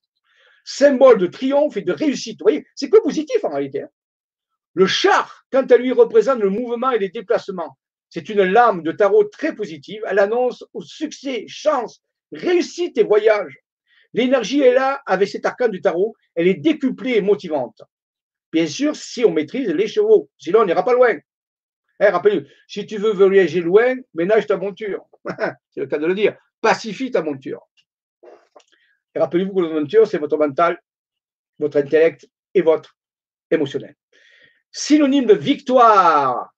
Symbole de triomphe et de réussite. Vous voyez, c'est que positif en réalité. Hein. le char, quant à lui, représente le mouvement et les déplacements. C'est une lame de tarot très positive. Elle annonce au succès, chance, réussite et voyage. L'énergie est là avec cet arcane du tarot, elle est décuplée et motivante. Bien sûr, si on maîtrise les chevaux, sinon on n'ira pas loin. Eh, rappelez-vous, si tu veux voyager loin, ménage ta monture. c'est le cas de le dire. Pacifie ta monture. Et rappelez-vous que la monture, c'est votre mental, votre intellect et votre émotionnel. Synonyme de victoire.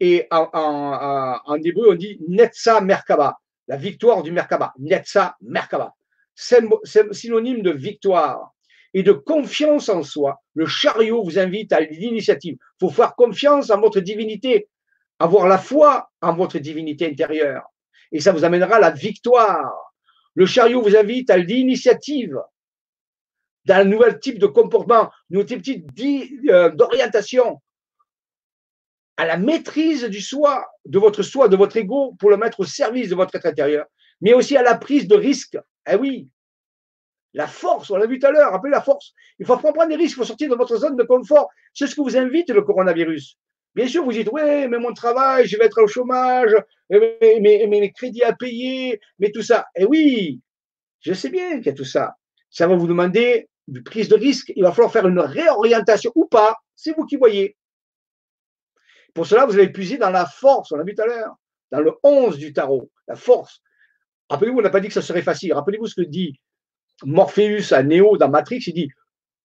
Et en, hébreu, on dit Netza Merkaba, la victoire du Merkaba. Netza Merkaba synonyme de victoire. et de confiance en soi. Le chariot vous invite à l'initiative. Il faut faire confiance en votre divinité, avoir la foi en votre divinité intérieure. Et ça vous amènera à la victoire. Le chariot vous invite à l'initiative dans un nouvel type de comportement, un nouvel type euh, d'orientation, à la maîtrise du soi, de votre soi, de votre ego, pour le mettre au service de votre être intérieur, mais aussi à la prise de risque. Eh oui, la force, on l'a vu tout à l'heure, rappelez la force. Il faut prendre des risques, il faut sortir de votre zone de confort. C'est ce que vous invite le coronavirus. Bien sûr, vous dites, oui, mais mon travail, je vais être au chômage, mais, mes crédits à payer, mais tout ça. Eh oui, je sais bien qu'il y a tout ça. Ça va vous demander une prise de risque. Il va falloir faire une réorientation ou pas. C'est vous qui voyez. Pour cela, vous allez puiser dans la force, on l'a vu tout à l'heure, dans le 11 du tarot, la force. Rappelez-vous, on n'a pas dit que ça serait facile. Rappelez-vous ce que dit Morpheus à Néo dans Matrix, il dit,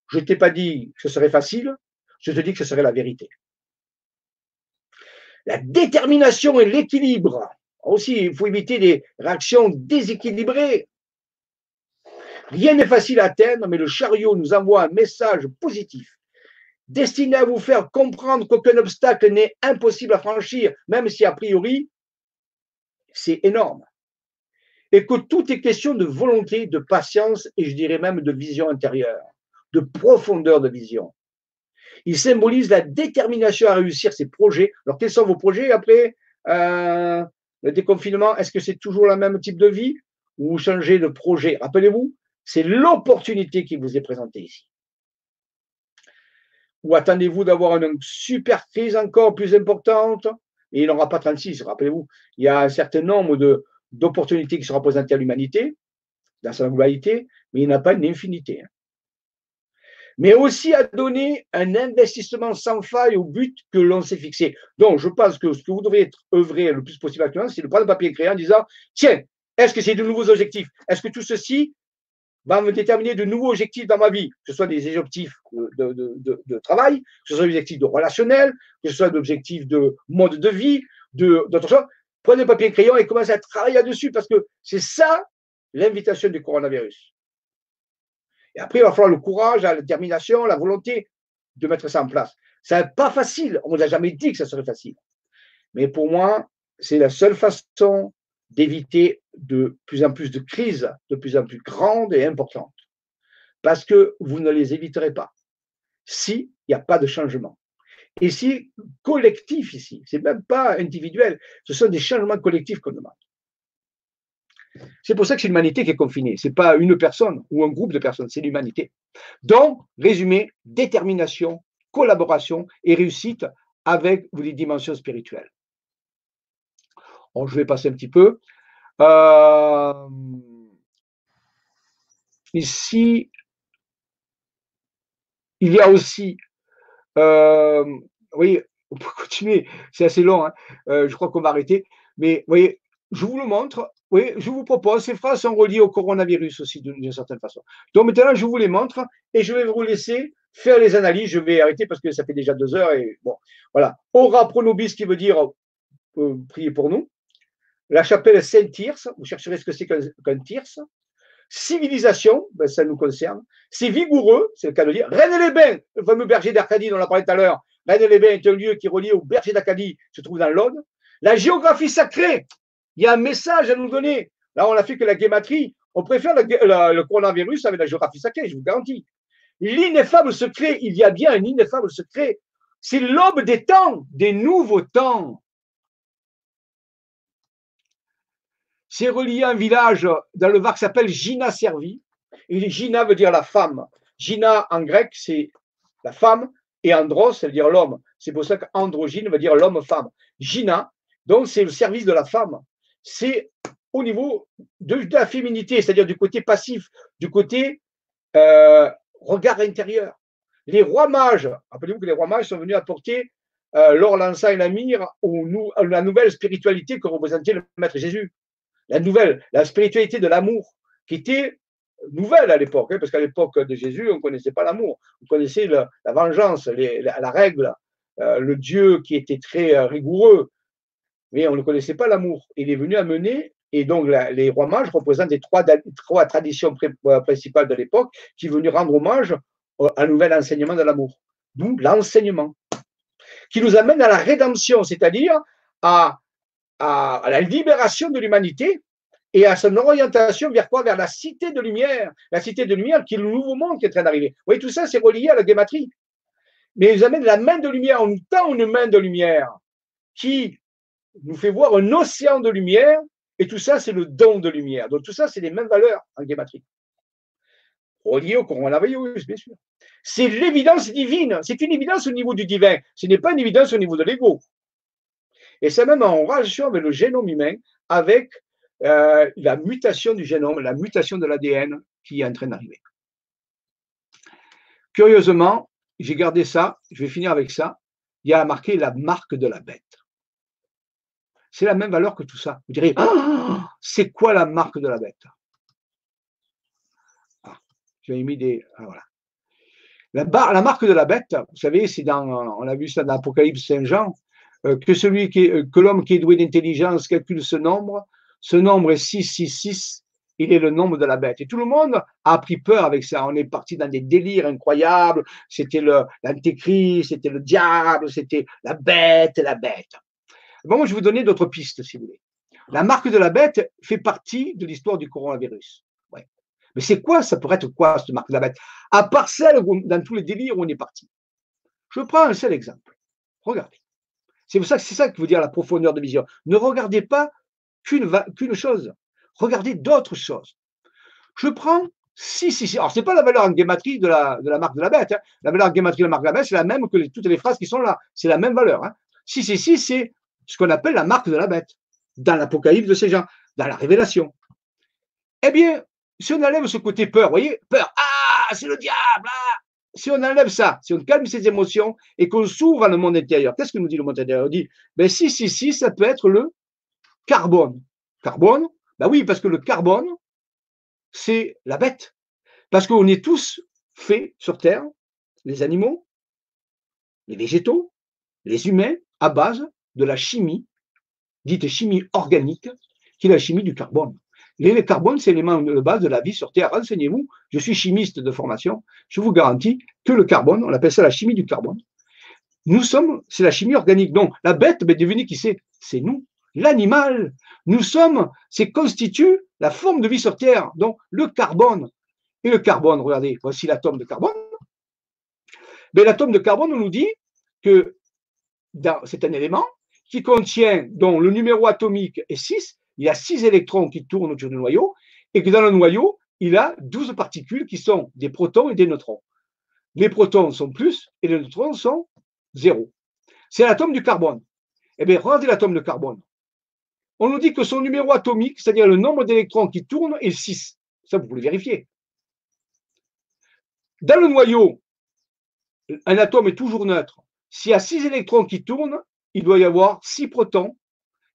je t'ai pas dit que ce serait facile, je te dis que ce serait la vérité. La détermination et l'équilibre. Aussi, il faut éviter des réactions déséquilibrées. Rien n'est facile à atteindre, mais le chariot nous envoie un message positif, destiné à vous faire comprendre qu'aucun obstacle n'est impossible à franchir, même si a priori, c'est énorme et que tout est question de volonté, de patience et je dirais même de vision intérieure, de profondeur de vision. Il symbolise la détermination à réussir ses projets. Alors, quels sont vos projets après euh, le déconfinement? Est-ce que c'est toujours le même type de vie? Ou vous changez de projet? Rappelez-vous, c'est l'opportunité qui vous est présentée ici. Ou attendez-vous d'avoir une super crise encore plus importante? Et il n'y en aura pas 36, rappelez-vous. Il y a un certain nombre de, d'opportunités qui sera présentées à l'humanité, dans sa globalité, mais il n'a pas une infinité. Mais aussi à donner un investissement sans faille au but que l'on s'est fixé. Donc, je pense que ce que vous devriez être œuvrer le plus possible actuellement, c'est de prendre le papier et en disant Tiens, est-ce que c'est de nouveaux objectifs? Est-ce que tout ceci va me déterminer de nouveaux objectifs dans ma vie, que ce soit des objectifs de, de travail, que ce soit des objectifs de relationnel, que ce soit des objectifs de mode de vie, d'autres choses Prenez papier et crayon et commencez à travailler là-dessus parce que c'est ça l'invitation du coronavirus. Et après, il va falloir le courage, la détermination, la volonté de mettre ça en place. Ce n'est pas facile. On ne nous a jamais dit que ça serait facile. Mais pour moi, c'est la seule façon d'éviter de plus en plus de crises, de plus en plus grandes et importantes. Parce que vous ne les éviterez pas s'il n'y a pas de changement. C'est collectif ici, c'est même pas individuel, ce sont des changements collectifs qu'on demande. C'est pour ça que c'est l'humanité qui est confinée, ce n'est pas une personne ou un groupe de personnes, c'est l'humanité. Donc, résumé, détermination, collaboration et réussite avec les dimensions spirituelles. je vais passer un petit peu. Euh, ici, il y a aussi euh, on peut continuer, c'est assez long, hein. euh, je crois qu'on va arrêter. Mais vous voyez, je vous le montre, oui, je vous propose, ces phrases sont reliées au coronavirus aussi d'une certaine façon. Donc maintenant, je vous les montre et je vais vous laisser faire les analyses. Je vais arrêter parce que ça fait déjà deux heures et bon, voilà. Ora pro nobis qui veut dire euh, prier pour nous. La chapelle Saint-Tirce, vous chercherez ce que c'est qu'un Tirce. Civilisation, ben, ça nous concerne. C'est vigoureux, c'est le cas de dire. Rennes-les-Bains, le fameux berger d'Arcadie dont on a parlé tout à l'heure. Rennes-les-Bains est un lieu qui est relié au berger d'Arcadie, se trouve dans l'Aude. La géographie sacrée, il y a un message à nous donner. Là, on a fait que la guématrie. On préfère le coronavirus avec la géographie sacrée, je vous garantis. L'ineffable secret, il y a bien un ineffable secret. C'est l'aube des temps, des nouveaux temps. C'est relié à un village dans le Var qui s'appelle Gina Servi. Gina veut dire la femme. Gina en grec, c'est la femme. Et andros, ça veut dire l'homme. C'est pour ça qu'androgyne veut dire l'homme-femme. Gina, donc c'est le service de la femme. C'est au niveau de, la féminité, c'est-à-dire du côté passif, du côté euh, regard intérieur. Les rois mages, rappelez-vous que les rois mages sont venus apporter euh, leur lança et la mire, la nouvelle spiritualité que représentait le Maître Jésus la nouvelle, la spiritualité de l'amour, qui était nouvelle à l'époque, hein, parce qu'à l'époque de Jésus, on ne connaissait pas l'amour, on connaissait la, vengeance, la, règle, euh, le Dieu qui était très euh, rigoureux, mais on ne connaissait pas l'amour. Il est venu amener Et donc, les rois mages représentent les trois, traditions euh, principales de l'époque qui venaient rendre hommage à un nouvel enseignement de l'amour. D'où l'enseignement, qui nous amène à la rédemption, c'est-à-dire à, à, la libération de l'humanité et à son orientation vers quoi? Vers la cité de lumière. La cité de lumière qui est le nouveau monde qui est en train d'arriver. Vous voyez, tout ça, c'est relié à la guématrie. Mais il nous amène la main de lumière. On nous tend une main de lumière qui nous fait voir un océan de lumière et tout ça, c'est le don de lumière. Donc tout ça, c'est les mêmes valeurs en guématrie. Relié au coronavirus, bien sûr. C'est l'évidence divine. C'est une évidence au niveau du divin. Ce n'est pas une évidence au niveau de l'ego. Et c'est même en relation avec le génome humain, avec euh, la mutation du génome, la mutation de l'ADN qui est en train d'arriver. Curieusement, j'ai gardé ça, je vais finir avec ça. Il y a marqué la marque de la bête. C'est la même valeur que tout ça. Vous direz, ah, c'est quoi la marque de la bête? Ah, J'ai mis des. Ah, voilà. La, la, marque de la bête, vous savez, c'est dans, on a vu ça dans l'Apocalypse Saint-Jean, euh, que celui qui euh, que l'homme qui est doué d'intelligence calcule ce nombre. Ce nombre est 666. Il est le nombre de la bête. Et tout le monde a pris peur avec ça. On est parti dans des délires incroyables. C'était l'antéchrist, c'était le diable, c'était la bête, la bête. Bon, je vais vous donner d'autres pistes, si vous voulez. La marque de la bête fait partie de l'histoire du coronavirus. Ouais. Mais c'est quoi, ça pourrait être quoi, cette marque de la bête? À part celle dans tous les délires où on est parti. Je prends un seul exemple. Regardez. C'est ça, que veut dire la profondeur de vision. Ne regardez pas qu'une chose. Regardez d'autres choses. Je prends si, si, si. Alors, ce n'est pas la valeur en guématrie de la, de la marque de la bête. Hein. La valeur en guématrie de la marque de la bête, c'est la même que toutes les phrases qui sont là. C'est la même valeur. Hein. Si, si, si, c'est ce qu'on appelle la marque de la bête, dans l'Apocalypse de ces gens, dans la révélation. Eh bien, si on enlève ce côté peur, vous voyez, peur, ah, c'est le diable, ah. Si on enlève ça, si on calme ses émotions et qu'on s'ouvre à le monde intérieur, qu'est-ce que nous dit le monde intérieur? On dit, ben si, si, si, ça peut être le carbone. Carbone, ben oui, parce que le carbone, c'est la bête. Parce qu'on est tous faits sur Terre, les animaux, les végétaux, les humains, à base de la chimie, dite chimie organique, qui est la chimie du carbone. Le carbone, c'est l'élément de base de la vie sur Terre. Renseignez-vous, je suis chimiste de formation, je vous garantis que le carbone, on appelle ça la chimie du carbone. Nous sommes, c'est la chimie organique. Donc, la bête, ben, devinez qui c'est? C'est nous, l'animal. Nous sommes, c'est constitue la forme de vie sur Terre. Donc, le carbone. Et le carbone, regardez, voici l'atome de carbone. Ben, l'atome de carbone, on nous dit que c'est un élément qui contient, dont le numéro atomique est 6, il a 6 électrons qui tournent autour du noyau, et que dans le noyau, il a 12 particules qui sont des protons et des neutrons. Les protons sont plus et les neutrons sont zéro. C'est l'atome du carbone. Eh bien, regardez l'atome de carbone. On nous dit que son numéro atomique, c'est-à-dire le nombre d'électrons qui tournent, est 6. Ça, vous pouvez vérifier. Dans le noyau, un atome est toujours neutre. S'il y a 6 électrons qui tournent, il doit y avoir six protons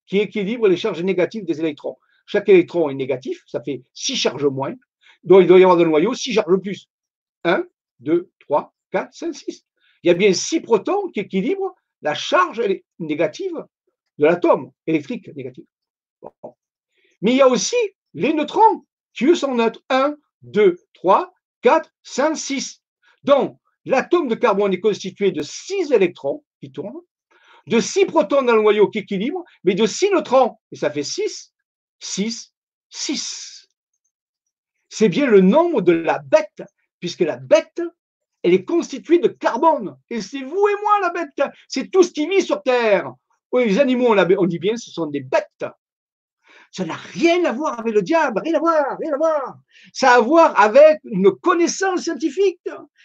qui équilibrent les charges négatives des électrons. Chaque électron est négatif, ça fait six charges moins. Donc, il doit y avoir dans le noyau six charges plus. 1, 2, 3, 4, 5, 6. Il y a bien six protons qui équilibrent la charge négative de l'atome électrique négatif. Mais il y a aussi les neutrons qui, eux, sont neutres. 1, 2, 3, 4, 5, 6. Donc, l'atome de carbone est constitué de six électrons qui tournent de 6 protons dans le noyau qui équilibre, mais de 6 neutrons. Et ça fait 6, 6, 6. C'est bien le nombre de la bête, puisque la bête, elle est constituée de carbone. Et c'est vous et moi la bête. C'est tout ce qui vit sur Terre. Oui, les animaux, on dit bien, ce sont des bêtes. Ça n'a rien à voir avec le diable, rien à voir, rien à voir. Ça a à voir avec une connaissance scientifique.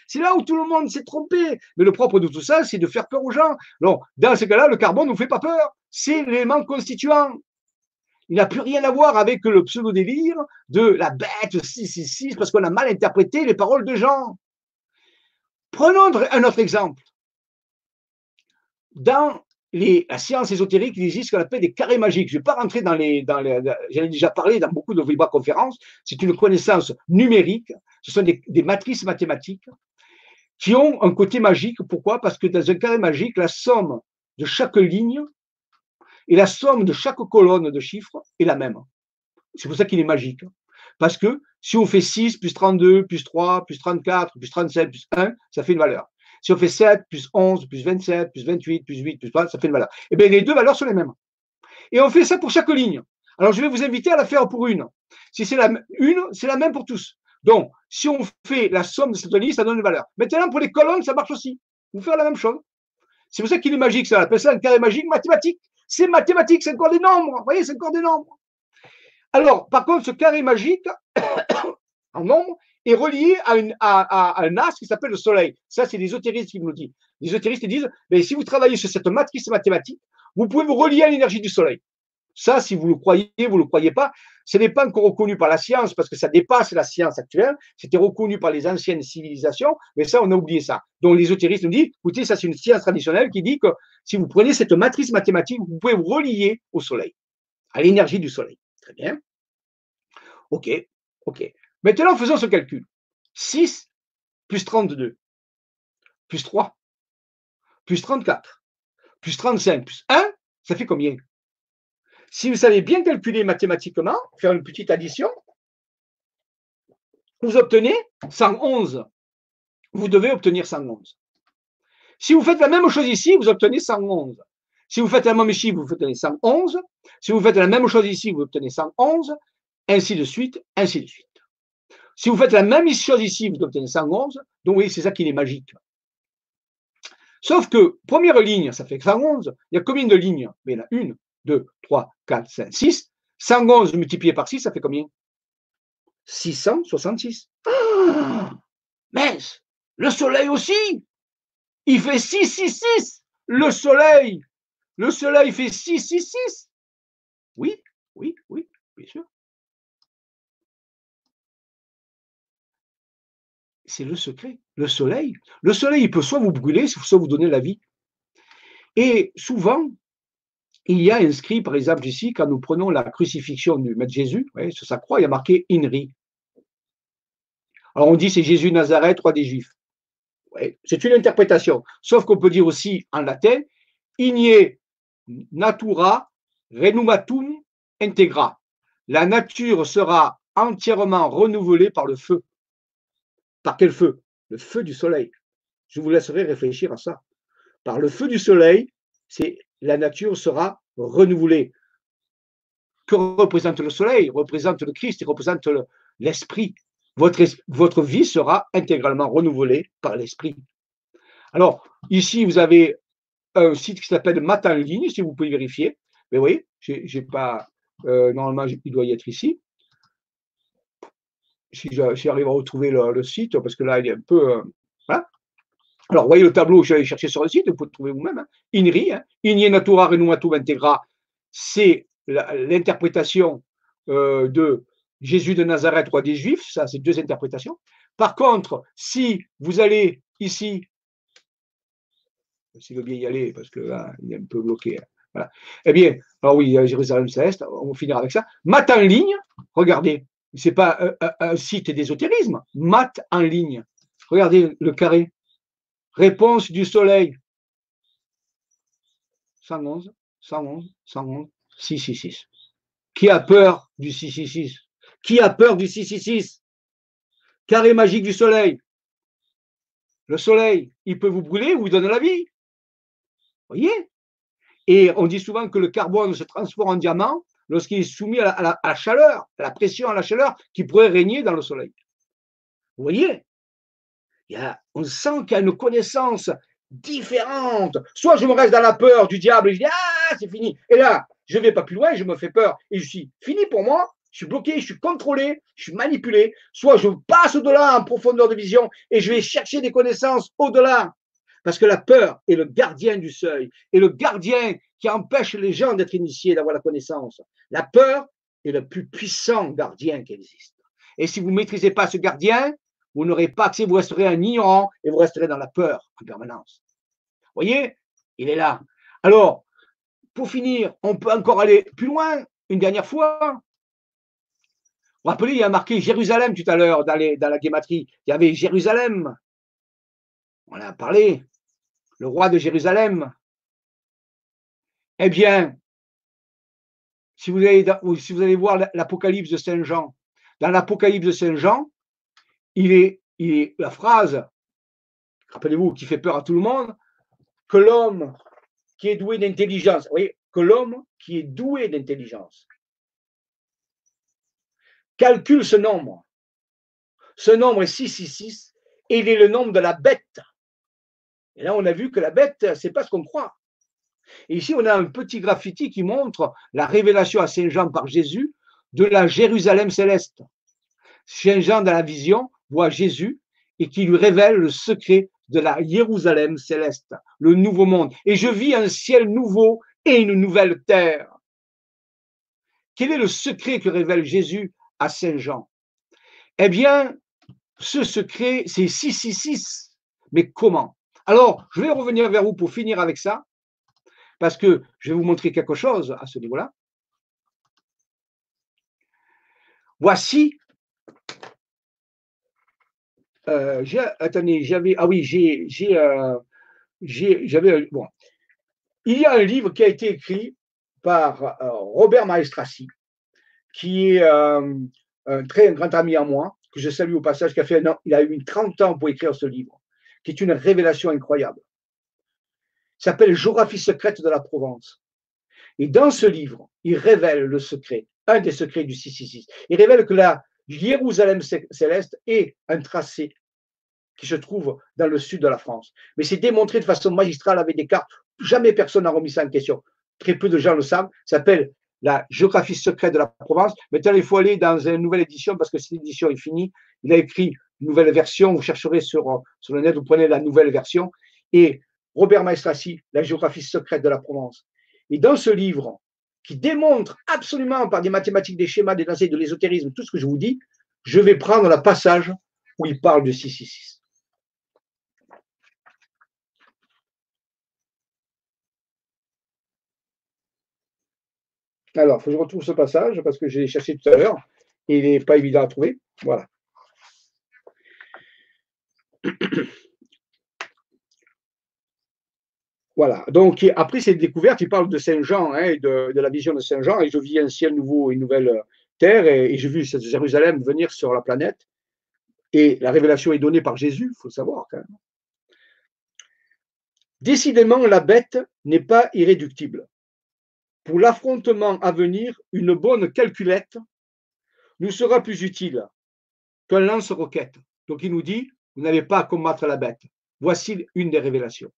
C'est là où tout le monde s'est trompé. Mais le propre de tout ça, c'est de faire peur aux gens. Dans ce cas-là, le carbone ne nous fait pas peur. C'est l'élément constituant. Il n'a plus rien à voir avec le pseudo-délire de la bête 666 parce qu'on a mal interprété les paroles de gens. Prenons un autre exemple. Dans la science ésotérique, existe ce qu'on appelle des carrés magiques. Je ne vais pas rentrer dans les. Dans les J'en ai déjà parlé dans beaucoup de vibra-conférences. C'est une connaissance numérique. Ce sont des, matrices mathématiques qui ont un côté magique. Pourquoi? Parce que dans un carré magique, la somme de chaque ligne et la somme de chaque colonne de chiffres est la même. C'est pour ça qu'il est magique. Parce que si on fait 6 plus 32, plus 3, plus 34, plus 37, plus 1, ça fait une valeur. Si on fait 7, plus 11, plus 27, plus 28, plus 8, plus 3, ça fait une valeur. Eh bien, les deux valeurs sont les mêmes. Et on fait ça pour chaque ligne. Alors, je vais vous inviter à la faire pour une. Si c'est la une, c'est la même pour tous. Donc, si on fait la somme de cette ligne, ça donne une valeur. Maintenant, pour les colonnes, ça marche aussi. Vous faites la même chose. C'est pour ça qu'il est magique, ça. On appelle ça un carré magique mathématique. C'est mathématique, c'est encore des nombres. Vous voyez, c'est encore des nombres. Alors, par contre, ce carré magique, en nombre, est relié à, une, à, un as qui s'appelle le soleil. Ça, c'est l'ésotérisme qui nous le dit. Les ésotéristes disent, mais si vous travaillez sur cette matrice mathématique, vous pouvez vous relier à l'énergie du soleil. Ça, si vous le croyez, vous ne le croyez pas, ce n'est pas encore reconnu par la science parce que ça dépasse la science actuelle. C'était reconnu par les anciennes civilisations, mais ça, on a oublié ça. Donc, les ésotéristes nous disent, écoutez, ça, c'est une science traditionnelle qui dit que si vous prenez cette matrice mathématique, vous pouvez vous relier au soleil, à l'énergie du soleil. Très bien. OK, OK. Maintenant, faisons ce calcul. 6 plus 32, plus 3, plus 34, plus 35, plus 1, ça fait combien? Si vous savez bien calculer mathématiquement, faire une petite addition, vous obtenez 111. Vous devez obtenir 111. Si vous faites la même chose ici, vous obtenez 111. Si vous faites la même ici, vous obtenez 111. Si vous faites la même chose ici, vous obtenez 111 ainsi de suite, ainsi de suite. Si vous faites la même chose ici, vous obtenez 111, donc oui, c'est ça qui est magique. Sauf que, première ligne, ça fait 111, il y a combien de lignes? Il y en a une, deux, trois, quatre, cinq, six. 111 multiplié par 6, ça fait combien? 666. Ah Mince! Le soleil aussi! Il fait 666 Le soleil! Le soleil fait 666 Oui, oui, oui, bien sûr. C'est le secret. Le soleil. Le soleil, il peut soit vous brûler, soit vous donner la vie. Et souvent, il y a inscrit, par exemple, ici, quand nous prenons la crucifixion du Maître Jésus, sur sa croix, il y a marqué INRI. Alors on dit c'est Jésus Nazareth, roi des Juifs. c'est une interprétation. Sauf qu'on peut dire aussi en latin, Igne natura renumatum integra. La nature sera entièrement renouvelée par le feu. Par quel feu? Le feu du soleil. Je vous laisserai réfléchir à ça. Par le feu du soleil, c'est la nature sera renouvelée. Que représente le soleil? Représente le Christ, il représente l'esprit. votre, vie sera intégralement renouvelée par l'esprit. Alors, ici, vous avez un site qui s'appelle Matin ligne, si vous pouvez vérifier. Mais oui, j'ai pas. Euh, normalement, il doit y être ici si j'arrive à retrouver le, site, parce que là, il est un peu. Euh, hein. Alors, voyez le tableau, je vais chercher sur le site, vous pouvez le trouver vous-même. Hein. INRI, hein. Inie Natura Renumatum Integra, c'est l'interprétation euh, de Jésus de Nazareth, roi des Juifs, ça, c'est deux interprétations. Par contre, si vous allez ici, s'il veut bien y aller, parce que là, il est un peu bloqué. Voilà. Eh bien, alors oui, Jérusalem Céleste, on va finir avec ça. Matin ligne, regardez, c'est pas un, site d'ésotérisme, maths en ligne. Regardez le carré. Réponse du soleil. 111, 111, 111, 666. Qui a peur du 666 Qui a peur du 666 Carré magique du soleil. Le soleil, il peut vous brûler ou vous donner la vie. Voyez? Et on dit souvent que le carbone se transforme en diamant lorsqu'il est soumis à la, chaleur, à la pression, à la chaleur qui pourrait régner dans le soleil. Vous voyez? On sent qu'il y a une connaissance différente. Soit je me reste dans la peur du diable et je dis Ah, c'est fini. Et là, je ne vais pas plus loin, je me fais peur et je suis fini pour moi. Je suis bloqué, je suis contrôlé, je suis manipulé. Soit je passe au-delà en profondeur de vision et je vais chercher des connaissances au-delà. Parce que la peur est le gardien du seuil. Et le gardien qui empêche les gens d'être initiés, d'avoir la connaissance. La peur est le plus puissant gardien qui existe. Et si vous ne maîtrisez pas ce gardien, vous n'aurez pas accès, vous resterez un ignorant et vous resterez dans la peur en permanence. Vous voyez Il est là. Alors, pour finir, on peut encore aller plus loin, une dernière fois. Vous vous rappelez, il y a marqué Jérusalem tout à l'heure dans, dans la guématrie. Il y avait Jérusalem. On en a parlé. Le roi de Jérusalem. Eh bien, si vous allez, voir l'Apocalypse de Saint Jean, dans l'Apocalypse de Saint Jean, il est, il est la phrase, rappelez-vous, qui fait peur à tout le monde, que l'homme qui est doué d'intelligence, voyez, que l'homme qui est doué d'intelligence calcule ce nombre. Ce nombre est 666 et il est le nombre de la bête. Et là, on a vu que la bête, c'est pas ce qu'on croit. Et ici, on a un petit graffiti qui montre la révélation à Saint Jean par Jésus de la Jérusalem céleste. Saint Jean, dans la vision, voit Jésus et qui lui révèle le secret de la Jérusalem céleste, le nouveau monde. Et je vis un ciel nouveau et une nouvelle terre. Quel est le secret que révèle Jésus à Saint Jean? Eh bien, ce secret, c'est 666. Mais comment? Alors, je vais revenir vers vous pour finir avec ça, parce que je vais vous montrer quelque chose à ce niveau-là. Voici. Euh, attendez, j'avais. Ah oui, j'ai. Euh, j'avais. Bon. Il y a un livre qui a été écrit par euh, Robert Maestrassi, qui est un très grand ami à moi, que je salue au passage, qui a fait il a eu 30 ans pour écrire ce livre, qui est une révélation incroyable. Il s'appelle Géographie secrète de la Provence. Et dans ce livre, il révèle le secret, un des secrets du 666. Il révèle que la Jérusalem céleste est un tracé qui se trouve dans le sud de la France. Mais c'est démontré de façon magistrale avec des cartes. Jamais personne n'a remis ça en question. Très peu de gens le savent. S'appelle la géographie secrète de la Provence. Maintenant, il faut aller dans une nouvelle édition parce que cette édition est finie. Il a écrit nouvelle version. Vous chercherez sur, sur le net, vous prenez la nouvelle version. Et Robert Maestrassi, La géographie secrète de la Provence. Et dans ce livre, qui démontre absolument par des mathématiques, des schémas, des lancers, de l'ésotérisme, tout ce que je vous dis, je vais prendre le passage où il parle de 666. Alors, il faut que je retrouve ce passage parce que j'ai cherché tout à l'heure et il n'est pas évident à trouver. Voilà. Voilà. Donc, après cette découverte, il parle de Saint-Jean, hein, de, la vision de Saint-Jean, et je vis un ciel nouveau et une nouvelle terre, et, j'ai vu cette Jérusalem venir sur la planète. Et la révélation est donnée par Jésus, il faut le savoir quand même. Décidément, la bête n'est pas irréductible. Pour l'affrontement à venir, une bonne calculette nous sera plus utile qu'un lance-roquette. Donc il nous dit, vous n'avez pas à combattre la bête. Voici une des révélations.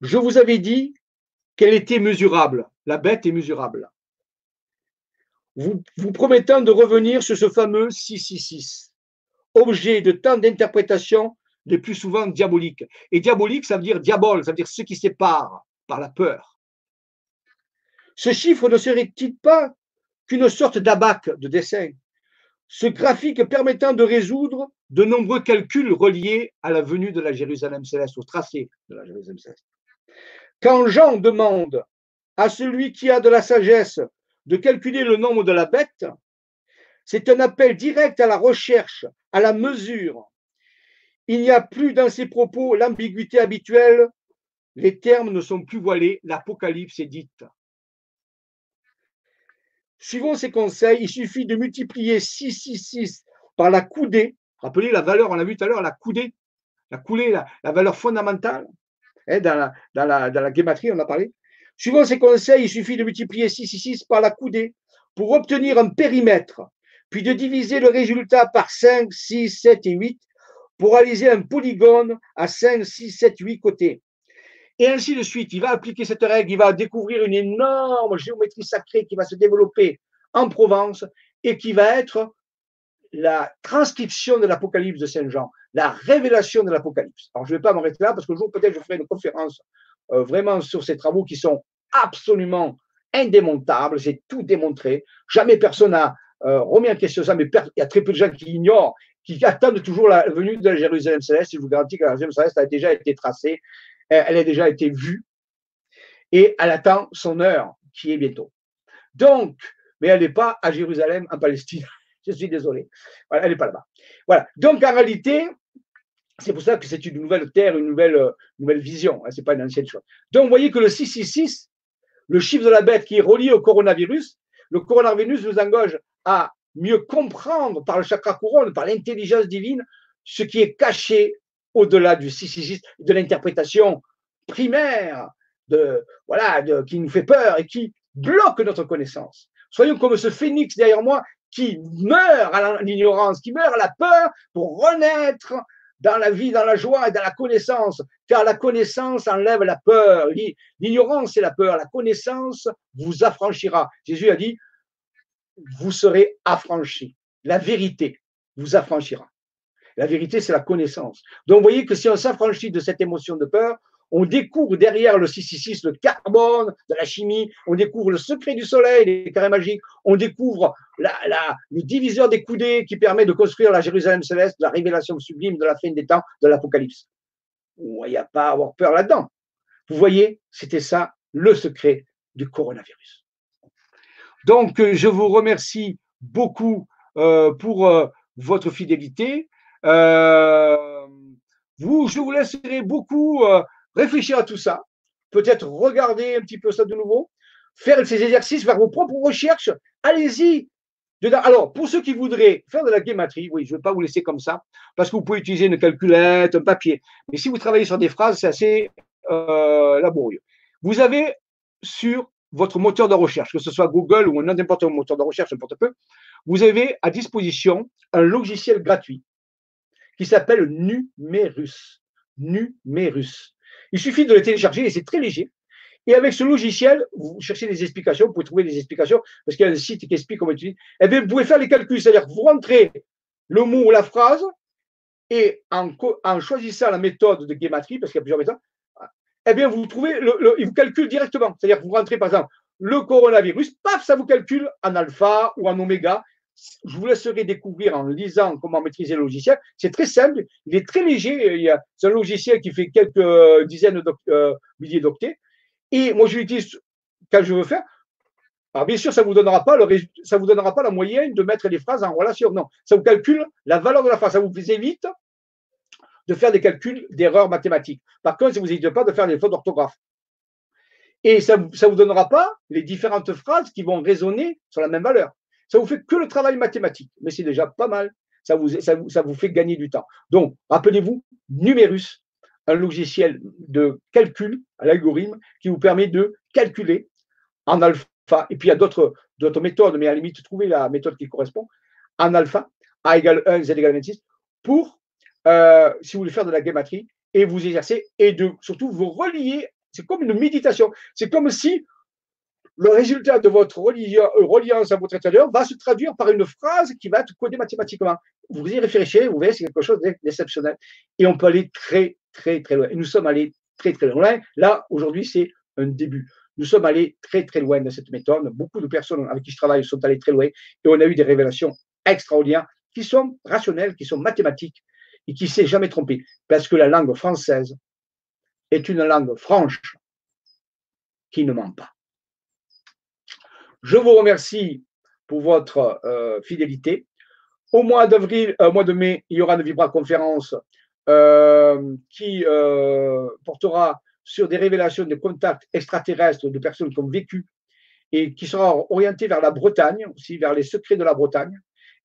Je vous avais dit qu'elle était mesurable. La bête est mesurable. Vous, promettant de revenir sur ce fameux 666, objet de tant d'interprétations, les plus souvent diaboliques. Et diabolique, ça veut dire diabole, ça veut dire ce qui sépare par la peur. Ce chiffre ne serait-il pas qu'une sorte d'abac de dessin? Ce graphique permettant de résoudre de nombreux calculs reliés à la venue de la Jérusalem céleste, au tracé de la Jérusalem céleste. Quand Jean demande à celui qui a de la sagesse de calculer le nombre de la bête, c'est un appel direct à la recherche, à la mesure. Il n'y a plus dans ses propos l'ambiguïté habituelle, les termes ne sont plus voilés, l'Apocalypse est dite. Suivant ces conseils, il suffit de multiplier 666 par la coudée. Rappelez la valeur, on l'a vu tout à l'heure, la coudée, la coulée, la, valeur fondamentale. Hein, dans, la, dans, la, dans la guématrie, on a parlé. Suivant ces conseils, il suffit de multiplier 666 par la coudée pour obtenir un périmètre, puis de diviser le résultat par 5, 6, 7 et 8 pour réaliser un polygone à 5, 6, 7, 8 côtés et ainsi de suite. Il va appliquer cette règle, il va découvrir une énorme géométrie sacrée qui va se développer en Provence et qui va être la transcription de l'Apocalypse de Saint Jean, la révélation de l'Apocalypse. Alors, je ne vais pas m'arrêter là parce que jour peut-être je ferai une conférence euh, vraiment sur ces travaux qui sont absolument indémontables, c'est tout démontré. Jamais personne n'a euh, remis en question ça, mais il y a très peu de gens qui ignorent, qui attendent toujours la venue de la Jérusalem céleste. Je vous garantis que la Jérusalem céleste a déjà été tracée elle a déjà été vue et elle attend son heure qui est bientôt. Donc, mais elle n'est pas à Jérusalem, en Palestine. Je suis désolé. elle n'est pas là-bas. Voilà. Donc, en réalité, c'est pour ça que c'est une nouvelle terre, une nouvelle, nouvelle vision. Hein, ce n'est pas une ancienne chose. Donc, vous voyez que le 666, le chiffre de la bête qui est relié au coronavirus. Le coronavirus nous engage à mieux comprendre par le chakra couronne, par l'intelligence divine, ce qui est caché au-delà du 666, de l'interprétation primaire, de, voilà, qui nous fait peur et qui bloque notre connaissance. Soyons comme ce phénix derrière moi qui meurt à l'ignorance, qui meurt à la peur pour renaître dans la vie, dans la joie et dans la connaissance, car la connaissance enlève la peur. L'ignorance et la peur. La connaissance vous affranchira. Jésus a dit, vous serez affranchis. La vérité vous affranchira. La vérité, c'est la connaissance. Donc, vous voyez que si on s'affranchit de cette émotion de peur, on découvre derrière le 666 le carbone de la chimie, on découvre le secret du soleil, les carrés magiques, on découvre le diviseur des coudées qui permet de construire la Jérusalem céleste, la révélation sublime de la fin des temps, de l'Apocalypse. Il n'y a pas à avoir peur là-dedans. Vous voyez, c'était ça le secret du coronavirus. Donc, je vous remercie beaucoup euh, pour euh, votre fidélité. Euh, vous, je vous laisserai beaucoup réfléchir à tout ça, peut-être regarder un petit peu ça de nouveau, faire ces exercices, faire vos propres recherches. Allez-y. Alors, pour ceux qui voudraient faire de la guématrie, oui, je ne vais pas vous laisser comme ça, parce que vous pouvez utiliser une calculette, un papier. Mais si vous travaillez sur des phrases, c'est assez euh, laborieux. Vous avez sur votre moteur de recherche, que ce soit Google ou n'importe quel moteur de recherche, n'importe peu, vous avez à disposition un logiciel gratuit qui s'appelle Numerus. Numerus. Il suffit de le télécharger et c'est très léger. Et avec ce logiciel, vous cherchez des explications, vous pouvez trouver des explications, parce qu'il y a un site qui explique comment utiliser. Eh bien, vous pouvez faire les calculs, c'est-à-dire que vous rentrez le mot ou la phrase, et en, choisissant la méthode de guématrie, parce qu'il y a plusieurs méthodes, eh bien, vous trouvez, le, il vous calcule directement. C'est-à-dire que vous rentrez, par exemple, le coronavirus, paf, ça vous calcule en alpha ou en oméga, je vous laisserai découvrir en lisant comment maîtriser le logiciel. C'est très simple, il est très léger. C'est un logiciel qui fait quelques dizaines de euh, milliers d'octets. Et moi, je l'utilise quand je veux faire. Alors, bien sûr, ça ne vous, donnera pas ça vous donnera pas la moyenne de mettre les phrases en relation. Non, ça vous calcule la valeur de la phrase. Ça vous évite de faire des calculs d'erreurs mathématiques. Par contre, ça ne vous évite pas de faire des fautes d'orthographe. Et ça ne vous donnera pas les différentes phrases qui vont résonner sur la même valeur. Ça vous fait que le travail mathématique, mais c'est déjà pas mal. Ça vous, ça, vous, ça vous fait gagner du temps. Donc, rappelez-vous, Numerus, un logiciel de calcul à l'algorithme qui vous permet de calculer en alpha. Et puis, il y a d'autres, d'autres méthodes, mais à la limite, trouvez la méthode qui correspond. En alpha, A égale 1, Z égale 26, pour, euh, si vous voulez faire de la gématrie, et vous exercer, et de surtout vous relier. C'est comme une méditation. C'est comme si le résultat de votre euh, reliance à votre intérieur va se traduire par une phrase qui va être codée mathématiquement. Vous y réfléchissez, vous verrez, c'est quelque chose d'exceptionnel. Et on peut aller très, très, très loin. Nous sommes allés très, très loin. Là, aujourd'hui, c'est un début. Nous sommes allés très, très loin de cette méthode. Beaucoup de personnes avec qui je travaille sont allées très loin. Et on a eu des révélations extraordinaires qui sont rationnelles, qui sont mathématiques et qui ne s'est jamais trompé. Parce que la langue française est une langue franche qui ne ment pas. Je vous remercie pour votre euh, fidélité. Au mois d'avril, au euh, mois de mai, il y aura une Vibra conférence euh, qui portera sur des révélations de contacts extraterrestres de personnes qui ont vécu et qui sera orientée vers la Bretagne, aussi vers les secrets de la Bretagne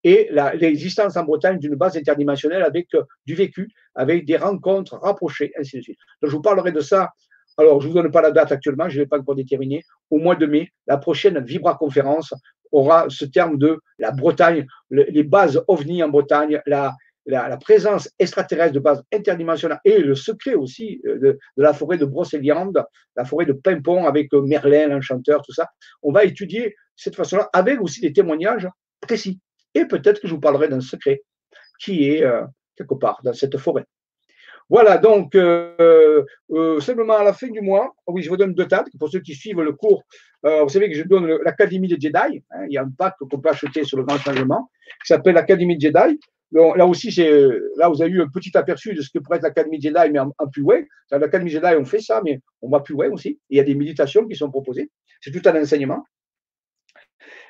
et l'existence en Bretagne d'une base interdimensionnelle avec du vécu, avec des rencontres rapprochées, ainsi de suite. Je vous parlerai de ça alors, je ne vous donne pas la date actuellement, je ne l'ai pas encore déterminé. Au mois de mai, la prochaine Vibra conférence aura ce terme de la Bretagne, les bases OVNI en Bretagne, la, présence extraterrestre de base interdimensionnelle et le secret aussi euh, de, la forêt de Brocéliande, la forêt de Pimpon avec euh, Merlin, l'enchanteur, tout ça. On va étudier cette façon-là avec aussi des témoignages précis. Et peut-être que je vous parlerai d'un secret qui est euh, quelque part dans cette forêt. Voilà, donc euh, euh, simplement à la fin du mois, oh oui, je vous donne deux dates pour ceux qui suivent le cours. Euh, vous savez que je donne l'Académie des Jedi. Hein, il y a un pack qu'on peut acheter sur le grand changement qui s'appelle l'Académie de Jedi. là aussi, là vous avez eu un petit aperçu de ce que pourrait être l'Académie Jedi, mais en, plus loin. L'Académie Jedi, on fait ça, mais on va plus loin aussi. il y a des méditations qui sont proposées. C'est tout un enseignement.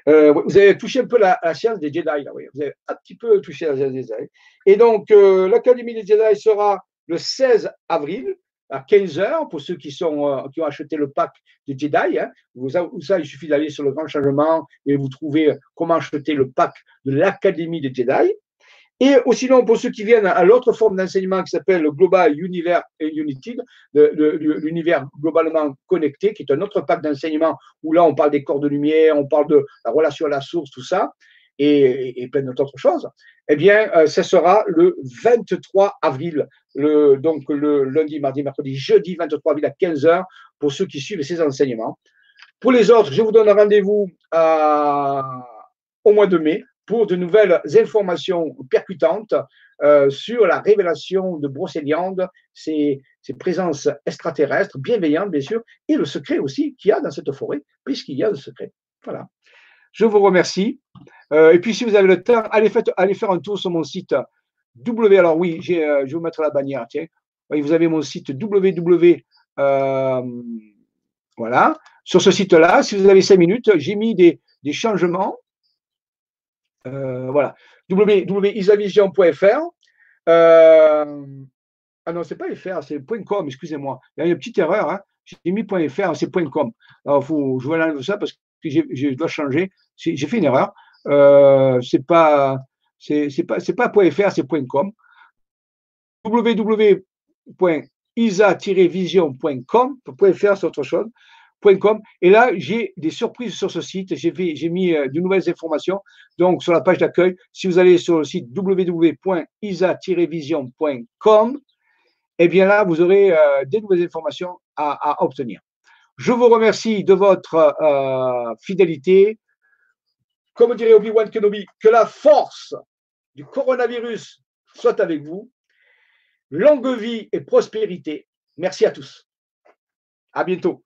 vous avez touché un peu la, science des Jedi, là, oui. Vous avez un petit peu touché la science des Jedi. Et donc, l'Académie des Jedi sera le 16 avril à 15 heures pour ceux euh, qui ont acheté le pack de Jedi. Hein. Il suffit d'aller sur le grand changement et vous trouvez comment acheter le pack de l'Académie de Jedi. Et sinon, pour ceux qui viennent à l'autre forme d'enseignement qui s'appelle le Global Universe United, l'univers globalement connecté, qui est un autre pack d'enseignement où là, on parle des corps de lumière, on parle de la relation à la source, tout ça, et, plein d'autres choses, eh bien, euh, ce sera le 23 avril, donc le lundi, mardi, mercredi, jeudi 23 avril à 15h pour ceux qui suivent ces enseignements. Pour les autres, je vous donne rendez-vous au mois de mai pour de nouvelles informations percutantes euh, sur la révélation de Brocéliande, ses, ses présences extraterrestres, bienveillantes bien sûr, et le secret aussi qu'il y a dans cette forêt, puisqu'il y a le secret. Voilà. Je vous remercie. Euh, et puis, si vous avez le temps, allez, faire un tour sur mon site W. Alors oui, euh, je vais vous mettre la bannière. Tiens, vous avez mon site www. voilà. Sur ce site-là, si vous avez cinq minutes, j'ai mis des, changements euh, voilà. www.isavision.fr. Euh, ah non, c'est pas .fr, c'est .com, excusez-moi. Il y a une petite erreur. Hein. J'ai mis .fr, c'est .com. Alors, faut, je vais enlever ça parce que je dois changer. J'ai fait une erreur. Euh, c'est pas, c'est pas, c'est pas .fr, c'est .com. www.isa-vision.com. .fr, c'est autre chose. Et là, j'ai des surprises sur ce site. J'ai mis euh, de nouvelles informations. Donc, sur la page d'accueil, si vous allez sur le site www.isa-vision.com, eh bien là, vous aurez euh, des nouvelles informations à, obtenir. Je vous remercie de votre fidélité. Comme dirait Obi-Wan Kenobi, que la force du coronavirus soit avec vous. Longue vie et prospérité. Merci à tous. À bientôt.